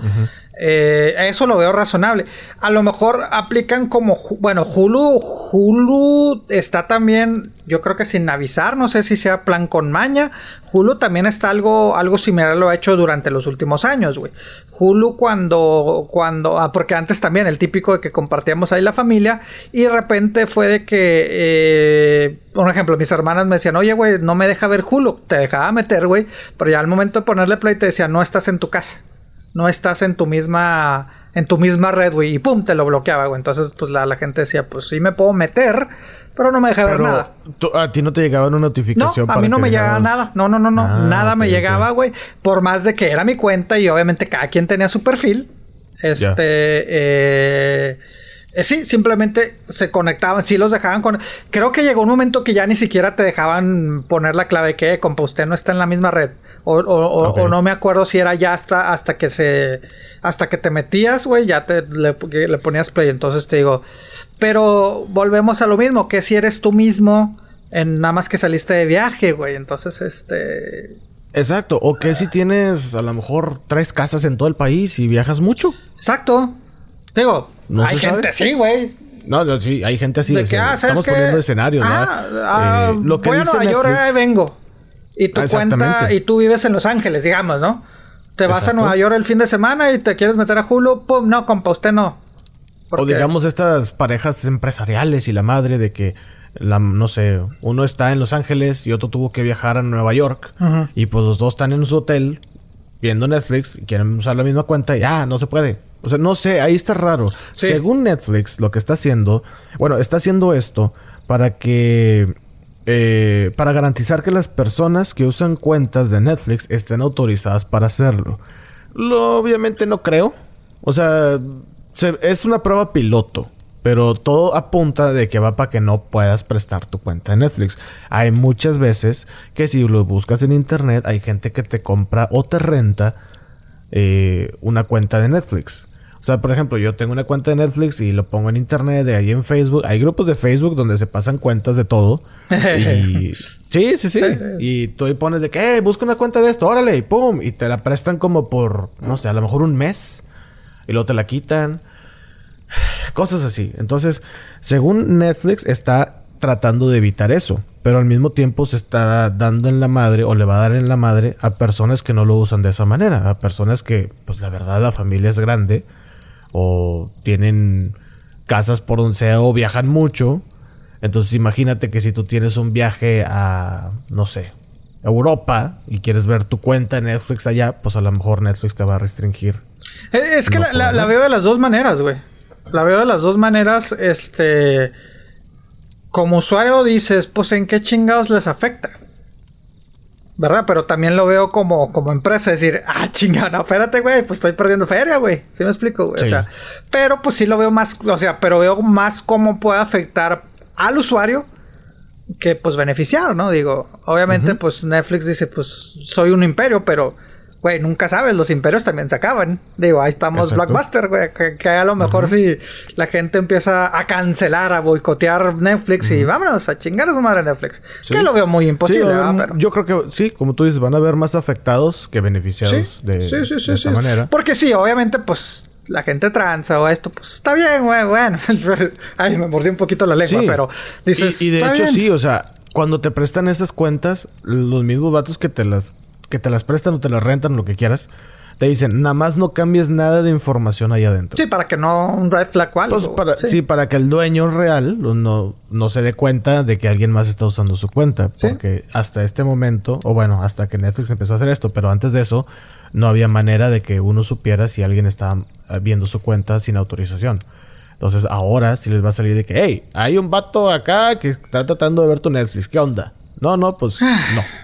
Eh, eso lo veo razonable. A lo mejor aplican como, bueno, Hulu, Hulu está también, yo creo que sin avisar, no sé si sea plan con maña. Hulu también está algo, algo similar, lo ha hecho durante los últimos años, güey. Hulu cuando, cuando, ah, porque antes también el típico de que compartíamos ahí la familia y de repente fue de que, eh, por ejemplo, mis hermanas me decían, oye, güey, no me deja ver Hulu, te dejaba meter, güey, pero ya al momento de ponerle play te decía, no estás en tu casa no estás en tu misma en tu misma red, güey, y pum, te lo bloqueaba, güey. Entonces, pues la, gente decía, pues sí me puedo meter, pero no me deja ver nada. ¿A ti no te llegaba una notificación? No, a mí no me llegaba nada. No, no, no, no. Ah, nada me llegaba, güey. Por más de que era mi cuenta y obviamente cada quien tenía su perfil. Este, eh, Eh, sí, simplemente se conectaban, sí los dejaban con... Creo que llegó un momento que ya ni siquiera te dejaban poner la clave que, compa, usted no está en la misma red. O, o, o, no me acuerdo si era ya hasta, hasta que se... Hasta que te metías, güey, ya te le, le, ponías play. Entonces te digo... Pero volvemos a lo mismo, que si eres tú mismo, en nada más que saliste de viaje, güey. Entonces, este... Exacto. O que si tienes a lo mejor tres casas en todo el país y viajas mucho. Exacto. Digo, hay gente así, güey. No, no, sí, hay gente así. De ah, estamos poniendo escenarios, ah, ah, eh, lo que voy a Nueva York, vengo. Y tu cuenta, y tú vives en Los Ángeles, digamos, ¿no? Te vas a Nueva York el fin de semana y te quieres meter a Hulu, pum, no, compa, usted no. O digamos estas parejas empresariales y la madre de que, la, no sé, uno está en Los Ángeles y otro tuvo que viajar a Nueva York. Y pues los dos están en su hotel viendo Netflix y quieren usar la misma cuenta y ya, no se puede. O sea, no sé, ahí está raro. Según Netflix, lo que está haciendo, bueno, está haciendo esto para que, eh, para garantizar que las personas que usan cuentas de Netflix estén autorizadas para hacerlo. Lo obviamente no creo. O sea, es una prueba piloto. Pero todo apunta de que va para que no puedas prestar tu cuenta de Netflix. Hay muchas veces que si lo buscas en internet, hay gente que te compra o te renta eh, una cuenta de Netflix. O sea, por ejemplo, yo tengo una cuenta de Netflix y lo pongo en internet, de ahí en Facebook. Hay grupos de Facebook donde se pasan cuentas de todo. y... Sí, sí, sí. Y tú ahí pones de que, hey, busca una cuenta de esto, órale, y pum. Y te la prestan como por, no sé, a lo mejor un mes. Y luego te la quitan. Cosas así. Entonces, según Netflix, está tratando de evitar eso. Pero al mismo tiempo se está dando en la madre o le va a dar en la madre a personas que no lo usan de esa manera. A personas que, pues la verdad, la familia es grande o tienen casas por donde sea o viajan mucho. Entonces imagínate que si tú tienes un viaje a, no sé, Europa y quieres ver tu cuenta en Netflix allá, pues a lo mejor Netflix te va a restringir. Eh, es que la, veo de las dos maneras, güey. La veo de las dos maneras, este... Como usuario dices, pues en qué chingados les afecta. ¿Verdad? Pero también lo veo como, como empresa, decir, ah, chingada, no, espérate, güey, pues estoy perdiendo feria, güey. ¿Sí me explico, güey? O sea, pero pues sí lo veo más, o sea, pero veo más cómo puede afectar al usuario que pues beneficiar, ¿no? Digo, obviamente, pues Netflix dice, pues soy un imperio, pero güey, nunca sabes, los imperios también se acaban. Digo, ahí estamos Blockbuster, güey, que, a lo mejor si la gente empieza a cancelar, a boicotear Netflix y vámonos a chingar a su madre Netflix. Que lo veo muy imposible, Yo creo que sí, como tú dices, van a haber más afectados que beneficiados de, de esta manera. Porque sí, obviamente, pues la gente transa o esto, pues está bien, güey, bueno. Ay, me mordí un poquito la lengua, pero dices. Y, de hecho, sí, o sea, cuando te prestan esas cuentas, los mismos vatos que te las que te las prestan o te las rentan, lo que quieras, te dicen, nada más no cambies nada de información ahí adentro. Sí, para que no un red flag o algo. Pues para, sí. para que el dueño real no, no se dé cuenta de que alguien más está usando su cuenta. Porque hasta este momento, o bueno, hasta que Netflix empezó a hacer esto, pero antes de eso, no había manera de que uno supiera si alguien estaba eh, viendo su cuenta sin autorización. Entonces ahora sí les va a salir de que, hey, hay un vato acá que está tratando de ver tu Netflix, ¿qué onda? No, no, pues no.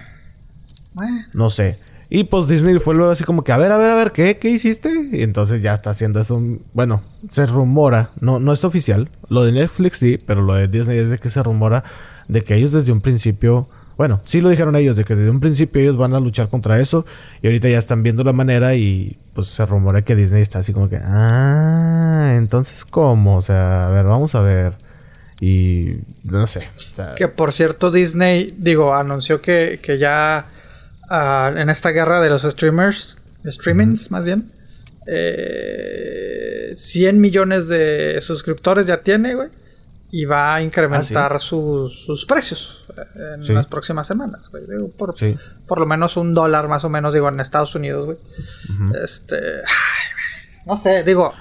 No sé. Y pues Disney fue luego así como que, a ver, a ver, a ver, ¿qué? ¿Qué hiciste? Y entonces ya está haciendo eso. Bueno, se rumora, no, no es oficial. Lo de Netflix sí, pero lo de Disney es de que se rumora de que ellos desde un principio, bueno, sí lo dijeron ellos, de que desde un principio ellos van a luchar contra eso. Y ahorita ya están viendo la manera y pues se rumora que Disney está así como que, ah, entonces ¿cómo? O sea, a ver, vamos a ver. Y no sé. que por cierto, Disney, digo, anunció que, que ya en esta guerra de los streamers, streamings más bien, 100 eh, millones de suscriptores ya tiene, güey. Y va a incrementar ah, sus, precios eh, en las próximas semanas, güey. Por, por, lo menos un dólar más o menos, digo, en Estados Unidos, güey. Este. no sé, digo.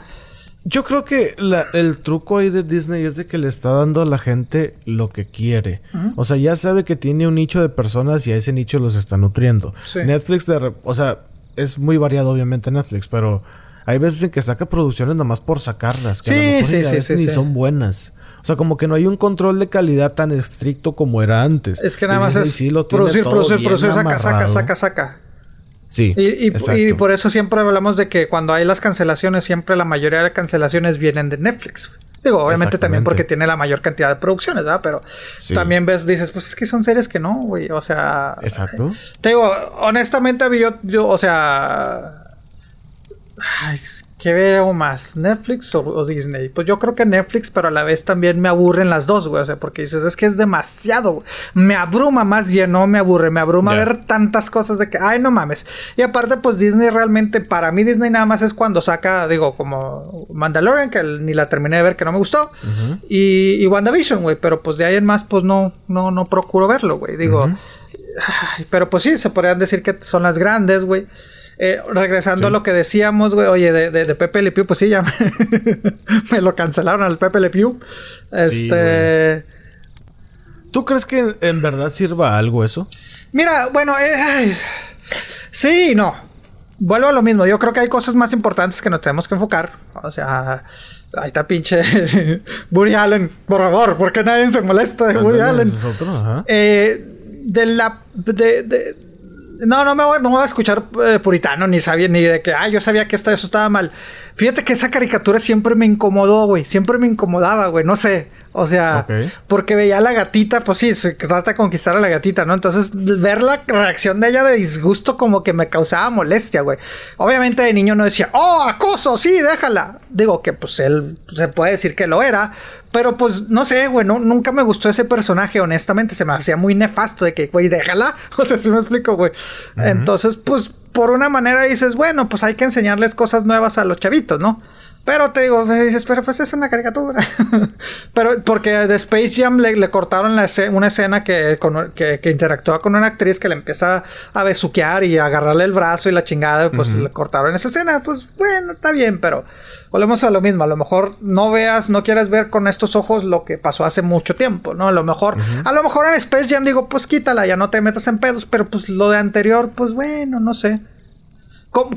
Yo creo que el truco ahí de Disney es de que le está dando a la gente lo que quiere. O sea, ya sabe que tiene un nicho de personas y a ese nicho los está nutriendo. Netflix, de, o sea, es muy variado obviamente Netflix, pero hay veces en que saca producciones nomás por sacarlas, que a lo mejor sí, ni son buenas. O sea, como que no hay un control de calidad tan estricto como era antes. Es que nada más es producir, producir, producir, saca, saca, saca, saca. Sí. Y, por eso siempre hablamos de que cuando hay las cancelaciones, siempre la mayoría de las cancelaciones vienen de Netflix. Digo, obviamente también porque tiene la mayor cantidad de producciones, ¿verdad? Pero también ves, dices, pues es que son series que no, güey. O sea. Exacto. Te digo, honestamente, yo, yo o sea. Ay, ¿Qué veo más? ¿Netflix o, Disney? Pues yo creo que Netflix, pero a la vez también me aburren las dos, güey. O sea, porque dices, es que es demasiado. Me abruma más bien, no me aburre. Me abruma ver tantas cosas de que, ay, no mames. Y aparte, pues Disney realmente, para mí Disney nada más es cuando saca, digo, como Mandalorian, que ni la terminé de ver, que no me gustó. y, y, WandaVision, güey. Pero pues de ahí en más, pues no, no, no procuro verlo, güey. Digo, pero pues sí, se podrían decir que son las grandes, güey. Eh, regresando a lo que decíamos, güey, oye, de, de, Pepe Le Pew, pues sí, ya me, lo cancelaron al Pepe Le Pew. Este. ¿Tú crees que en, verdad sirva algo eso? Mira, bueno, eh, sí y no. Vuelvo a lo mismo. Yo creo que hay cosas más importantes que nos tenemos que enfocar. O sea, ahí está pinche Woody Allen. Por favor, porque nadie se molesta de Woody Allen. Eh, de la. de, no, no me voy, no voy a escuchar eh, puritano, ni sabía, ni de que, ah, yo sabía que esto, eso estaba mal. Fíjate que esa caricatura siempre me incomodó, güey. Siempre me incomodaba, güey. No sé. O sea, porque veía a la gatita, pues sí, se trata de conquistar a la gatita, ¿no? Entonces, ver la reacción de ella de disgusto como que me causaba molestia, güey. Obviamente de niño no decía, oh, acoso, sí, déjala. Digo que pues él se puede decir que lo era, pero pues no sé, güey, nunca me gustó ese personaje, honestamente, se me hacía muy nefasto de que, güey, déjala. O sea, si me explico, güey. Entonces, pues por una manera dices, bueno, pues hay que enseñarles cosas nuevas a los chavitos, ¿no? Pero te digo, me dices, pero pues es una caricatura. pero porque de Space Jam le, cortaron una escena que, que, interactúa con una actriz que le empieza a besuquear y a agarrarle el brazo y la chingada, pues le cortaron esa escena. Pues bueno, está bien, pero volvemos a lo mismo. A lo mejor no veas, no quieres ver con estos ojos lo que pasó hace mucho tiempo, ¿no? A lo mejor, a lo mejor en Space Jam digo, pues quítala, ya no te metas en pedos, pero pues lo de anterior, pues bueno, no sé.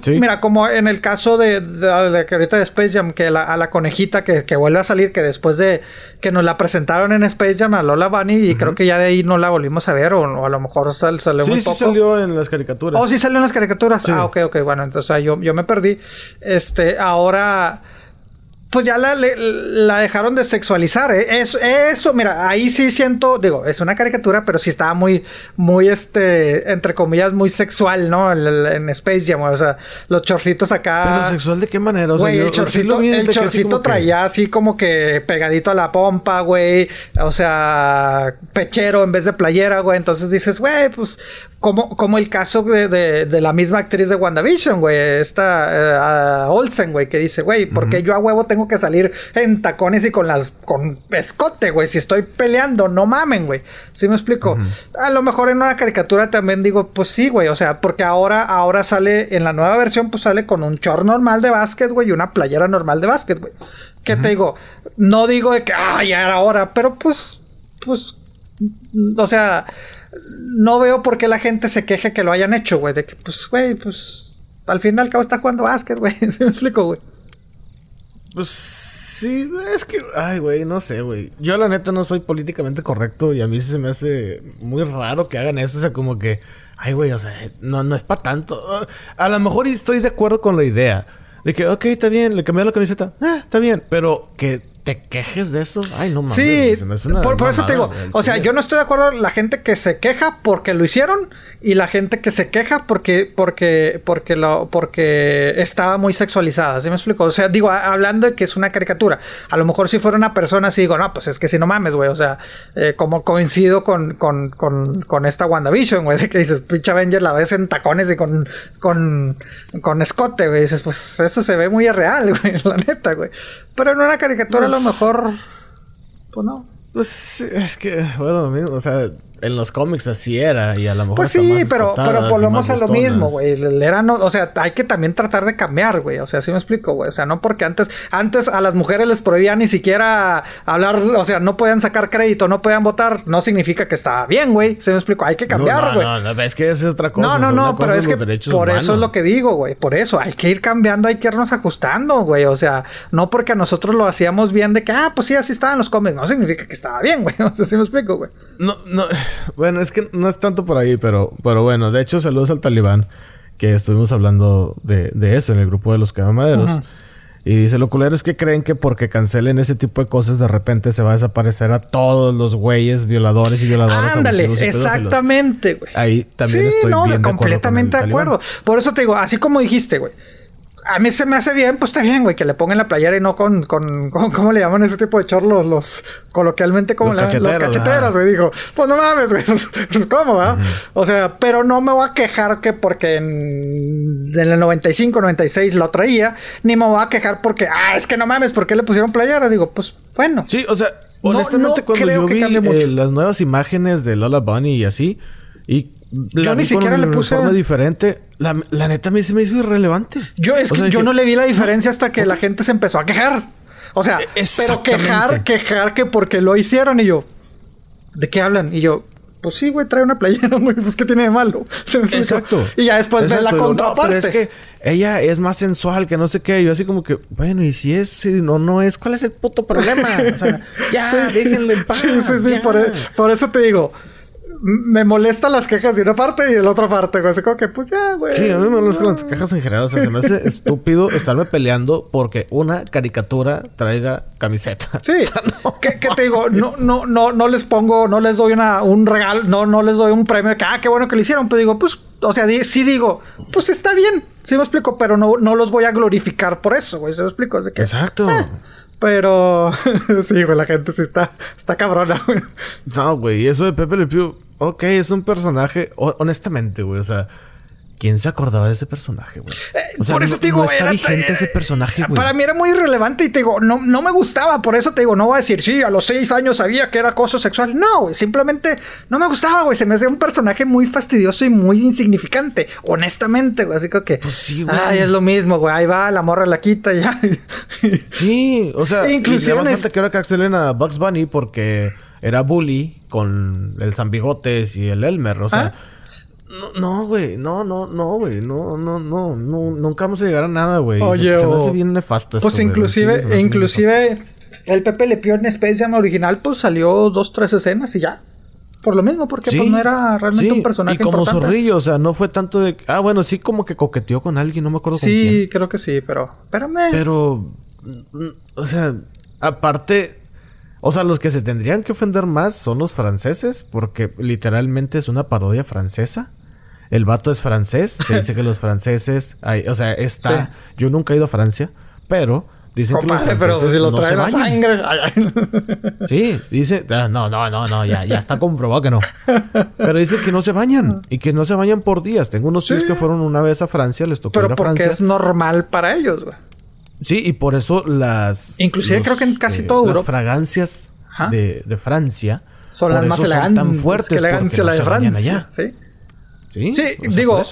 Mira, como en el caso de, de, que ahorita de Space Jam, que a la conejita que, que, vuelve a salir, que después de que nos la presentaron en Space Jam a Lola Bunny, y creo que ya de ahí no la volvimos a ver, o, a lo mejor salió sí, Sí, salió en las caricaturas. Oh, sí salió en las caricaturas. Ah, ok, ok, bueno, entonces yo, yo me perdí. Este, ahora pues ya la, la, dejaron de sexualizar. ¿eh? Eso, eso, mira, ahí sí siento, digo, es una caricatura, pero sí estaba muy, muy, este, entre comillas, muy sexual, ¿no? En, Space Jam, o sea, los chorcitos acá. ¿Pero sexual de qué manera? O güey, el chorcito, el chorcito traía así como que pegadito a la pompa, güey. O sea, pechero en vez de playera, güey. Entonces dices, güey, pues como, como el caso de, de, la misma actriz de WandaVision, güey. Esta uh, Olsen, güey, que dice, güey, ¿por qué yo a huevo tengo que salir en tacones y con las con escote, güey? Si estoy peleando, no mamen, güey. ¿Sí me explico? A lo mejor en una caricatura también digo, pues sí, güey. O sea, porque ahora, ahora sale, en la nueva versión, pues sale con un short normal de básquet, güey, y una playera normal de básquet, güey. ¿Qué te digo? No digo de que, ah, ya era hora, pero pues, pues, o sea no veo por qué la gente se queje que lo hayan hecho, güey. De que, pues, güey, pues, al fin y al cabo está jugando básquet, güey. ¿Se me explico, güey? Pues sí, es que, ay, güey, no sé, güey. Yo la neta no soy políticamente correcto y a mí se me hace muy raro que hagan eso. O sea, como que, ay, güey, o sea, no, no es para tanto. A lo mejor estoy de acuerdo con la idea. De que, ok, está bien, le cambié la camiseta. Ah, está bien. Pero que te quejes de eso. Ay, no mames. Sí, por, eso te digo. O sea, yo no estoy de acuerdo la gente que se queja porque lo hicieron y la gente que se queja porque porque porque lo porque estaba muy sexualizada. ¿Sí me explico? O sea, digo, hablando de que es una caricatura. A lo mejor si fuera una persona así digo, no, pues es que si no mames, güey. O sea, eh, como coincido con, con, con, con esta WandaVision, güey, de que dices, pinche Avenger la ves en tacones y con con con escote, güey. Dices, pues eso se ve muy real, güey, la neta, güey. Pero en una caricatura a lo pues, mejor. Pues no. Pues es que, bueno, lo mismo, o sea, en los cómics así era y a lo mejor pues sí pero pero volvemos a lo mismo güey. Era no o sea hay que también tratar de cambiar güey. O sea sí me explico güey. O sea no porque antes antes a las mujeres les prohibían ni siquiera hablar o sea no podían sacar crédito no podían votar no significa que está bien güey. Sí me explico hay que cambiar güey. no, no, no, es que es otra cosa no no no pero es que por eso es lo que digo güey. Por eso hay que ir cambiando hay que irnos ajustando güey. O sea no porque nosotros lo hacíamos bien de que ah pues sí así estaban los cómics no significa que estaba bien güey. O sea sí me explico güey. No no bueno, es que no es tanto por ahí, pero, pero bueno, de hecho, saludos al talibán, que estuvimos hablando de, eso en el grupo de los cabamaderos. Y dice, lo culero es que creen que porque cancelen ese tipo de cosas, de repente se va a desaparecer a todos los güeyes violadores y violadoras. Ándale, exactamente, güey. Ahí también sí, estoy no, bien de acuerdo completamente de acuerdo. Por eso te digo, así como dijiste, güey. A mí se me hace bien, pues está bien, güey, que le pongan la playera y no con, con, con- ¿cómo le llaman ese tipo de chorlos? Los, coloquialmente, como Los los cacheteros, güey. Digo, pues no mames, güey, pues, pues, ¿cómo, va? O sea, pero no me voy a quejar que porque en, en el 95, 96 lo traía, ni me voy a quejar porque, ah, es que no mames, ¿por qué le pusieron playera? Digo, pues, bueno. Sí, o sea, No- honestamente no cuando yo que vi eh, las nuevas imágenes de Lola Bunny y así, y la Yo ni siquiera le puse- uniforme diferente, la, la neta a mí se me hizo irrelevante. Yo es O que sea, yo no le vi la diferencia hasta que la gente se empezó a quejar. O sea, E- pero quejar, quejar que porque lo hicieron y yo, ¿de qué hablan? Y yo, pues sí, güey, trae una playera, güey, pues qué tiene de malo. Se me. Exacto. Y ya después ves la no, contraparte. pero es que ella es más sensual que no sé qué. Yo así como que, bueno, y si es, si no, no es, ¿cuál es el puto problema? O sea, ya, Sí. déjenle en paz. Sí, sí, sí, por, e- por eso te digo. Me molestan las quejas de una parte y de la otra parte, güey. Así como que, pues ya, güey. Sí, a mí me molestan las cajas en general. O sea, se me hace estúpido estarme peleando porque una caricatura traiga camiseta. Sí. ¿Qué, qué te digo? No, no, no, no les pongo, no les doy una, un regalo, no, no les doy un premio que, ah, qué bueno que lo hicieron. Pero digo, pues, o sea, sí digo, pues está bien. Sí me explico, pero no, no los voy a glorificar por eso, güey. ¿Se me explico? Que, Exacto. eh, pero sí, güey, la gente sí está, está cabrona, güey. No, güey, eso de Pepe Le Pew, ok, es un personaje, ho- honestamente, güey, o sea, ¿quién se acordaba de ese personaje, güey? O sea, por eso no, te digo, no está era- vigente ese personaje, güey. Para mí era muy irrelevante y te digo, no, no me gustaba, por eso te digo, no voy a decir, sí, a los seis años sabía que era acoso sexual. No, güey, simplemente no me gustaba, güey. Se me hacía un personaje muy fastidioso y muy insignificante, honestamente, güey. Así que, Pues sí, güey. ay, es lo mismo, güey. Ahí va, la morra la quita y ya. Sí, o sea, inclusive bastante que ahora cancelen a Bugs Bunny porque era bully con el San Bigotes y el Elmer, o sea... Ah. No, no, güey, no, no, no, güey, no, no, no, no, nunca vamos a llegar a nada, güey. Oye, se, se me hace bien nefasto esto, Pues inclusive, inclusive el Pepe Le Pew en Space Jam original, pues salió dos, tres escenas y ya. Por lo mismo, porque Sí, pues no era realmente sí, un personaje Y como importante. zorrillo, o sea, no fue tanto de... Ah, bueno, sí como que coqueteó con alguien, no me acuerdo con quién. Sí, creo que sí, pero, pero me... Pero, o sea, aparte, o sea, los que se tendrían que ofender más son los franceses, porque literalmente es una parodia francesa. El vato es francés, se dice que los franceses, ay, o sea, está, Sí. yo nunca he ido a Francia, pero dicen Compadre, que los pero franceses si lo no trae se bañan. sangre. Ay, ay. Sí, dice, ah, no, no, no, no, ya, ya está comprobado que no. Pero dice que no se bañan y que no se bañan por días. Tengo unos tíos Sí. que fueron una vez a Francia, les tocó ir Pero a porque Francia. es normal para ellos, güey. Sí, y por eso las... Inclusive creo que en casi todo Las fragancias de, de Francia... Son las más elegantes. tan fuertes que porque la no de se bañan Francia. allá. Sí, Sí, digo,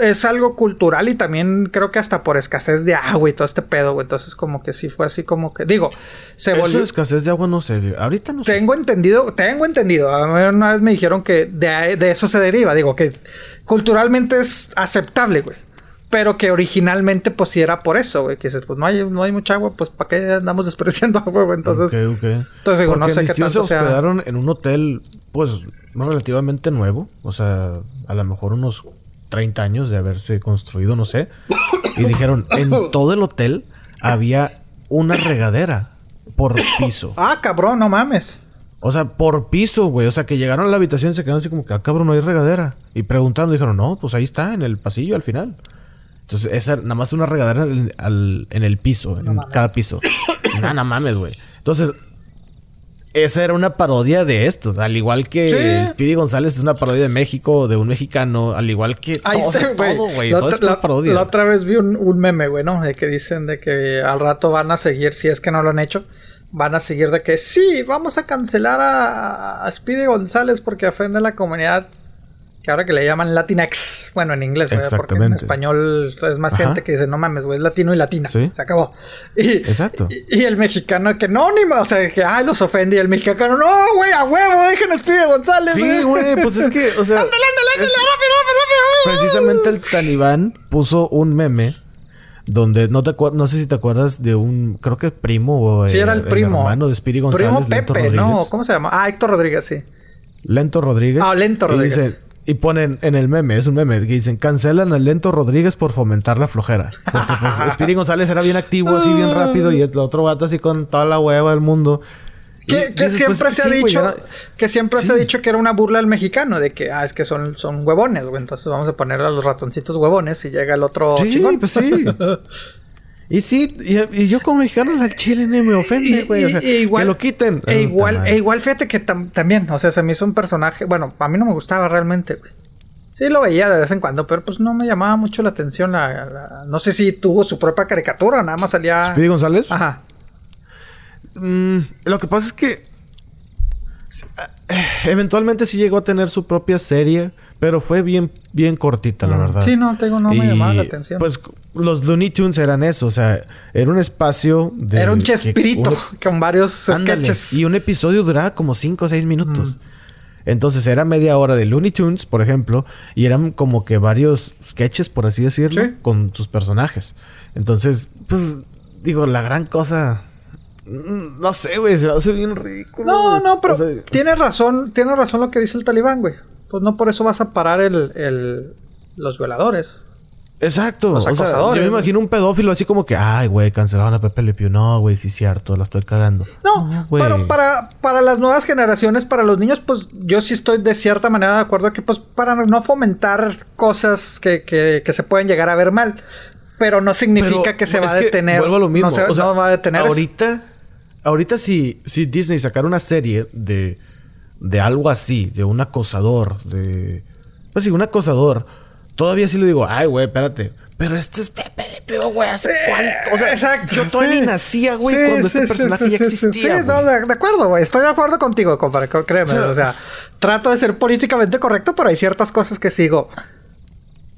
es algo cultural y también creo que hasta por escasez de agua y todo este pedo, güey. Entonces, como que sí fue así como que. Digo, se Eso volvió. de escasez de agua no sé. Ahorita no sé. Tengo entendido, tengo entendido. A mí una vez me dijeron que de, de eso se deriva. Digo que culturalmente es aceptable, güey. Pero que originalmente, pues sí era por eso, güey. Que dices, pues no hay, no hay mucha agua, pues ¿para qué andamos despreciando agua, güey? Entonces, Ok, ok. entonces digo, no sé mis qué tanto se sea. hospedaron en un hotel, pues, relativamente nuevo. O sea, a lo mejor unos 30 años de haberse construido, no sé. Y dijeron, en todo el hotel había una regadera por piso. Ah, cabrón, no mames. O sea, por piso, güey. O sea, que llegaron a la habitación y se quedaron así como que, ah, cabrón, no hay regadera. Y preguntaron, dijeron, no, pues ahí está, en el pasillo al final. Entonces, esa nada más una regadera en, al- en el piso, en mames. cada piso. no, no mames, güey. Entonces, esa era una parodia de estos. Al igual que Sí. Speedy González es una parodia de México, de un mexicano. Al igual que Ahí todo, está, güey. todo, güey. La Todo otra- es una la- parodia. La otra vez vi un, un meme, güey, ¿no? De que dicen de que al rato van a seguir, si es que no lo han hecho, van a seguir de que sí, vamos a cancelar a, a Speedy González porque ofende a la comunidad que ahora que le llaman Latinx. Bueno, en inglés, güey, porque en Exactamente. español es más Ajá. gente que dice, no mames, güey, es latino y latina. Sí. Se acabó. Y, Exacto. Y, y el mexicano que no, ni ma- o sea, que ay, los ofende. Y el mexicano, no, güey, a huevo, dejen a Speedy González. Sí, güey, pues es que, o sea. Ándale, ándale, ándale, rápido, rápido, rápido. Precisamente el talibán puso un meme donde no te no sé si te acuerdas de un creo que primo o Sí, eh, era el primo. hermano de Speedy González, Primo Pepe, no, ¿cómo se llama? Ah, Héctor Rodríguez, sí. Lento Rodríguez. Ah, Lento Y Rodríguez. dice, Y ponen en el meme, es un meme, que dicen, cancelan al lento Rodríguez por fomentar la flojera. Porque pues Speedy González era bien activo, así bien rápido, y el otro vato así con toda la hueva del mundo. Que, Y que dices, siempre pues, se ha sí, dicho que siempre se ha dicho que era una burla al mexicano de que ah es que son, son huevones güey entonces vamos a poner a los ratoncitos huevones y llega el otro Sí, chingón pues sí. Y sí, y, y yo como mexicano al chile ni me ofende, güey. O sea, e que lo quiten. E igual, e igual fíjate que tam- también, o sea, se me hizo un personaje, bueno, a mí no me gustaba realmente, güey. Sí lo veía de vez en cuando, pero pues no me llamaba mucho la atención la, la- no sé si tuvo su propia caricatura, nada más salía ¿Speedy González? Ajá. Mm, lo que pasa es que eh, eventualmente sí llegó a tener su propia serie, pero fue bien, bien cortita, la Mm, verdad. sí, no, te digo, no me Y, llamaba la atención. Pues los Looney Tunes eran eso, o sea, era un espacio de. Era un que chespirito uno- con varios Ándale, sketches. Y un episodio duraba como 5 o 6 minutos. Mm. Entonces era media hora de Looney Tunes, por ejemplo, y eran como que varios sketches, por así decirlo, Sí. con sus personajes. Entonces, pues, digo, la gran cosa. mm, No sé, güey, se va a hacer bien ridículo. No, no, pero O sea, tiene razón, tiene razón lo que dice el talibán, güey. Pues no por eso vas a parar el, el- los violadores. Exacto. los O sea, yo me imagino un pedófilo así como que, ay, güey, cancelaron a Pepe Le Pew. No, güey, sí es cierto, la estoy cagando. No, güey. pero para, para las nuevas generaciones, para los niños, pues yo sí estoy de cierta manera de acuerdo que pues para no fomentar cosas que, que, que se pueden llegar a ver mal. Pero no significa Pero, que se va a detener. Vuelvo a lo mismo. No, se, o sea, no va a detener. eso. Ahorita, ahorita si, si Disney sacara una serie de, de algo así, de un acosador, de. Pues sí, un acosador. Todavía sí le digo, ay, güey, espérate. Pero este es Pepe Le Pew, güey, ¿hace cuánto? O sea, exacto. yo todavía sí. ni nacía, güey, Sí, cuando este personaje ya existía. Sí, no, de, de acuerdo, güey. Estoy de acuerdo contigo, compadre. Créeme. O sea, trato de ser políticamente correcto, pero hay ciertas cosas que sigo.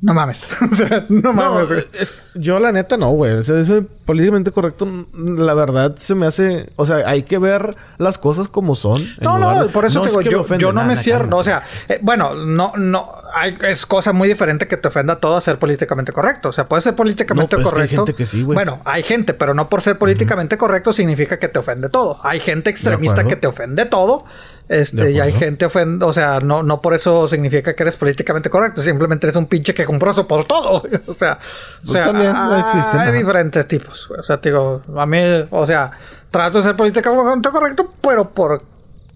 No mames. o sea, no mames, es- yo la neta no, güey. O sea, eso políticamente correcto, la verdad se me hace... O sea, hay que ver las cosas como son. No, no, de- por eso te es digo, que yo, ofende, yo no nada, me cierro. O sea, eh, bueno, no, no, hay- es cosa muy diferente que te ofenda todo a ser políticamente correcto. O sea, puede ser políticamente No, pero es que hay correcto. gente que sí, güey. Bueno, hay gente, pero no por ser políticamente correcto significa que te ofende todo. Hay gente extremista que te ofende todo. Este, y hay gente ofende, o sea, no, no por eso significa que eres políticamente correcto, simplemente eres un pinche que compró por todo. O sea, o Pues sea, también, no existen, hay ajá. diferentes tipos. O sea, te digo, a mí, o sea, trato de ser políticamente correcto, pero por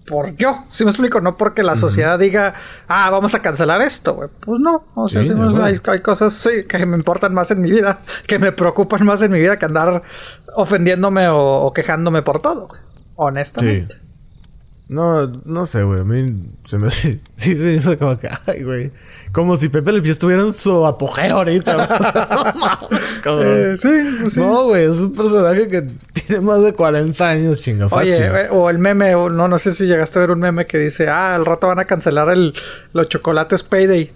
por yo, si me explico, no porque la sociedad diga, ah, vamos a cancelar esto, güey. Pues no, o sea, Sí, hay, hay cosas sí, que me importan más en mi vida, que me preocupan más en mi vida que andar ofendiéndome o, o quejándome por todo. Honestamente. No, no sé, güey. A mí se me. Sí, se me hizo como que... Ay, güey. Como si Pepe Le Pew estuviera en su apogeo ahorita. no mames, cabrón. Eh, sí, pues sí. No, güey. Es un personaje que tiene más de 40 años, chinga. Fácil. Oye, eh, o el meme, o no, no sé si llegaste a ver un meme que dice, ah, al rato van a cancelar el, los chocolates Payday.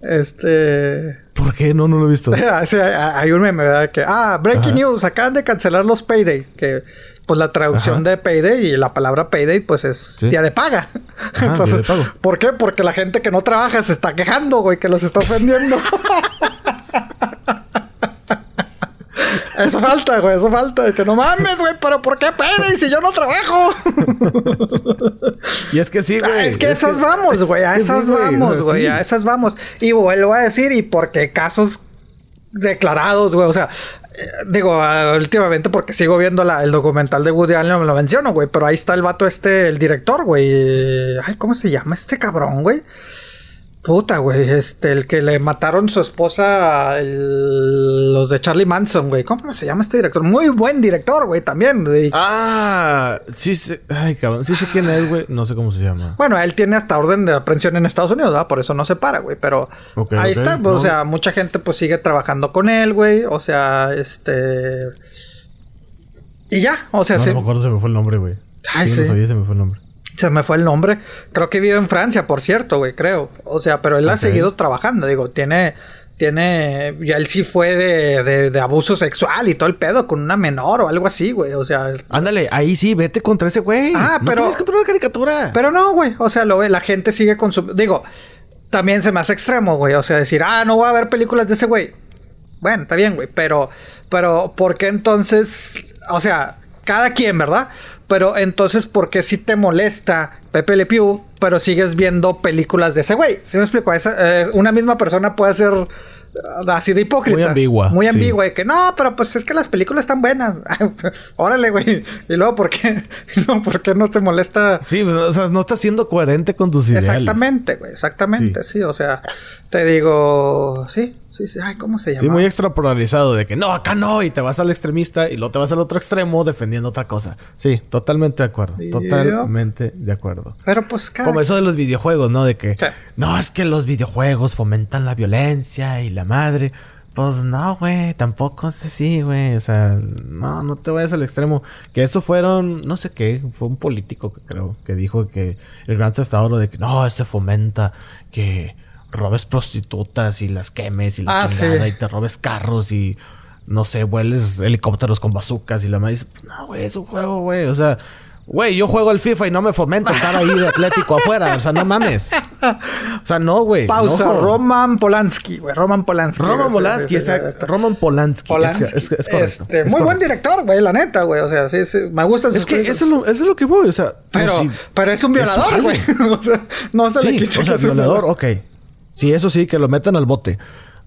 Este. ¿Por qué? No, no lo he visto. Sí, hay un meme, ¿verdad? Que, ah, breaking Ajá. news, acaban de cancelar los payday. Que, pues la traducción Ajá. de payday y la palabra payday, pues es Sí. día de paga. Ajá, día de pago. ¿por qué? Porque la gente que no trabaja se está quejando, güey, que los está ofendiendo. Eso falta, güey, eso falta. Que no mames, güey, pero ¿por qué payday si yo no trabajo? Y es que sí, Ah, güey. es que esas vamos, güey. A esas vamos, güey. A esas vamos. Y vuelvo a decir, y porque casos declarados, güey. O sea, eh, digo, últimamente porque sigo viendo la- el documental de Woody Allen, me lo menciono, güey. Pero ahí está el vato este, el director, güey. Ay, ¿cómo se llama este cabrón, güey? Puta, güey, este, el que le mataron su esposa, el- los de Charlie Manson, güey. ¿Cómo se llama este director? Muy buen director, güey, también. güey. Ah, sí sé. Ay, cabrón. Sí sé quién es, güey. No sé cómo se llama. Bueno, él tiene hasta orden de aprehensión en Estados Unidos, ¿verdad? Por eso no se para, güey. Pero ahí está, pues, no. o sea, mucha gente pues sigue trabajando con él, güey. O sea, este... Y ya, o sea, no, se, no me acuerdo, se me fue el nombre, güey. Ay, sí. no sí. sabía, se me fue el nombre. Se me fue el nombre. Creo que vive en Francia, por cierto, güey, creo. O sea, pero él ha seguido trabajando, digo, tiene... Tiene... Ya él sí fue de, de, de abuso sexual y todo el pedo con una menor o algo así, güey. O sea, Ándale, ahí sí, vete contra ese güey. Ah, No pero- tienes contra una caricatura. Pero no, güey. O sea, lo ve, la gente sigue con su. Digo, también se me hace extremo, güey. O sea, decir, ah, no voy a ver películas de ese güey. Bueno, está bien, güey. Pero, pero, ¿por qué entonces? O sea, cada quien, ¿verdad? Pero entonces, ¿por qué si te molesta Pepe Le Pew, pero sigues viendo películas de ese güey? ¿Sí me explico? Esa, eh, una misma persona puede ser así de hipócrita. Muy ambigua, Muy sí. ambigua. de que no, pero pues es que las películas están buenas. Órale, güey. Y luego, ¿por qué? Y luego, ¿por qué no te molesta? Sí, pues, o sea, no estás siendo coherente con tus ideales. Exactamente, güey. Exactamente, sí. O sea, te digo, sí, sí, sí. Ay, ¿cómo se llama? Sí, muy extrapolarizado de que no, acá no, y te vas al extremista y luego te vas al otro extremo defendiendo otra cosa. Sí, totalmente de acuerdo. Totalmente de acuerdo. Pero pues cada... Como eso de los videojuegos, ¿no? De que ¿Qué? no, es que los videojuegos fomentan la violencia y la madre. Pues no, güey, tampoco es así, güey. O sea, no, no te vayas al extremo. Que eso fueron, no sé qué, fue un político que creo que dijo que el Gran Theft Auto de que no, ese fomenta que robes prostitutas y las quemes y la Ah, chingada sí. y te robes carros y no sé, vueles helicópteros con bazucas y la madre dice, no, güey, es un juego, güey. O sea, güey, yo juego el FIFA y no me fomenta estar ahí de atlético afuera. O sea, no mames. O sea, no, güey. Pausa. no, Roman Polanski, güey. Roman Polanski. Roman Polanski, exacto. Roman Polanski. Polanski. Es, es- es correcto. Este, es muy buen director, güey, la neta, güey. O sea, sí, sí. Me gusta Es que eso es, lo, eso es lo que voy, o sea. pues Pero, sí. pero es un violador, güey. o sea, no se le Sí, quita o sea, es un violador, ok. Sí, eso sí, que lo metan al bote.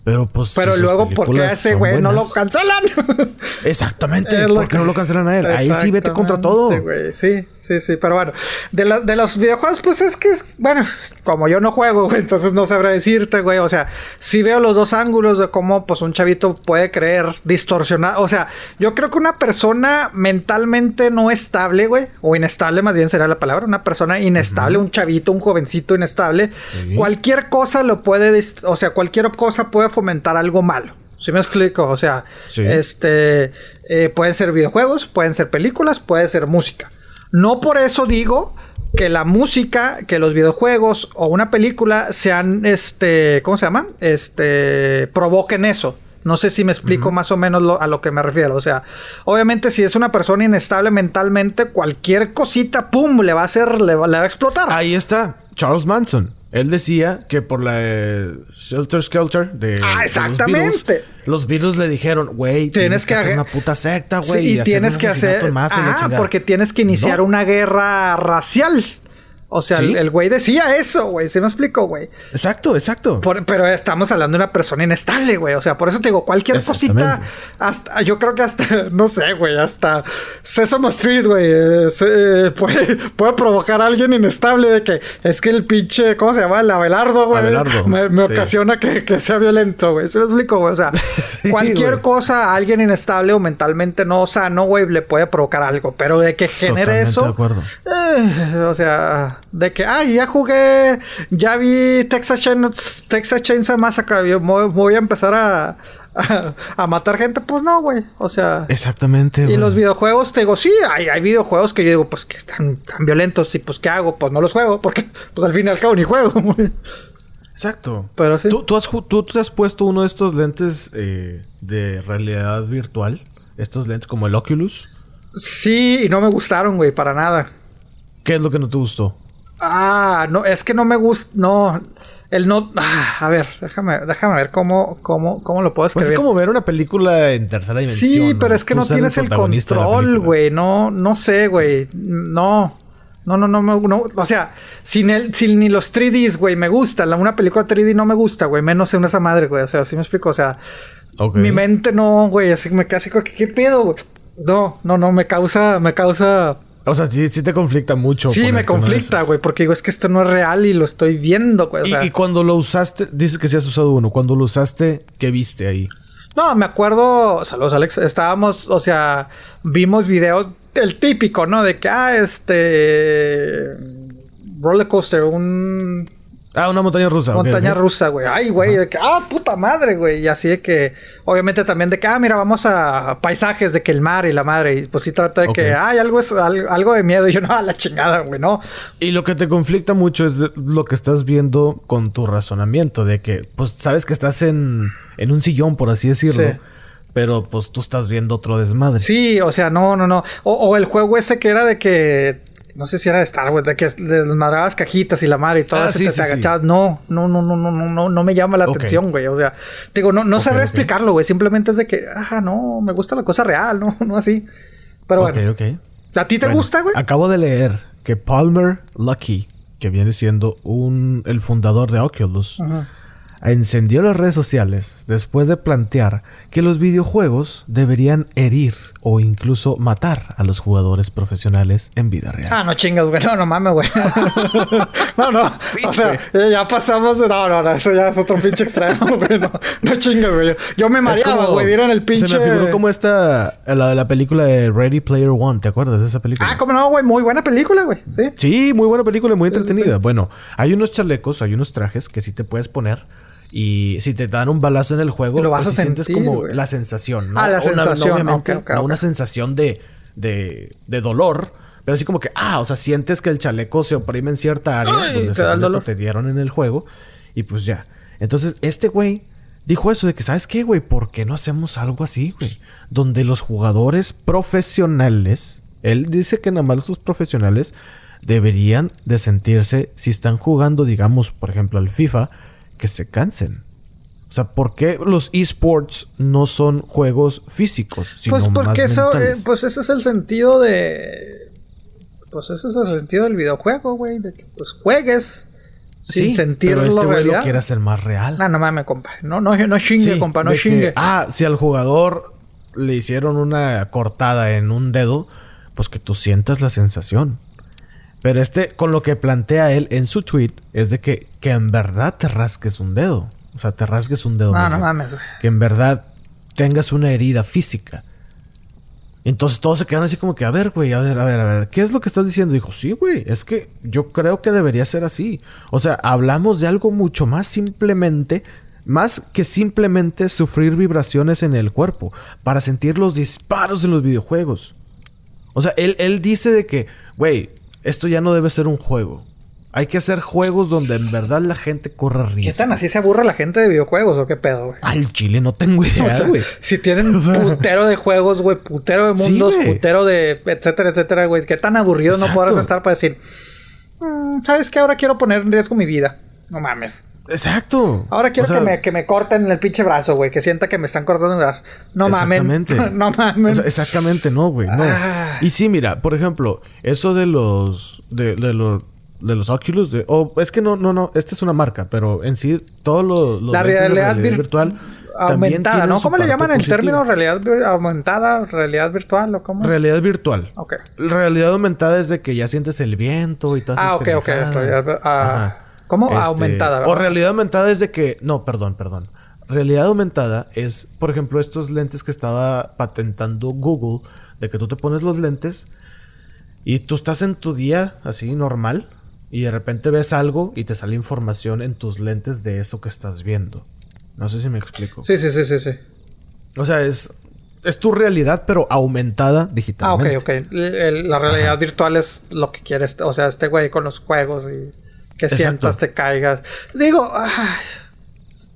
Pero pues. Pero si luego, ¿por qué a ese güey no lo cancelan? Exactamente. Lo ¿Por qué que- no lo cancelan a él? Ahí sí vete contra todo. Sí, sí, sí. Pero bueno, de, la- de los videojuegos, pues es que es. Bueno, como yo no juego, güey, entonces no sabré decirte, güey. O sea, sí veo los dos ángulos de cómo, pues, un chavito puede creer distorsionar. O sea, yo creo que una persona mentalmente no estable, güey, o inestable, más bien sería la palabra, una persona inestable, un chavito, un jovencito inestable, Sí. cualquier cosa lo puede. O sea, cualquier cosa puede fomentar algo malo. ¿Sí me explico? O sea, Sí. este eh, pueden ser videojuegos, pueden ser películas, puede ser música. No por eso digo que la música, que los videojuegos o una película sean, este, ¿cómo se llama? Este, provoquen eso. No sé si me explico más o menos lo- a lo que me refiero. O sea, obviamente si es una persona inestable mentalmente, cualquier cosita, ¡pum!, le va a hacer, le va, le va a explotar. Ahí está, Charles Manson. Él decía que por la eh, Shelter Skelter de, de Ah, los exactamente. Beatles, los Beatles le dijeron, güey, tienes, que, hacer una puta secta, Sí, güey. y tienes que hacer. la Ah, chingada". porque tienes que iniciar No. una guerra racial. O sea, Sí. el- güey decía eso, güey. ¿Sí me explico, güey? Exacto, exacto. Por- pero estamos hablando de una persona inestable, güey. O sea, por eso te digo, cualquier cosita, hasta, yo creo que hasta, no sé, güey, hasta Sesame Street, güey, eh, puede, puede provocar a alguien inestable de que es que el pinche, ¿cómo se llama? El Abelardo, güey. Abelardo, Me, me sí. ocasiona que, que sea violento, güey. ¿Sí me explico, güey? O sea, Sí, cualquier güey. cosa a alguien inestable o mentalmente no sano, güey, le puede provocar algo. Pero de que genere Totalmente eso. de acuerdo. Eh, o sea, de que, ay, ya jugué, ya vi Texas, Chain- Texas Chainsaw Massacre, yo voy a empezar a, a, a matar gente, pues no, güey. O sea, Exactamente, y güey. los videojuegos, te digo, sí, hay, hay videojuegos que yo digo, pues que están tan violentos, y pues, ¿qué hago? Pues no los juego, porque pues al fin y al cabo ni juego, güey. Exacto. Pero sí. ¿Tú, tú has, tú te has puesto uno de estos lentes eh, de realidad virtual. Estos lentes como el Oculus. Sí, y no me gustaron, güey, para nada. ¿Qué es lo que no te gustó? Ah, no, es que no me gusta, no, el no, ah, a ver, déjame, déjame ver cómo, cómo, cómo lo puedo Pues escribir. es como ver una película en tercera dimensión. Sí, pero es que no tienes el control, güey. No, no sé, güey. No. No, no, no, me- no. O sea, sin el, sin ni los 3Ds, güey, me gusta. La, una película 3D no me gusta, güey. Menos en esa madre, güey. O sea, así me explico. O sea, mi mente no, güey. Así me casi, ¿qué, qué pedo, güey? No, no, no, me causa, me causa. O sea, sí, sí te conflicta mucho. Sí, me conflicta, güey, porque digo, es que esto no es real y lo estoy viendo, güey. O Y, y cuando lo usaste, dices que sí has usado uno. Cuando lo usaste, ¿qué viste ahí? No, me acuerdo, saludos Alex, estábamos, o sea, vimos videos, el típico, ¿no? De que, ah, este... Roller coaster, un... Ah, una montaña rusa. montaña rusa, güey. Ay, güey, de que, ah, puta madre, güey. Y así de que, obviamente también de que, ah, mira, vamos a paisajes de que el mar y la madre. Y pues sí trata de que, ay, algo es al- algo de miedo. Y yo, no, a la chingada, güey, no. Y lo que te conflicta mucho es lo que estás viendo con tu razonamiento. De que, pues, sabes que estás en, en un sillón, por así decirlo. Sí. Pero, pues, tú estás viendo otro desmadre. Sí, o sea, no, no, no. O, o el juego ese que era de que. No sé si era de Star Wars, de que desmadrabas cajitas y la madre y todo Ah, eso, sí, te, sí, te sí. agachabas. No, no, no, no, no, no, no, no me llama la atención, güey. O sea, digo, no, no Ok, sabré explicarlo, güey. Simplemente es de que, ajá, no, me gusta la cosa real, no, no así. Pero bueno. ok. ¿A ti te Bueno, gusta, güey? Acabo de leer que Palmer Lucky, que viene siendo un, el fundador de Oculus, Ajá. encendió las redes sociales después de plantear que los videojuegos deberían herir o incluso matar a los jugadores profesionales en vida real. Ah, no chingas, güey. No, no mames, güey. no, no. Sí, o sea, ya- ya pasamos de... No, no, no. Eso ya es otro pinche extremo, güey. No, no chingas, güey. Yo, me mareaba, como- güey. Dieron el pinche... Se me figuró como esta, la de la película de Ready Player One, ¿te acuerdas de esa película? Ah, cómo no, güey. Muy buena película, güey. Sí. Sí, muy buena película, muy Sí, sí, entretenida. Bueno, hay unos chalecos, hay unos trajes que sí te puedes poner. Y si te dan un balazo en el juego, lo vas pues a sientes como la sensación, ¿no? Ah, la Una- sensación, ok, no ok. una sensación de, de, de dolor, pero así como que, ah, o sea, sientes que el chaleco se oprime en cierta área Ay, donde te esto te dieron en el juego. Y pues ya. Entonces, este güey dijo eso de que, ¿sabes qué, güey? ¿Por qué no hacemos algo así, güey? Donde los jugadores profesionales, él dice que nada más los profesionales deberían de sentirse, si están jugando, digamos, por ejemplo, al FIFA, que se cansen. O sea, ¿por qué los esports no son juegos físicos, sino Pues porque más eso... eh, pues ese es el sentido de... Pues ese es el sentido del videojuego, güey. De que pues juegues sin Sí, sentirlo pero este güey lo quiere hacer más real. No, no mames, compa. No, no, no chingue, Sí, compa. No que, chingue. ah, si al jugador le hicieron una cortada en un dedo, pues que tú sientas la sensación. Pero este, con lo que plantea él en su tweet, es de que, que en verdad te rasques un dedo. O sea, te rasques un dedo. no, no mames, güey. Que en verdad tengas una herida física. Entonces todos se quedan así como que, a ver, güey, a ver, a ver, a ver, ¿qué es lo que estás diciendo? Dijo, sí, güey, es que yo creo que debería ser así. O sea, hablamos de algo mucho más simplemente, más que simplemente sufrir vibraciones en el cuerpo, para sentir los disparos en los videojuegos. O sea, él, él dice de que, güey, esto ya no debe ser un juego. Hay que hacer juegos donde en verdad la gente corra ¿Qué riesgo. tan así se aburre la gente de videojuegos o qué pedo, güey? Al chile no tengo O idea, sea, güey. si tienen O sea- putero de juegos, güey, putero de mundos, putero de etcétera, etcétera, güey. Qué tan aburrido no podrás estar para decir, "Mm, ¿sabes qué? Ahora quiero poner en riesgo mi vida. No mames. Exacto. Ahora quiero O sea, que, me, que me corten el pinche brazo, güey. Que sienta que me están cortando el brazo. No mames. Exactamente. no. O sea, exactamente, no, güey, no. Ah. Y sí, mira, por ejemplo, eso de los de, de los de los Oculus, de, es que no, no, no, esta es una marca, pero en sí todos los, los La de realidad vir- virtual aumentada, ¿no? ¿Cómo le llaman el positiva. término realidad aumentada, realidad virtual o cómo? Realidad virtual. Ok. Realidad aumentada es de que ya sientes el viento y tal. Ah, ok, ok. realidad- ah, ¿Cómo? Aumentada, O realidad aumentada es de que... No, perdón, perdón. Realidad aumentada es, por ejemplo, estos lentes que estaba patentando Google, de que tú te pones los lentes y tú estás en tu día así normal y de repente ves algo y te sale información en tus lentes de eso que estás viendo. No sé si me explico. Sí, sí, sí, sí, sí. O sea, es, es tu realidad, pero aumentada Ah, ok, digitalmente. ok. La realidad virtual es lo que quieres. O sea, este güey con los juegos y que Exacto. sientas, te caigas. Digo, ah,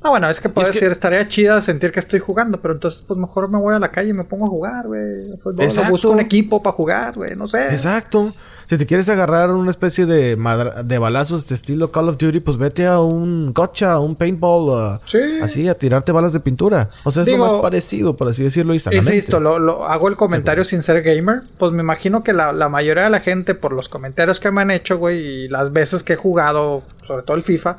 bueno, es que puedo es que- decir, estaría chida sentir que estoy jugando, pero entonces, pues mejor me voy a la calle y me pongo a jugar, güey. Pues, busco un equipo para jugar, güey, no sé. Exacto. Si te quieres agarrar una especie de, de balazos de estilo Call of Duty, pues vete a un gotcha, a un paintball, Sí. así a tirarte balas de pintura. O sea, es Digo- lo más parecido, por así decirlo, y. Insisto, lo, lo- hago el comentario sin ser gamer. Pues me imagino que la, la mayoría de la gente, por los comentarios que me han hecho, güey, y las veces que he jugado, sobre todo el FIFA,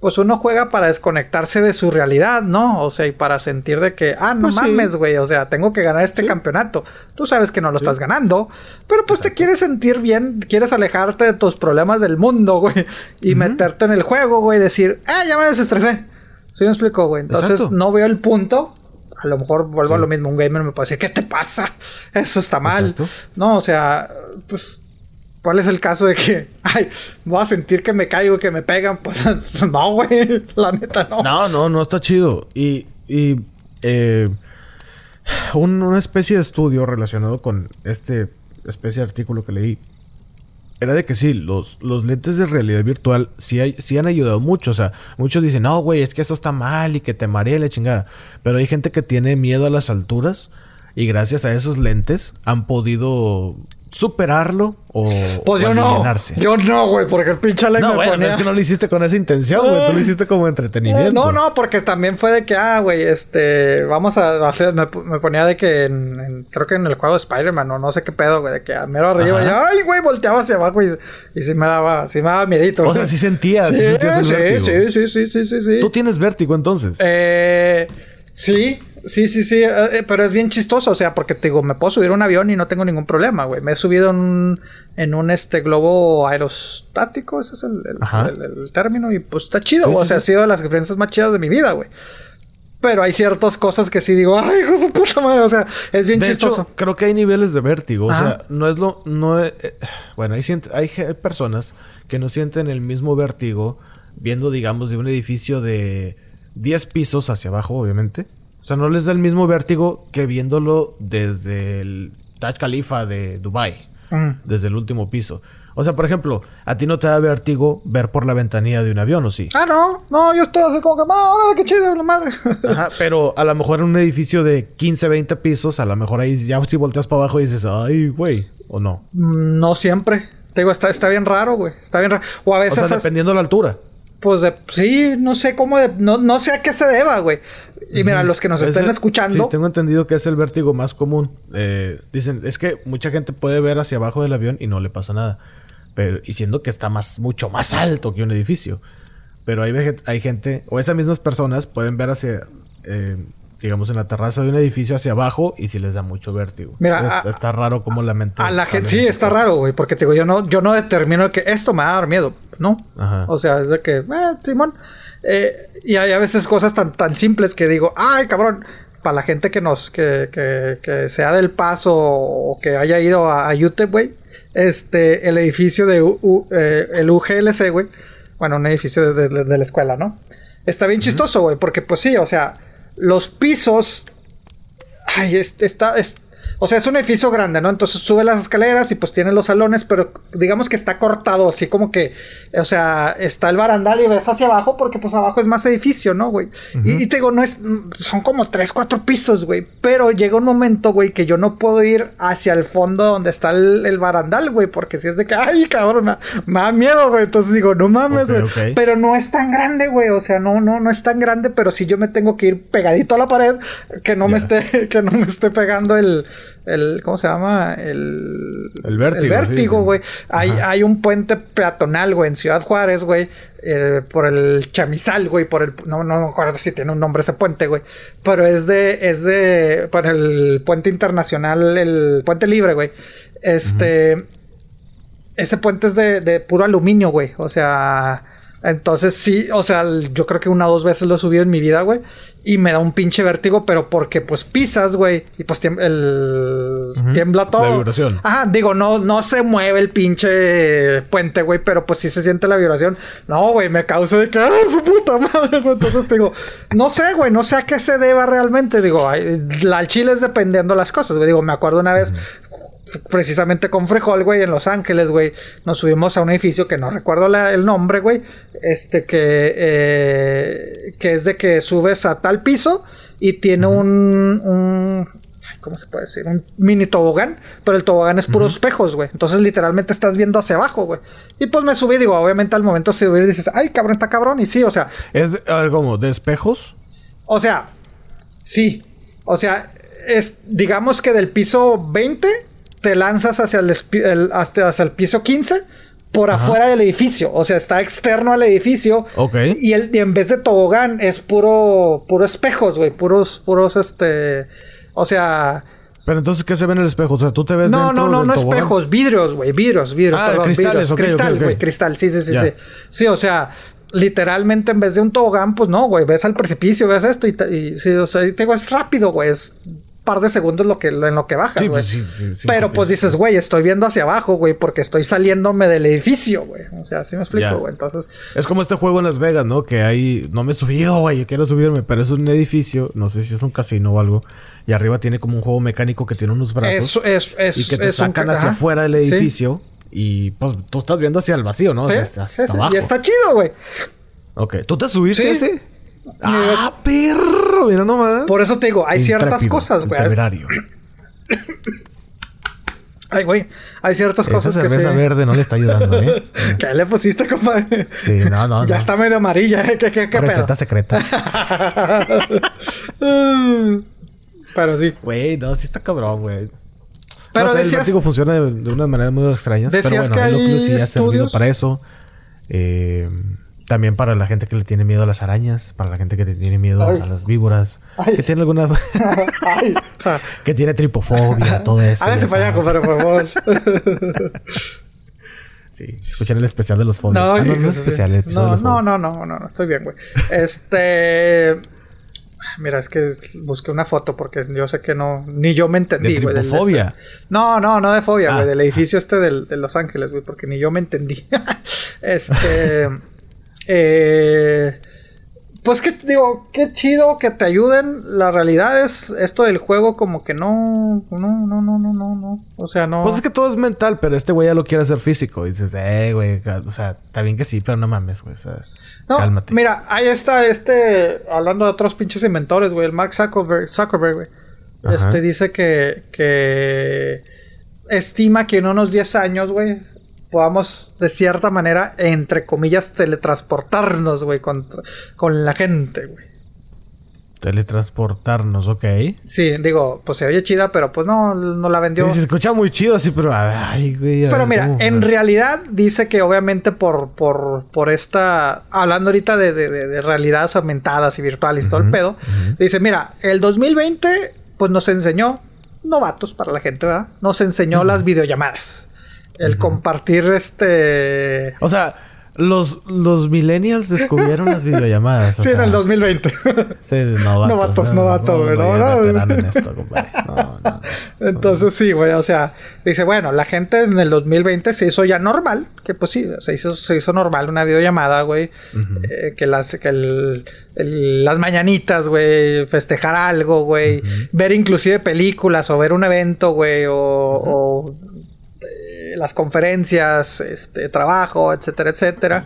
pues uno juega para desconectarse de su realidad, ¿no? O sea, y para sentir de que, ah, no Pues mames, güey, o sea, tengo que ganar este Sí. campeonato. Tú sabes que no lo estás ganando, pero pues te quieres sentir bien, quieres alejarte de tus problemas del mundo, güey, y meterte en el juego, güey, decir, ah, ya me desestresé. ¿Sí me explico, güey? Entonces Exacto. no veo el punto. A lo mejor vuelvo a lo mismo. Un gamer me puede decir, ¿qué te pasa? Eso está mal. Exacto. No, o sea, pues, ¿cuál es el caso de que, ay, voy a sentir que me caigo, que me pegan? Pues, no, güey, la neta no. No, no, no está chido. Y, y eh, un- una especie de estudio relacionado con este especie de artículo que leí era de que sí, los, los lentes de realidad virtual sí, hay, sí han ayudado mucho. O sea, muchos dicen, no, güey, es que eso está mal y que te marea la chingada. Pero hay gente que tiene miedo a las alturas y gracias a esos lentes han podido superarlo o, Pues o yo no. alienarse? Yo no, güey, porque el pinche Alex No, me bueno, ponía... es que no lo hiciste con esa intención, güey. Tú lo hiciste como entretenimiento. No, no, porque también fue de que, ah, güey, este, vamos a hacer, me, me ponía de que en, en- creo que en el juego de Spider-Man, o no sé qué pedo, güey, de que a mero arriba, y ay, güey, volteaba hacia abajo y, y sí me daba, sí me daba miedito. O sea, sí sentías, sí sí, sentías el sí, sí, sí, sí, sí, sí, sí. Tú tienes vértigo entonces. Eh, sí, sí, sí, sí, eh, eh, pero es bien chistoso, o sea, porque te digo, me puedo subir a un avión y no tengo ningún problema, güey. Me he subido en un, en un este globo aerostático, ese es el, el- Ajá. el- el término, y pues está chido, Sí, o sí, sea, sí. ha sido de las experiencias más chidas de mi vida, güey. Pero hay ciertas cosas que sí digo, ay, hijo de puta madre, o sea, es bien de chistoso. hecho, creo que hay niveles de vértigo. O sea, no es lo. No eh, bueno, hay, hay personas que no sienten el mismo vértigo viendo, digamos, de un edificio de 10 pisos hacia abajo, obviamente. O sea, no les da el mismo vértigo que viéndolo desde el Taj Khalifa de Dubai, Mm. desde el último piso. O sea, por ejemplo, a ti no te da vértigo ver por la ventanilla de un avión, ¿o sí? Ah, no, no, yo estoy así como que, ah, órale, qué chido, la madre. Ajá, pero a lo mejor en un edificio de 15, 20 pisos, a lo mejor ahí ya si volteas para abajo y dices, ay, güey, o no. Mm, no siempre. Te digo, está, está bien raro, güey. Está bien raro. O a O veces. sea, as- dependiendo de la altura. Pues de, sí, no sé cómo, de- no, no sé a qué se deba, güey. Y mira, los que nos Es estén el- escuchando, Sí, tengo entendido que es el vértigo más común. Eh, dicen, es que mucha gente puede ver hacia abajo del avión y no le pasa nada. Pero, y siendo que está más, mucho más alto que un edificio. Pero hay, hay gente, o esas mismas personas pueden ver hacia, eh, digamos, en la terraza de un edificio hacia abajo y sí les da mucho vértigo. Mira, está, a- está raro como la mente. a la gente, cambia sí, está cosas. raro, güey, porque te digo, yo no, yo no determino que esto me va a dar miedo, ¿no? Ajá. O sea, es de que, eh, Simón. Eh, y hay a veces cosas tan, tan simples que digo, ay, cabrón, para la gente que nos, que, que, que sea del paso o que haya ido a, a UTEP, güey, este, el edificio de U- U- eh, el UGLC, güey, bueno, un edificio de, de- de la escuela, ¿no? Está bien chistoso, güey, porque pues sí, o sea, los pisos Ay, es- está. O sea, es un edificio grande, ¿no? Entonces sube las escaleras y pues tiene los salones, pero digamos que está cortado, así como que, o sea, está el barandal y ves hacia abajo porque pues abajo es más edificio, ¿no, güey? y, y te digo, no es, son como tres, cuatro pisos, güey, pero llega un momento, güey, que yo no puedo ir hacia el fondo donde está el, el barandal, güey, porque si es de que, ay, cabrón, me, me da miedo, güey, entonces digo, no mames, güey. Pero no es tan grande, güey, o sea, no, no, no es tan grande, pero si yo me tengo que ir pegadito a la pared, que no me esté, que no me esté pegando el, el, ¿cómo se llama? El, El vértigo, El vértigo, sí. güey. Hay, hay un puente peatonal, güey, en Ciudad Juárez, güey, eh, por el Chamizal, güey, por el, no, no me acuerdo si tiene un nombre ese puente, güey, pero es de, es de, por el puente internacional, el puente libre, güey. Este, ese puente es de, de puro aluminio, güey. O sea, entonces sí, o sea, yo creo que una o dos veces lo he subido en mi vida, güey. Y me da un pinche vértigo, pero porque pues pisas, güey. Y pues tiembla, el... Tiembla todo. La vibración. Ajá, digo, no, no se mueve el pinche puente, güey, pero pues sí se siente la vibración. No, güey, me causa de que, ¡ah, su puta madre! güey! Entonces digo, no sé, güey, no sé a qué se deba realmente. Digo, al chile es dependiendo las cosas, güey. Digo, me acuerdo una vez, precisamente con Frejol, güey, en Los Ángeles, güey, nos subimos a un edificio que no recuerdo la- el nombre, güey, este que, eh, que es de que subes a tal piso y tiene un, un, ¿cómo se puede decir? Un mini tobogán, pero el tobogán es puros espejos, güey. Entonces literalmente estás viendo hacia abajo, güey. Y pues me subí, digo, obviamente al momento de subir dices, ay, cabrón, está cabrón. Y sí, o sea, Es, a ver, como, de espejos. o sea, sí. O sea, es, digamos que del piso 20 te lanzas hacia el, hasta, hacia el piso 15 por Ajá. afuera del edificio. O sea, está externo al edificio. Ok. Y, el, y en vez de tobogán es puro, puro espejos, güey. Puros, puros, este... O sea... Pero entonces, ¿qué se ve en el espejo? O sea, tú te ves No, dentro no, no, del no tobogán? espejos, vidrios, güey, vidrios, vidrios, Ah, perdón, cristales, vidrios. cristal, güey, cristal, sí, sí, sí, sí. Sí, o sea, literalmente en vez de un tobogán, pues no, güey, ves al precipicio, ves esto y, sí, o sea, y te digo, es rápido, güey, es par de segundos lo que, en lo que bajas, Sí, güey. pues sí, sí, sí, Pero pues dices, güey, estoy viendo hacia abajo, güey, porque estoy saliéndome del edificio, güey. O sea, así me explico, güey. Entonces, Es como este juego en Las Vegas, ¿no? Que ahí no me subido, güey, yo quiero subirme, pero es un edificio, no sé si es un casino o algo, y arriba tiene como un juego mecánico que tiene unos brazos es, es, es, y que te un- sacan hacia afuera del edificio y pues tú estás viendo hacia el vacío, ¿no? O sea, abajo. y está chido, güey. Ok, ¿tú te subiste ese? Ah, perro, mira nomás. Por eso te digo, hay ciertas cosas, güey. temerario. Ay, güey, hay ciertas Esa cosas que cerveza sí. verde no le está ayudando, ¿eh? ¿Qué le pusiste, compadre? Sí, no, no, ya no. está medio amarilla, ¿eh? ¿Qué, qué, qué pedo? Receta secreta. Pero sí. Güey, no, sí está cabrón, güey. Pero no sé, el decías- vértigo funciona de, de unas maneras muy extrañas. Pero Decías bueno, que el hay Oculus sí ha servido estudios. para eso. Eh, también para la gente que le tiene miedo a las arañas, para la gente que le tiene miedo Ay. a las víboras, Ay. que tiene alguna Ay. que tiene tripofobia, todo eso. Háganse ya para allá, sabes. compadre, por favor. Sí, escuchar el especial de los. No, Ah, no, no hijo es de- especial, el episodio de no, los no, no, no, no, no, estoy bien, güey. Este. Mira, es que busqué una foto porque yo sé que no. Ni yo me entendí, ¿De güey. del- tripofobia? No, no, no de fobia, Ah, güey. Del edificio este del- de Los Ángeles, güey, porque ni yo me entendí. este. Eh, pues que digo, qué chido que te ayuden. La realidad es esto del juego, como que no. No, no, no, no, no, no. O sea, no. Pues es que todo es mental, pero este güey ya lo quiere hacer físico. Y dices, eh, güey, o sea, está bien que sí, pero no mames, güey. O sea, No, cálmate. Mira, ahí está este, hablando de otros pinches inventores, güey, el Mark Zuckerberg, Zuckerberg güey. Ajá. Este dice que, que estima que en unos 10 años, güey, podamos de cierta manera, entre comillas, teletransportarnos, güey, con, con la gente, güey. Teletransportarnos, ok. Sí, digo, pues se oye chida, pero pues no, no la vendió. Sí, se escucha muy chido así, pero ay, güey. Pero ver, mira, ¿cómo? en realidad dice que obviamente por, por, por esta, hablando ahorita de, de- de- de realidades aumentadas y virtuales y todo el pedo, dice, mira, el 2020 pues nos enseñó, novatos para la gente, ¿verdad? Nos enseñó las videollamadas. El compartir este... O sea, los, los millennials descubrieron las videollamadas. sí, en el 2020. Sí, novatos. Novatos, novatos, no, güey, no, en esto, compadre. No, no. Entonces sí, güey, o sea, dice, bueno, la gente en el 2020 se hizo ya normal, que pues sí, se hizo, se hizo normal una videollamada, güey, eh, que las, que el- el- las mañanitas, güey, festejar algo, güey, ver inclusive películas o ver un evento, güey, o, o, eh, las conferencias, este, trabajo, etcétera, etcétera.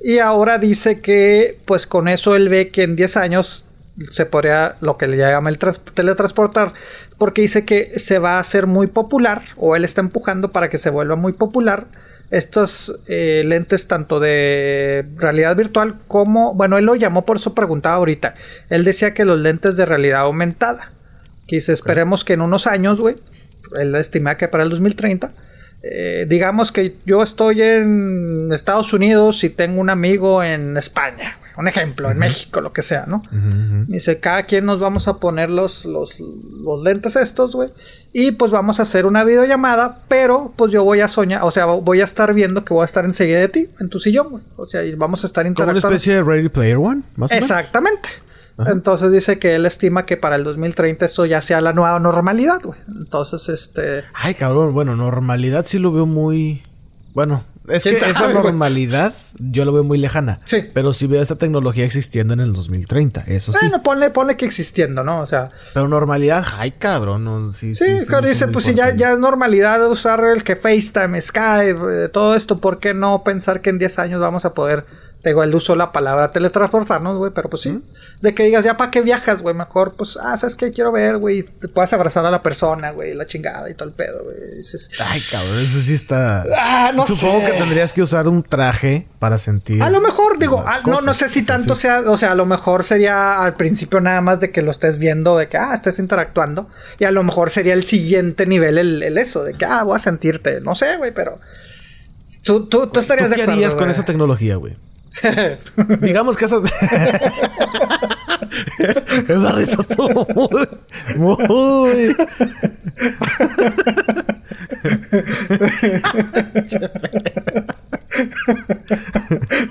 Y ahora dice que, pues con eso él ve que en 10 años se podría lo que le llama el trans- teletransportar, porque dice que se va a hacer muy popular, o él está empujando para que se vuelva muy popular, estos eh, lentes tanto de realidad virtual como, bueno, él lo llamó, por eso preguntaba ahorita, él decía que los lentes de realidad aumentada, que dice, esperemos que en unos años, güey, él estima que para el 2030, eh, digamos que yo estoy en Estados Unidos y tengo un amigo en España, un ejemplo, en México, lo que sea, ¿no? Dice, cada quien nos vamos a poner los, los, los lentes estos, güey. Y pues vamos a hacer una videollamada, pero pues yo voy a soñar, o sea, voy a estar viendo que voy a estar enseguida de ti, en tu sillón, güey. O sea, y vamos a estar Como una interactuando. especie de Ready Player One, más o menos. Ajá. Entonces dice que él estima que para el 2030 esto ya sea la nueva normalidad, güey. Entonces, este... Ay, cabrón, bueno, normalidad sí lo veo muy. Bueno, es que ¿Quién sabe, esa güey? normalidad yo lo veo muy lejana. Sí. Pero sí veo esa tecnología existiendo en el 2030, eso sí. Bueno, ponle, ponle que existiendo, ¿no? O sea, Pero normalidad, ay, cabrón, no, sí, Sí, sí, dice, pues si ya, ya es normalidad usar el que FaceTime, Skype, eh, todo esto, ¿por qué no pensar que en 10 años vamos a poder, te digo, él usó la palabra teletransportarnos, güey, pero pues sí, de que digas, ya para qué viajas, güey, mejor, pues, ah, ¿sabes qué? Quiero ver, güey, te puedas abrazar a la persona, güey, la chingada y todo el pedo, güey. Ay, cabrón, eso sí está. Ah, no Supongo sé. que tendrías que usar un traje para sentir. A lo mejor, digo, ah, no, no sé si tanto sí. sea, o sea, a lo mejor sería al principio nada más de que lo estés viendo, de que, ah, estés interactuando, y a lo mejor sería el siguiente nivel el, el eso, de que, ah, voy a sentirte, no sé, güey, pero... Tú, tú, tú estarías ¿Tú de qué acuerdo, harías con esa tecnología, güey? Digamos que esa. esa risa estuvo muy. Muy.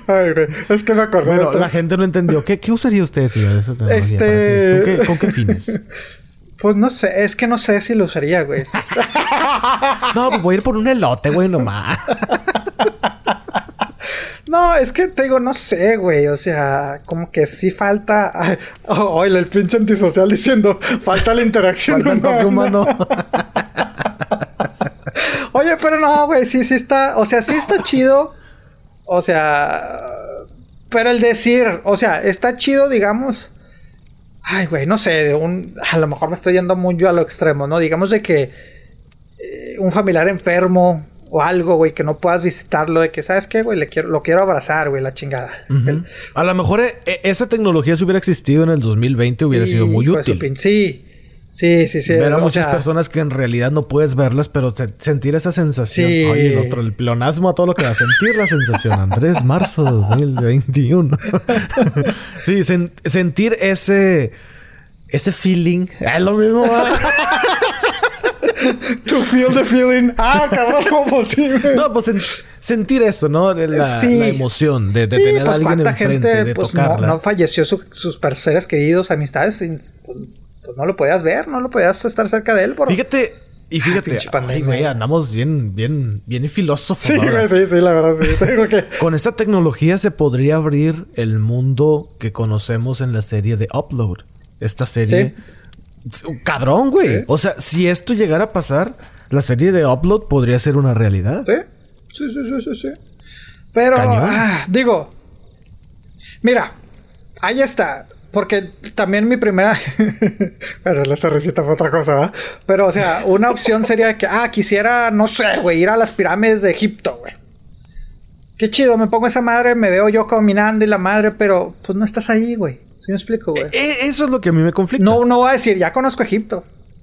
Ay, güey, es que me acordé. Bueno, la gente no entendió. ¿Qué, qué usaría usted, esa tecnología? Este-. ¿Con, qué, con qué fines? Pues no sé, es que no sé si lo usaría, güey. No, pues voy a ir por un elote, güey, nomás. No, es que te digo, no sé, güey. O sea, como que sí falta. Ay, oh, oye, el pinche antisocial diciendo, falta la interacción. Toque humano. Oye, pero no, güey, sí, sí está. O sea, sí está chido. O sea. Pero el decir, o sea, está chido, digamos. Ay, güey, no sé, de un. A lo mejor me estoy yendo muy yo a lo extremo, ¿no? Digamos de que. eh, un familiar enfermo o algo, güey, que no puedas visitarlo, de que, ¿sabes qué, güey? Le quiero, lo quiero abrazar, güey, la chingada. A lo mejor eh, eh, esa tecnología si hubiera existido en el 2020 hubiera sido muy de útil. Sí, sí, sí, sí. Ver a muchas sea, personas que en realidad no puedes verlas, pero te- sentir esa sensación. Sí. El otro, el pleonasmo a todo lo que da. Sentir la sensación. Andrés, marzo 2021. sí, sen- sentir ese... Ese feeling. Es lo mismo. To feel the feeling. Ah, cabrón, ¿cómo posible? No, pues sen- sentir eso, ¿no? La, Sí. la emoción de, de sí, tener a pues alguien cuánta enfrente, gente de pues, no, tocarla. no falleció su- sus seres queridos, amistades, pues, no lo podías ver, no lo podías estar cerca de él. Por... Fíjate, y fíjate, ay, güey, andamos bien, bien, bien filósofos. Sí, güey, sí, sí, la verdad, sí. Que... Con esta tecnología se podría abrir el mundo que conocemos en la serie de Upload. Esta serie. Cabrón, güey. O sea, si esto llegara a pasar, la serie de Upload podría ser una realidad. Sí, sí, sí, sí, sí. sí. Pero, ah, digo, mira, ahí está. Porque también mi primera. Pero la cervecita fue otra cosa, ¿va? Pero, o sea, una opción sería que, ah, quisiera, no sé, güey, ir a las pirámides de Egipto, güey. Qué chido, me pongo esa madre, me veo yo caminando y la madre, pero pues no estás ahí, güey. ¿Sí me explico, güey? E- eso es lo que a mí me conflicta. No, no voy a decir, ya conozco Egipto.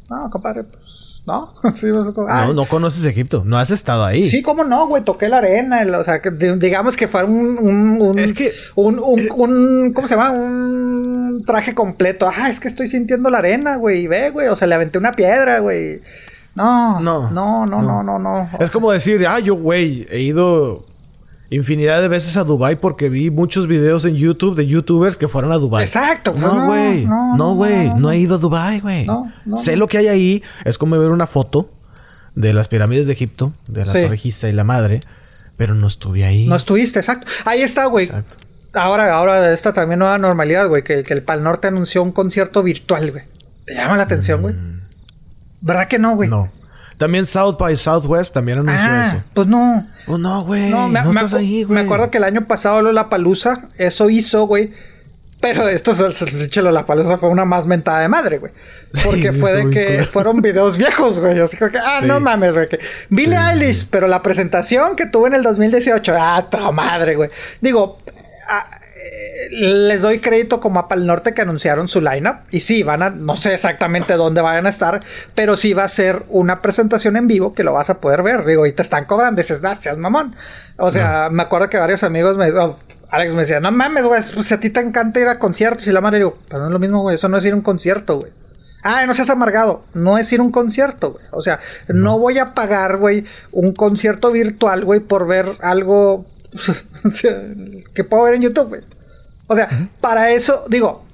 No, compadre, pues, no. sí, me explico. Ay, no, no conoces Egipto. No has estado ahí. Sí, cómo no, güey, toqué la arena, el- o sea, que digamos que fuera un, un, un- Es que- un, un, un- ¿cómo se llama? Un traje completo. Ah, es que estoy sintiendo la arena, güey, ve, güey, o sea, le aventé una piedra, güey. No, No, no, no, no, no. no, no. Es como decir, ah, yo, güey, he ido infinidad de veces a Dubai porque vi muchos videos en YouTube de YouTubers que fueron a Dubai. Exacto, No, no, güey. no, güey. no, No, no. he ido a Dubai, güey. Sé lo que hay ahí. Es como ver una foto de las pirámides de Egipto, de la Sí. Torre Giza y la madre, pero no estuve ahí. No estuviste, exacto. Ahí está, güey. Ahora, ahora, esta también nueva normalidad, güey, que, que el Pal Norte anunció un concierto virtual, güey. ¿Te llama la atención, güey? ¿Verdad que no, güey? Mm. No. También South by Southwest también anunció Ah, eso. pues no. Oh, no, güey. No, No, me, estás ahí, güey. Me acuerdo que el año pasado la Palusa, eso hizo, güey. Pero esto, la Palusa fue una más mentada de madre, güey. Porque Sí, fue de que fueron videos viejos, güey. Así que, ah, Sí. no mames, güey. Billie Sí. Eilish, pero la presentación que tuve en el 2018, ah, toda madre, güey. Digo, ah, les doy crédito como a Pal Norte que anunciaron su lineup. Y sí, van a, no sé exactamente dónde vayan a estar, pero sí va a ser una presentación en vivo que lo vas a poder ver. Digo, y te están cobrando, dices, gracias, mamón. O sea, me acuerdo que varios amigos me oh, Alex me decía, no mames, güey, pues si a ti te encanta ir a conciertos y la madre, digo, pero no es lo mismo, güey, eso no es ir a un concierto, güey. Ah, no seas amargado. No es ir a un concierto, güey. O sea, no, voy a pagar, güey, un concierto virtual, güey, por ver algo o sea, que puedo ver en YouTube, güey. O sea, para eso, digo,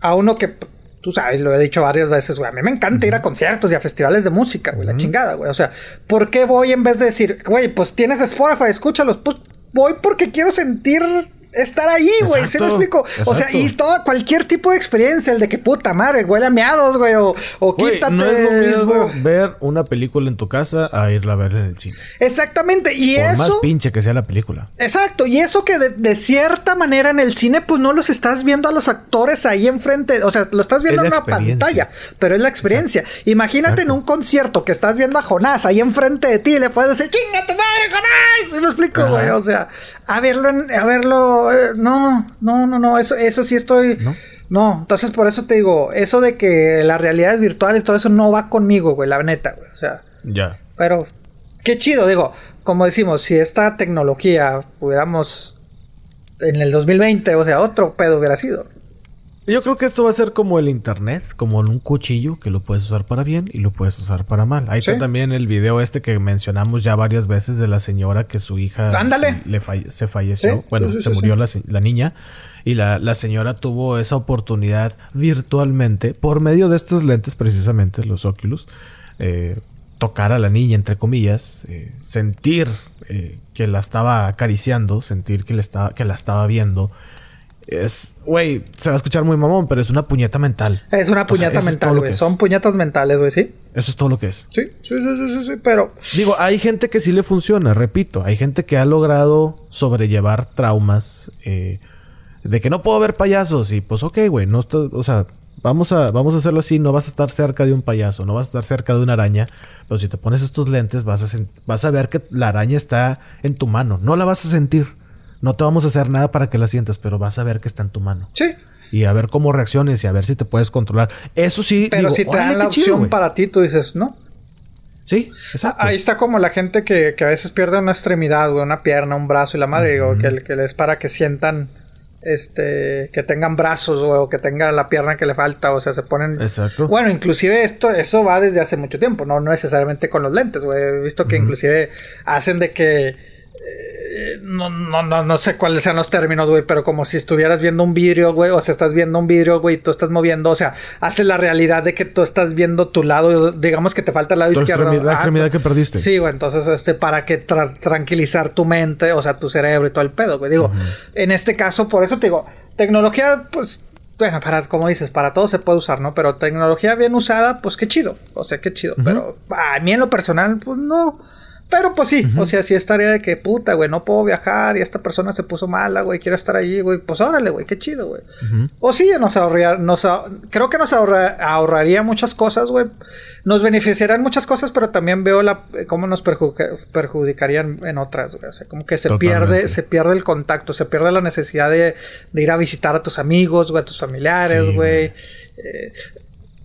a uno que tú sabes, lo he dicho varias veces, güey, a mí me encanta ir a conciertos y a festivales de música, güey, la chingada, güey. O sea, ¿por qué voy en vez de decir, güey, pues tienes Spotify, escúchalos? Pues voy porque quiero sentir estar ahí, güey. ¿Sí me Exacto, explico? O sea, y todo, cualquier tipo de experiencia, el de que puta madre, huele a meados, güey, o, o Güey, quítate. no es lo mismo güey. ver una película en tu casa a irla a ver en el cine. Exactamente, y Por más eso. pinche que sea la película. Exacto, y eso que de, de cierta manera en el cine, pues no los estás viendo a los actores ahí enfrente, o sea, lo estás viendo Es en una pantalla, pero es la experiencia. Imagínate en un concierto que estás viendo a Jonás ahí enfrente de ti y le puedes decir, chinga tu madre, Jonás, ¿Sí me explico, Ajá. güey? O sea, a verlo, en- a verlo, eh, no, no, no, no, eso, eso sí estoy... ¿No? No, entonces por eso te digo, eso de que las realidades virtuales, todo eso no va conmigo, güey, la neta, güey. O sea, Ya. pero qué chido, digo, como decimos, si esta tecnología pudiéramos en el 2020, o sea, otro pedo hubiera sido. Yo creo que esto va a ser como el internet, como en un cuchillo que lo puedes usar para bien y lo puedes usar para mal. Ahí Sí. está también el video este que mencionamos ya varias veces de la señora que su hija Ándale. se, le falle- se falleció. Sí, bueno, sí, se murió la niña y la, la señora tuvo esa oportunidad virtualmente por medio de estos lentes precisamente, los Oculus, eh, tocar a la niña, entre comillas, eh, sentir eh, que la estaba acariciando, sentir que, le estaba, que la estaba viendo. Es, güey, se va a escuchar muy mamón, pero es una puñeta mental. Es una O sea, puñeta mental, güey. Son puñetas mentales, güey, ¿sí? Eso es todo lo que es. Sí, sí, sí, sí, sí, sí, pero... Digo, hay gente que sí le funciona, repito. Hay gente que ha logrado sobrellevar traumas eh, de que no puedo ver payasos. Y pues, ok, güey, no está, o sea, Vamos a, vamos a hacerlo así, no vas a estar cerca de un payaso, no vas a estar cerca de una araña, pero si te pones estos lentes vas a, vas a ver que la araña está en tu mano, no la vas a sentir. No te vamos a hacer nada para que la sientas, pero vas a ver que está en tu mano. Sí. Y a ver cómo reacciones y a ver si te puedes controlar. Eso sí. Pero si te dan la opción para ti, tú dices, no. Sí, exacto. Ahí está como la gente que, a veces pierde una extremidad, güey, una pierna, un brazo y la madre, digo, que, que les para que sientan este que tengan brazos o que tengan la pierna que le falta, o sea, se ponen Exacto. Bueno, inclusive esto eso va desde hace mucho tiempo, no no necesariamente con los lentes, güey. He visto que inclusive hacen de que eh, no, no, no, no sé cuáles sean los términos, güey, pero como si estuvieras viendo un vidrio, güey, o sea, estás viendo un vidrio, güey, y tú estás moviendo, o sea, hace la realidad de que tú estás viendo tu lado, digamos que te falta el lado izquierdo. la extremidad que perdiste. Sí, güey, entonces, este, para que tranquilizar tu mente, o sea, tu cerebro y todo el pedo, güey. Digo, en este caso, por eso te digo, tecnología, pues, bueno, para, como dices, para todo se puede usar, ¿no? Pero tecnología bien usada, pues qué chido, o sea, qué chido, pero a mí en lo personal, pues no pero pues sí, o sea, si es tarea de que puta, güey, no puedo viajar y esta persona se puso mala, güey, quiere estar allí, güey, pues órale, güey, qué chido, güey. O sí, nos ahorraría, nos creo que nos ahorraría muchas cosas, güey. Nos beneficiarían muchas cosas, pero también veo la cómo nos perjudicarían en otras, güey. O sea, como que se pierde, se pierde el contacto, se pierde la necesidad de, ir a visitar a tus amigos, güey, a tus familiares, güey. Eh,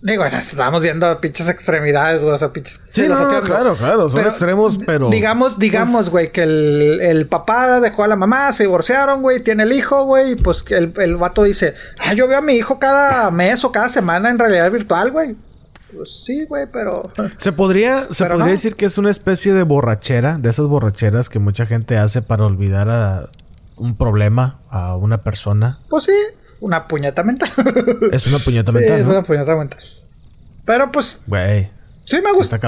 Digo, estamos viendo pinches extremidades, güey. O sea, pinches. Sí, no, claro, claro. Son extremos, pero. Digamos, digamos, pues güey, que el, el, papá dejó a la mamá, se divorciaron, güey, tiene el hijo, güey. Y pues el, el vato dice, ah, yo veo a mi hijo cada mes o cada semana en realidad virtual, güey. Pues sí, güey, pero. Se podría, se podría decir que es una especie de borrachera, de esas borracheras que mucha gente hace para olvidar a un problema, a una persona. Pues sí una puñeta mental. es una puñeta mental. Sí, es una puñeta mental. Pero pues. Güey. Sí, me gusta.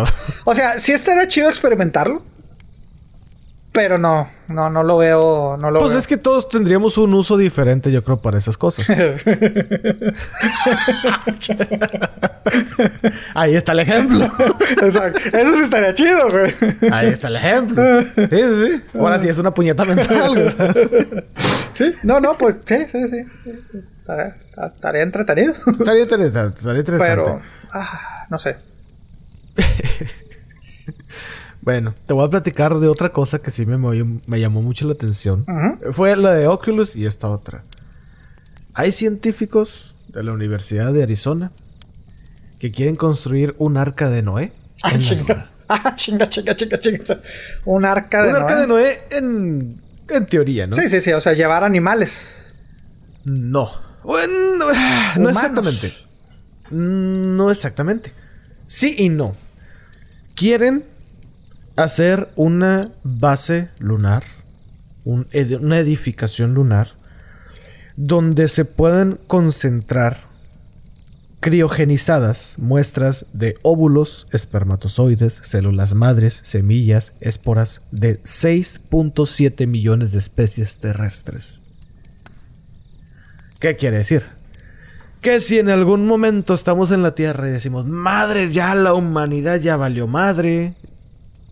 o sea, sí estaría chido experimentarlo. Pero no, no, no lo veo. No lo pues es que todos tendríamos un uso diferente, yo creo, para esas cosas. Ahí está el ejemplo. Exacto. Eso sí estaría chido, güey. Ahí está el ejemplo. Sí, sí, sí. Ahora sí es una puñeta mental. sí, no, no, pues sí, sí, sí. Estaría entretenido. Estaría interesante. Estaría interesante. Pero, ah, no sé. Bueno, te voy a platicar de otra cosa que sí me, me llamó mucho la atención. Fue la de Oculus y esta otra. Hay científicos de la Universidad de Arizona que quieren construir un arca de Noé. Ah, chinga. Ah, chinga, chinga, chinga, chinga. Un arca de Noé. Un arca de Noé en, en teoría, ¿no? Sí, sí, sí. O sea, llevar animales. No. Bueno, no exactamente. No exactamente. Sí y no. Quieren hacer una base lunar, una edificación lunar, donde se puedan concentrar criogenizadas muestras de óvulos, espermatozoides, células madres, semillas, esporas de 6.7 millones de especies terrestres. ¿Qué quiere decir? Que si en algún momento estamos en la Tierra y decimos, madre, ya la humanidad ya valió madre,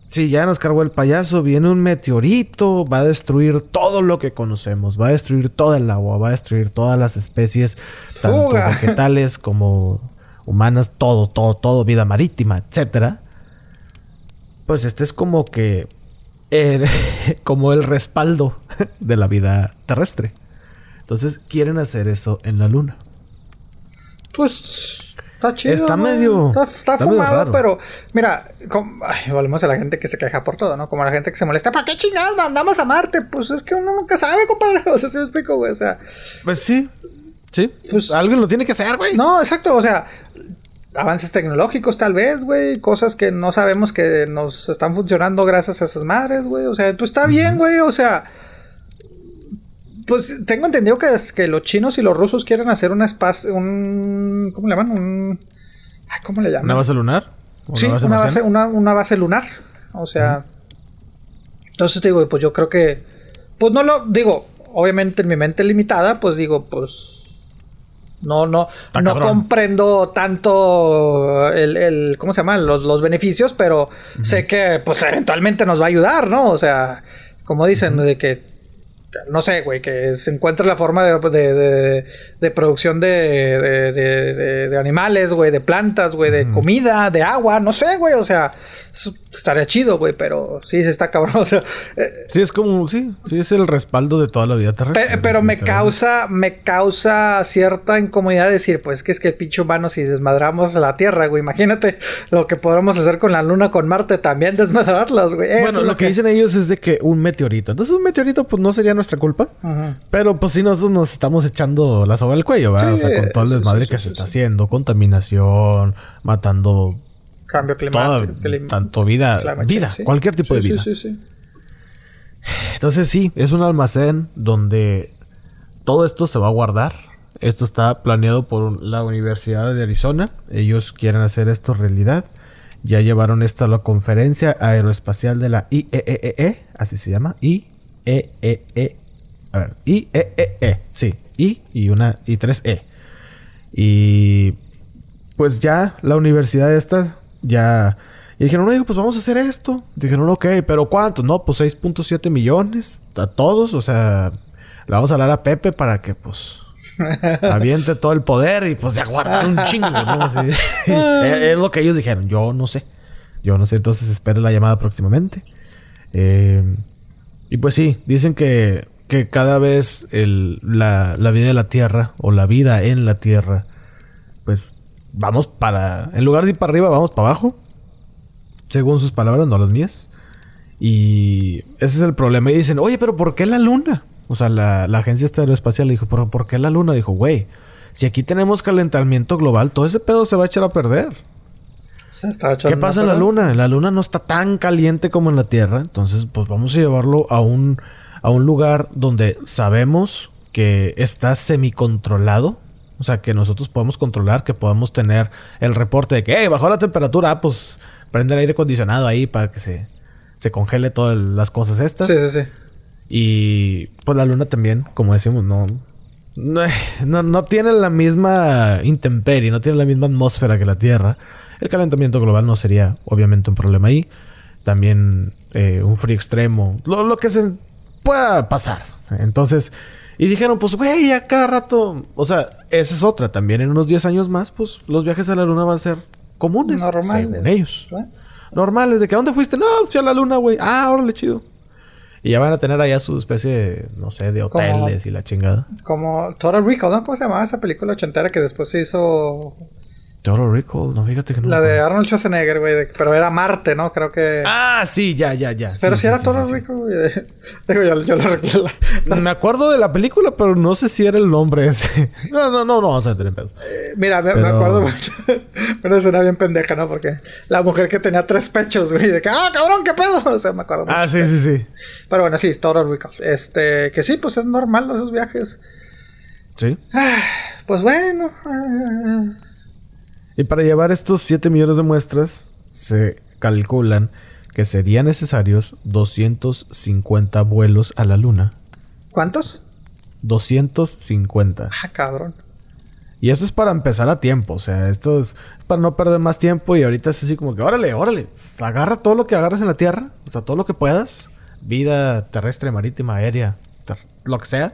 si ya nos cargó el payaso, viene un meteorito, va a destruir todo lo que conocemos, va a destruir todo el agua, va a destruir todas las especies, tanto vegetales como humanas, todo, todo, todo, vida marítima, etcétera. Pues este es como que como el respaldo de la vida terrestre. Entonces quieren hacer eso en la luna. Pues Está chido. Está medio. Está, fumado, pero. Mira, volvemos a la gente que se queja por todo, ¿no? Como la gente que se molesta. ¿Para qué chingados mandamos a Marte? Pues es que uno nunca sabe, compadre. O sea, si me explico, güey. O sea. Pues sí. Sí. Pues. Alguien lo tiene que hacer, güey. No, exacto. O sea. Avances tecnológicos, tal vez, güey. Cosas que no sabemos que nos están funcionando gracias a esas madres, güey. O sea, tú está bien, güey. O sea pues tengo entendido que, que los chinos y los rusos quieren hacer una espacio, un, ¿cómo le llaman? Un, ¿Cómo le llaman? ¿Una base lunar? Sí, una, base, una, base lunar. O sea, entonces digo, pues yo creo que, pues no lo, digo, obviamente en mi mente limitada, pues digo, pues no, no, no comprendo tanto el, el, ¿cómo se llama? Los, los beneficios, pero sé que pues eventualmente nos va a ayudar, ¿no? O sea, como dicen, de que no sé, güey, que se encuentre la forma de, de, de, producción de, de, animales, güey, de plantas, güey, de comida, de agua, no sé, güey, o sea, estaría chido, güey, pero sí se está cabrón, o sea... Eh, sí, es como, sí, sí es el respaldo de toda la vida terrestre. pero me causa, me causa cierta incomodidad decir, pues que es que el pinche humano si desmadramos la Tierra, güey, imagínate lo que podríamos hacer con la Luna, con Marte, también desmadrarlas, güey. Bueno, lo, que... dicen ellos es de que un meteorito, entonces un meteorito pues no sería nuestra culpa, pero pues si nosotros nos estamos echando la soga al cuello, ¿verdad? o sea, con todo el desmadre que se está haciendo, contaminación, matando Cambio climático. tanto vida, vida, cualquier tipo de vida. Entonces sí, es un almacén donde todo esto se va a guardar. Esto está planeado por la Universidad de Arizona. Ellos quieren hacer esto realidad. Ya llevaron esto a la conferencia aeroespacial de la IEEE, e e, así se llama, IEEE. E a ver, IEEE, sí, I y una y tres E. Y pues ya la universidad esta ya... Y dijeron, no, pues vamos a hacer esto. Dijeron, ok, pero ¿cuánto? No, pues 6.7 millones a todos. O sea, le vamos a hablar a Pepe para que, pues, aviente todo el poder y, pues, ya guardar un chingo, es, lo que ellos dijeron. Yo no sé. Yo no sé, entonces espere la llamada próximamente. Eh, y pues sí, dicen que, que cada vez el, la, la vida de la Tierra o la vida en la Tierra, pues vamos para. En lugar de ir para arriba, vamos para abajo. Según sus palabras, no las mías. Y ese es el problema. Y dicen, oye, pero ¿por qué la luna? O sea, la, agencia aeroespacial dijo, pero ¿por qué la luna? Dijo, güey, si aquí tenemos calentamiento global, todo ese pedo se va a echar a perder. ¿Qué pasa en la luna? La luna no está tan caliente como en la Tierra. Entonces, pues vamos a llevarlo a un, a un lugar donde sabemos que está semicontrolado o sea, que nosotros podemos controlar, que podamos tener el reporte de que, hey, bajó la temperatura, ah, pues prende el aire acondicionado ahí para que se, se congele todas las cosas estas. Sí, sí, sí. Y pues la luna también, como decimos, no, no, no, tiene la misma intemperie, no tiene la misma atmósfera que la Tierra. El calentamiento global no sería obviamente un problema ahí. También eh, un frío extremo, lo, lo que se pueda pasar. Entonces, y dijeron, pues, güey, a cada rato. O sea, esa es otra. También en unos 10 años más, pues los viajes a la luna van a ser comunes. Normales. Según ellos. Normales. De que, ¿a dónde fuiste? No, fui a la luna, güey. Ah, órale, chido. Y ya van a tener allá su especie de, no sé, de hoteles y la chingada. Como Total Recall, ¿no? ¿Cómo se llamaba esa película ochentera que después se hizo Total Recall, no, fíjate que no. La de Arnold Schwarzenegger, güey, pero era Marte, ¿no? Creo que. Ah, sí, ya, ya, ya. Pero si era Total Recall, güey. Digo, yo, yo la, Me acuerdo de la película, pero no sé si era el nombre ese. No, no, no, no vamos a tener pedo. Eh, mira, me, acuerdo mucho. pero suena bien pendeja, ¿no? Porque la mujer que tenía tres pechos, güey, de que, ah, cabrón, qué pedo. O sea, me acuerdo. Ah, sí, sí, sí. Pero bueno, sí, Total Recall. Este, que sí, pues es normal esos viajes. Sí. Ah, pues bueno. Ah, y para llevar estos 7 millones de muestras, se calculan que serían necesarios 250 vuelos a la Luna. ¿Cuántos? 250. Ah, cabrón. Y eso es para empezar a tiempo, o sea, esto es para no perder más tiempo y ahorita es así como que, órale, órale, pues, agarra todo lo que agarras en la Tierra, o sea, todo lo que puedas, vida terrestre, marítima, aérea, lo que sea,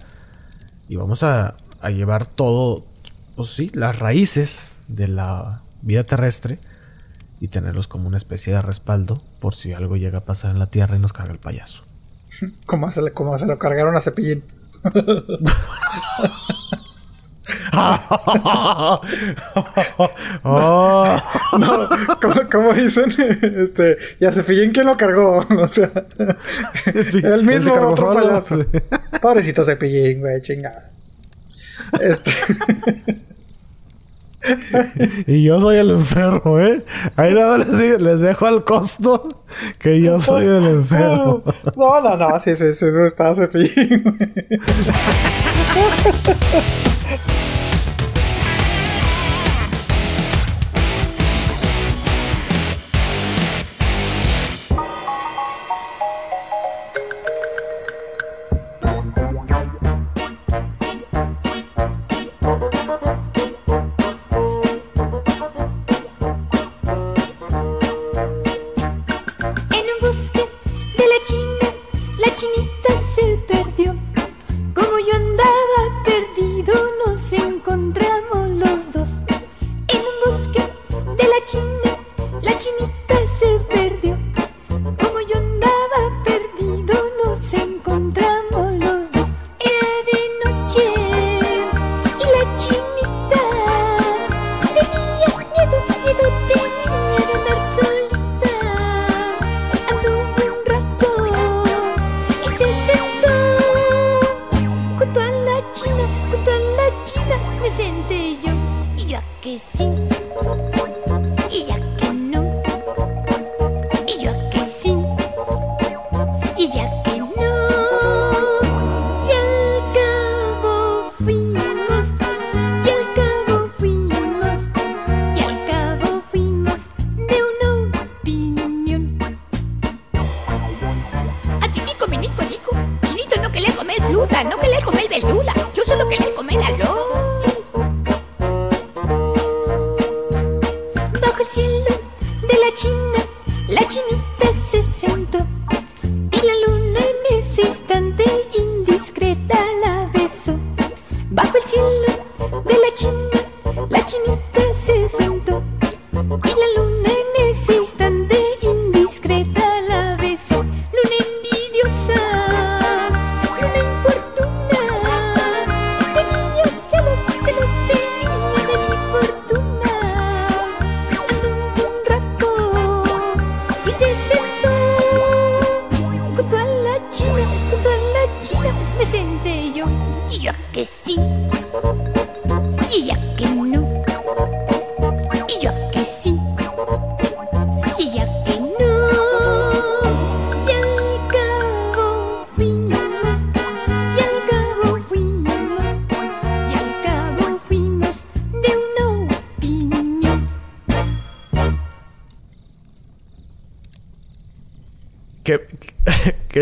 y vamos a, a llevar todo, pues sí, las raíces de la vida terrestre y tenerlos como una especie de respaldo por si algo llega a pasar en la Tierra y nos carga el payaso. ¿Cómo se, le, cómo se lo cargaron a Cepillín? no, ¿cómo, dicen? Este, y a Cepillín quién lo cargó, o sea, el mismo otro payaso. Pobrecito Cepillín, güey, chingada. Este y yo soy el enfermo, ¿eh? Ahí nada les, les dejo al costo que yo soy el enfermo. No, no, no, sí, sí, sí, está cepillín.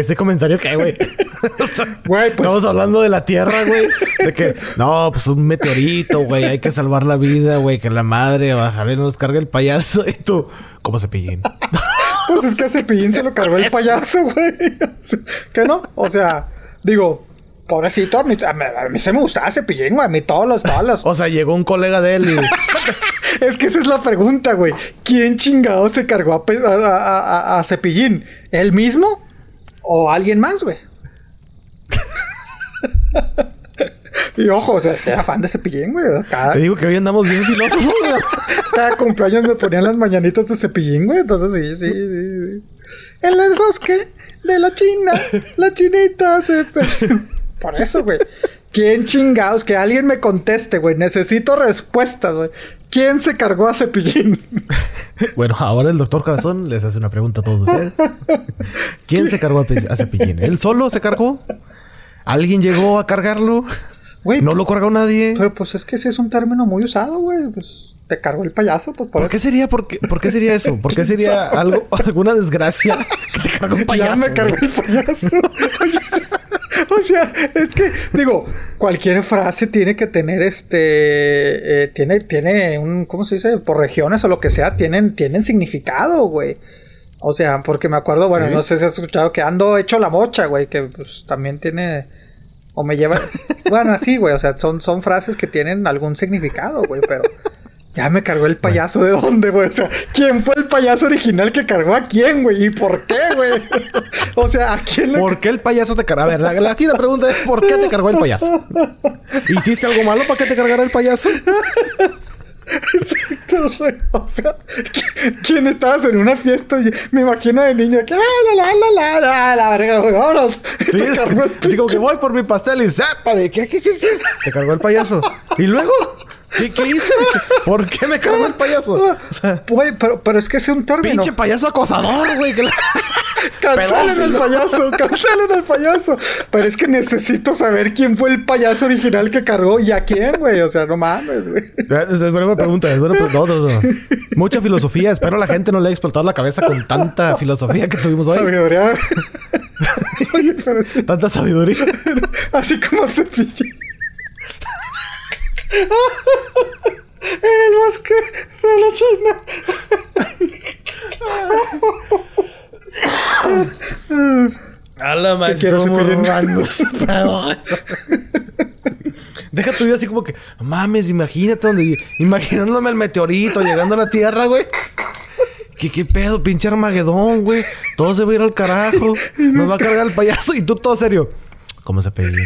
Ese comentario que, güey. Güey, pues. Estamos hablando de la Tierra, güey. De que, no, pues un meteorito, güey. Hay que salvar la vida, güey. Que la madre, bajarle nos cargue el payaso. Y tú, ¿cómo cepillín? Pues es que a Cepillín se lo cargó el payaso, güey. ¿Qué no? O sea, digo, pobrecito, a mí, a mí, se me gustaba Cepillín, güey. A mí todos los, todos los. O sea, llegó un colega de él y... Es que esa es la pregunta, güey. ¿Quién chingado se cargó a- a Cepillín? ¿Él mismo? ¿O alguien más, güey? y ojo, o sea, era fan de Cepillín, güey. Cada, Te digo que hoy andamos bien filósofos. güey. cada cumpleaños me ponían las mañanitas de Cepillín, güey. Entonces, sí, sí, sí, sí. En el bosque de la China, la chinita se... Por eso, güey. ¿Quién chingados? Que alguien me conteste, güey. Necesito respuestas, güey. ¿Quién se cargó a Cepillín? Bueno, ahora el doctor Corazón les hace una pregunta a todos ustedes. ¿Quién se cargó a, Cepillín? ¿Él solo se cargó? ¿Alguien llegó a cargarlo? Güey, ¿No lo cargó nadie? pero pues es que ese es un término muy usado, güey. Pues te cargó el payaso, pues por, ¿Por qué sería, por qué, por qué sería eso? ¿Por qué sería algo, alguna desgracia que te cargó un Ya payaso? me cargó el payaso. Oye, o sea, es que, digo, cualquier frase tiene que tener este. eh, tiene, tiene un. ¿Cómo se dice? Por regiones o lo que sea, tienen, tienen significado, güey. O sea, porque me acuerdo, bueno, Sí. no sé si has escuchado que ando hecho la mocha, güey, que pues también tiene. O me lleva. bueno, así, güey. O sea, son, son frases que tienen algún significado, güey, pero. Ya me cargó el payaso de dónde, güey. O sea, ¿quién fue el payaso original que cargó a quién, güey? ¿Y por qué, güey? o sea, ¿a quién le ¿Por qué el payaso te cargó? A ver, la, la- aquí la pregunta es ¿por qué te cargó el payaso? ¿Hiciste algo malo para que te cargara el payaso? Exacto, güey. O sea, ¿qui- ¿quién estabas en una fiesta? Me imagino de niño que, ¡ah, la, la, la, la, la, la verga, güey, vámonos! Sí, así como que voy por mi pastel y ¡zapa! de ¿qué, qué, qué, qué? Te cargó el payaso. ¿Y luego? ¿Qué, qué hice? ¿Por qué me cargó el payaso? O sea, Güey, pero, pero es que es un término. pinche payaso acosador, güey. la- Cancelen el payaso, cancelen el payaso. Pero es que necesito saber quién fue el payaso original que cargó y a quién, güey. O sea, no mames, güey. Es, es buena pregunta, es buena pregunta. No, no, no. Mucha filosofía. Espero la gente no le haya explotado la cabeza con tanta filosofía que tuvimos hoy. Sabiduría. Oye, pero sí. Tanta sabiduría. Así como Cepillín. en el bosque de la China. A la madre, quiero. Deja tu vida así como que, mames, imagínate donde, imaginándome el meteorito llegando a la Tierra, güey. ¿Qué, qué pedo, pinche Armagedón, güey? Todo se va a ir al carajo. Nos va a cargar el payaso y tú todo serio. ¿Cómo se pegó?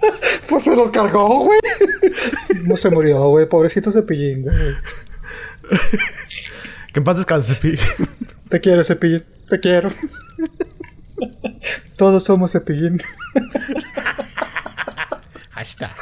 Pues se lo cargó, güey. No se murió, güey. Pobrecito Cepillín, güey. Que en paz descanse. Te quiero, Cepillín. Te quiero. Todos somos Cepillín. Hashtag.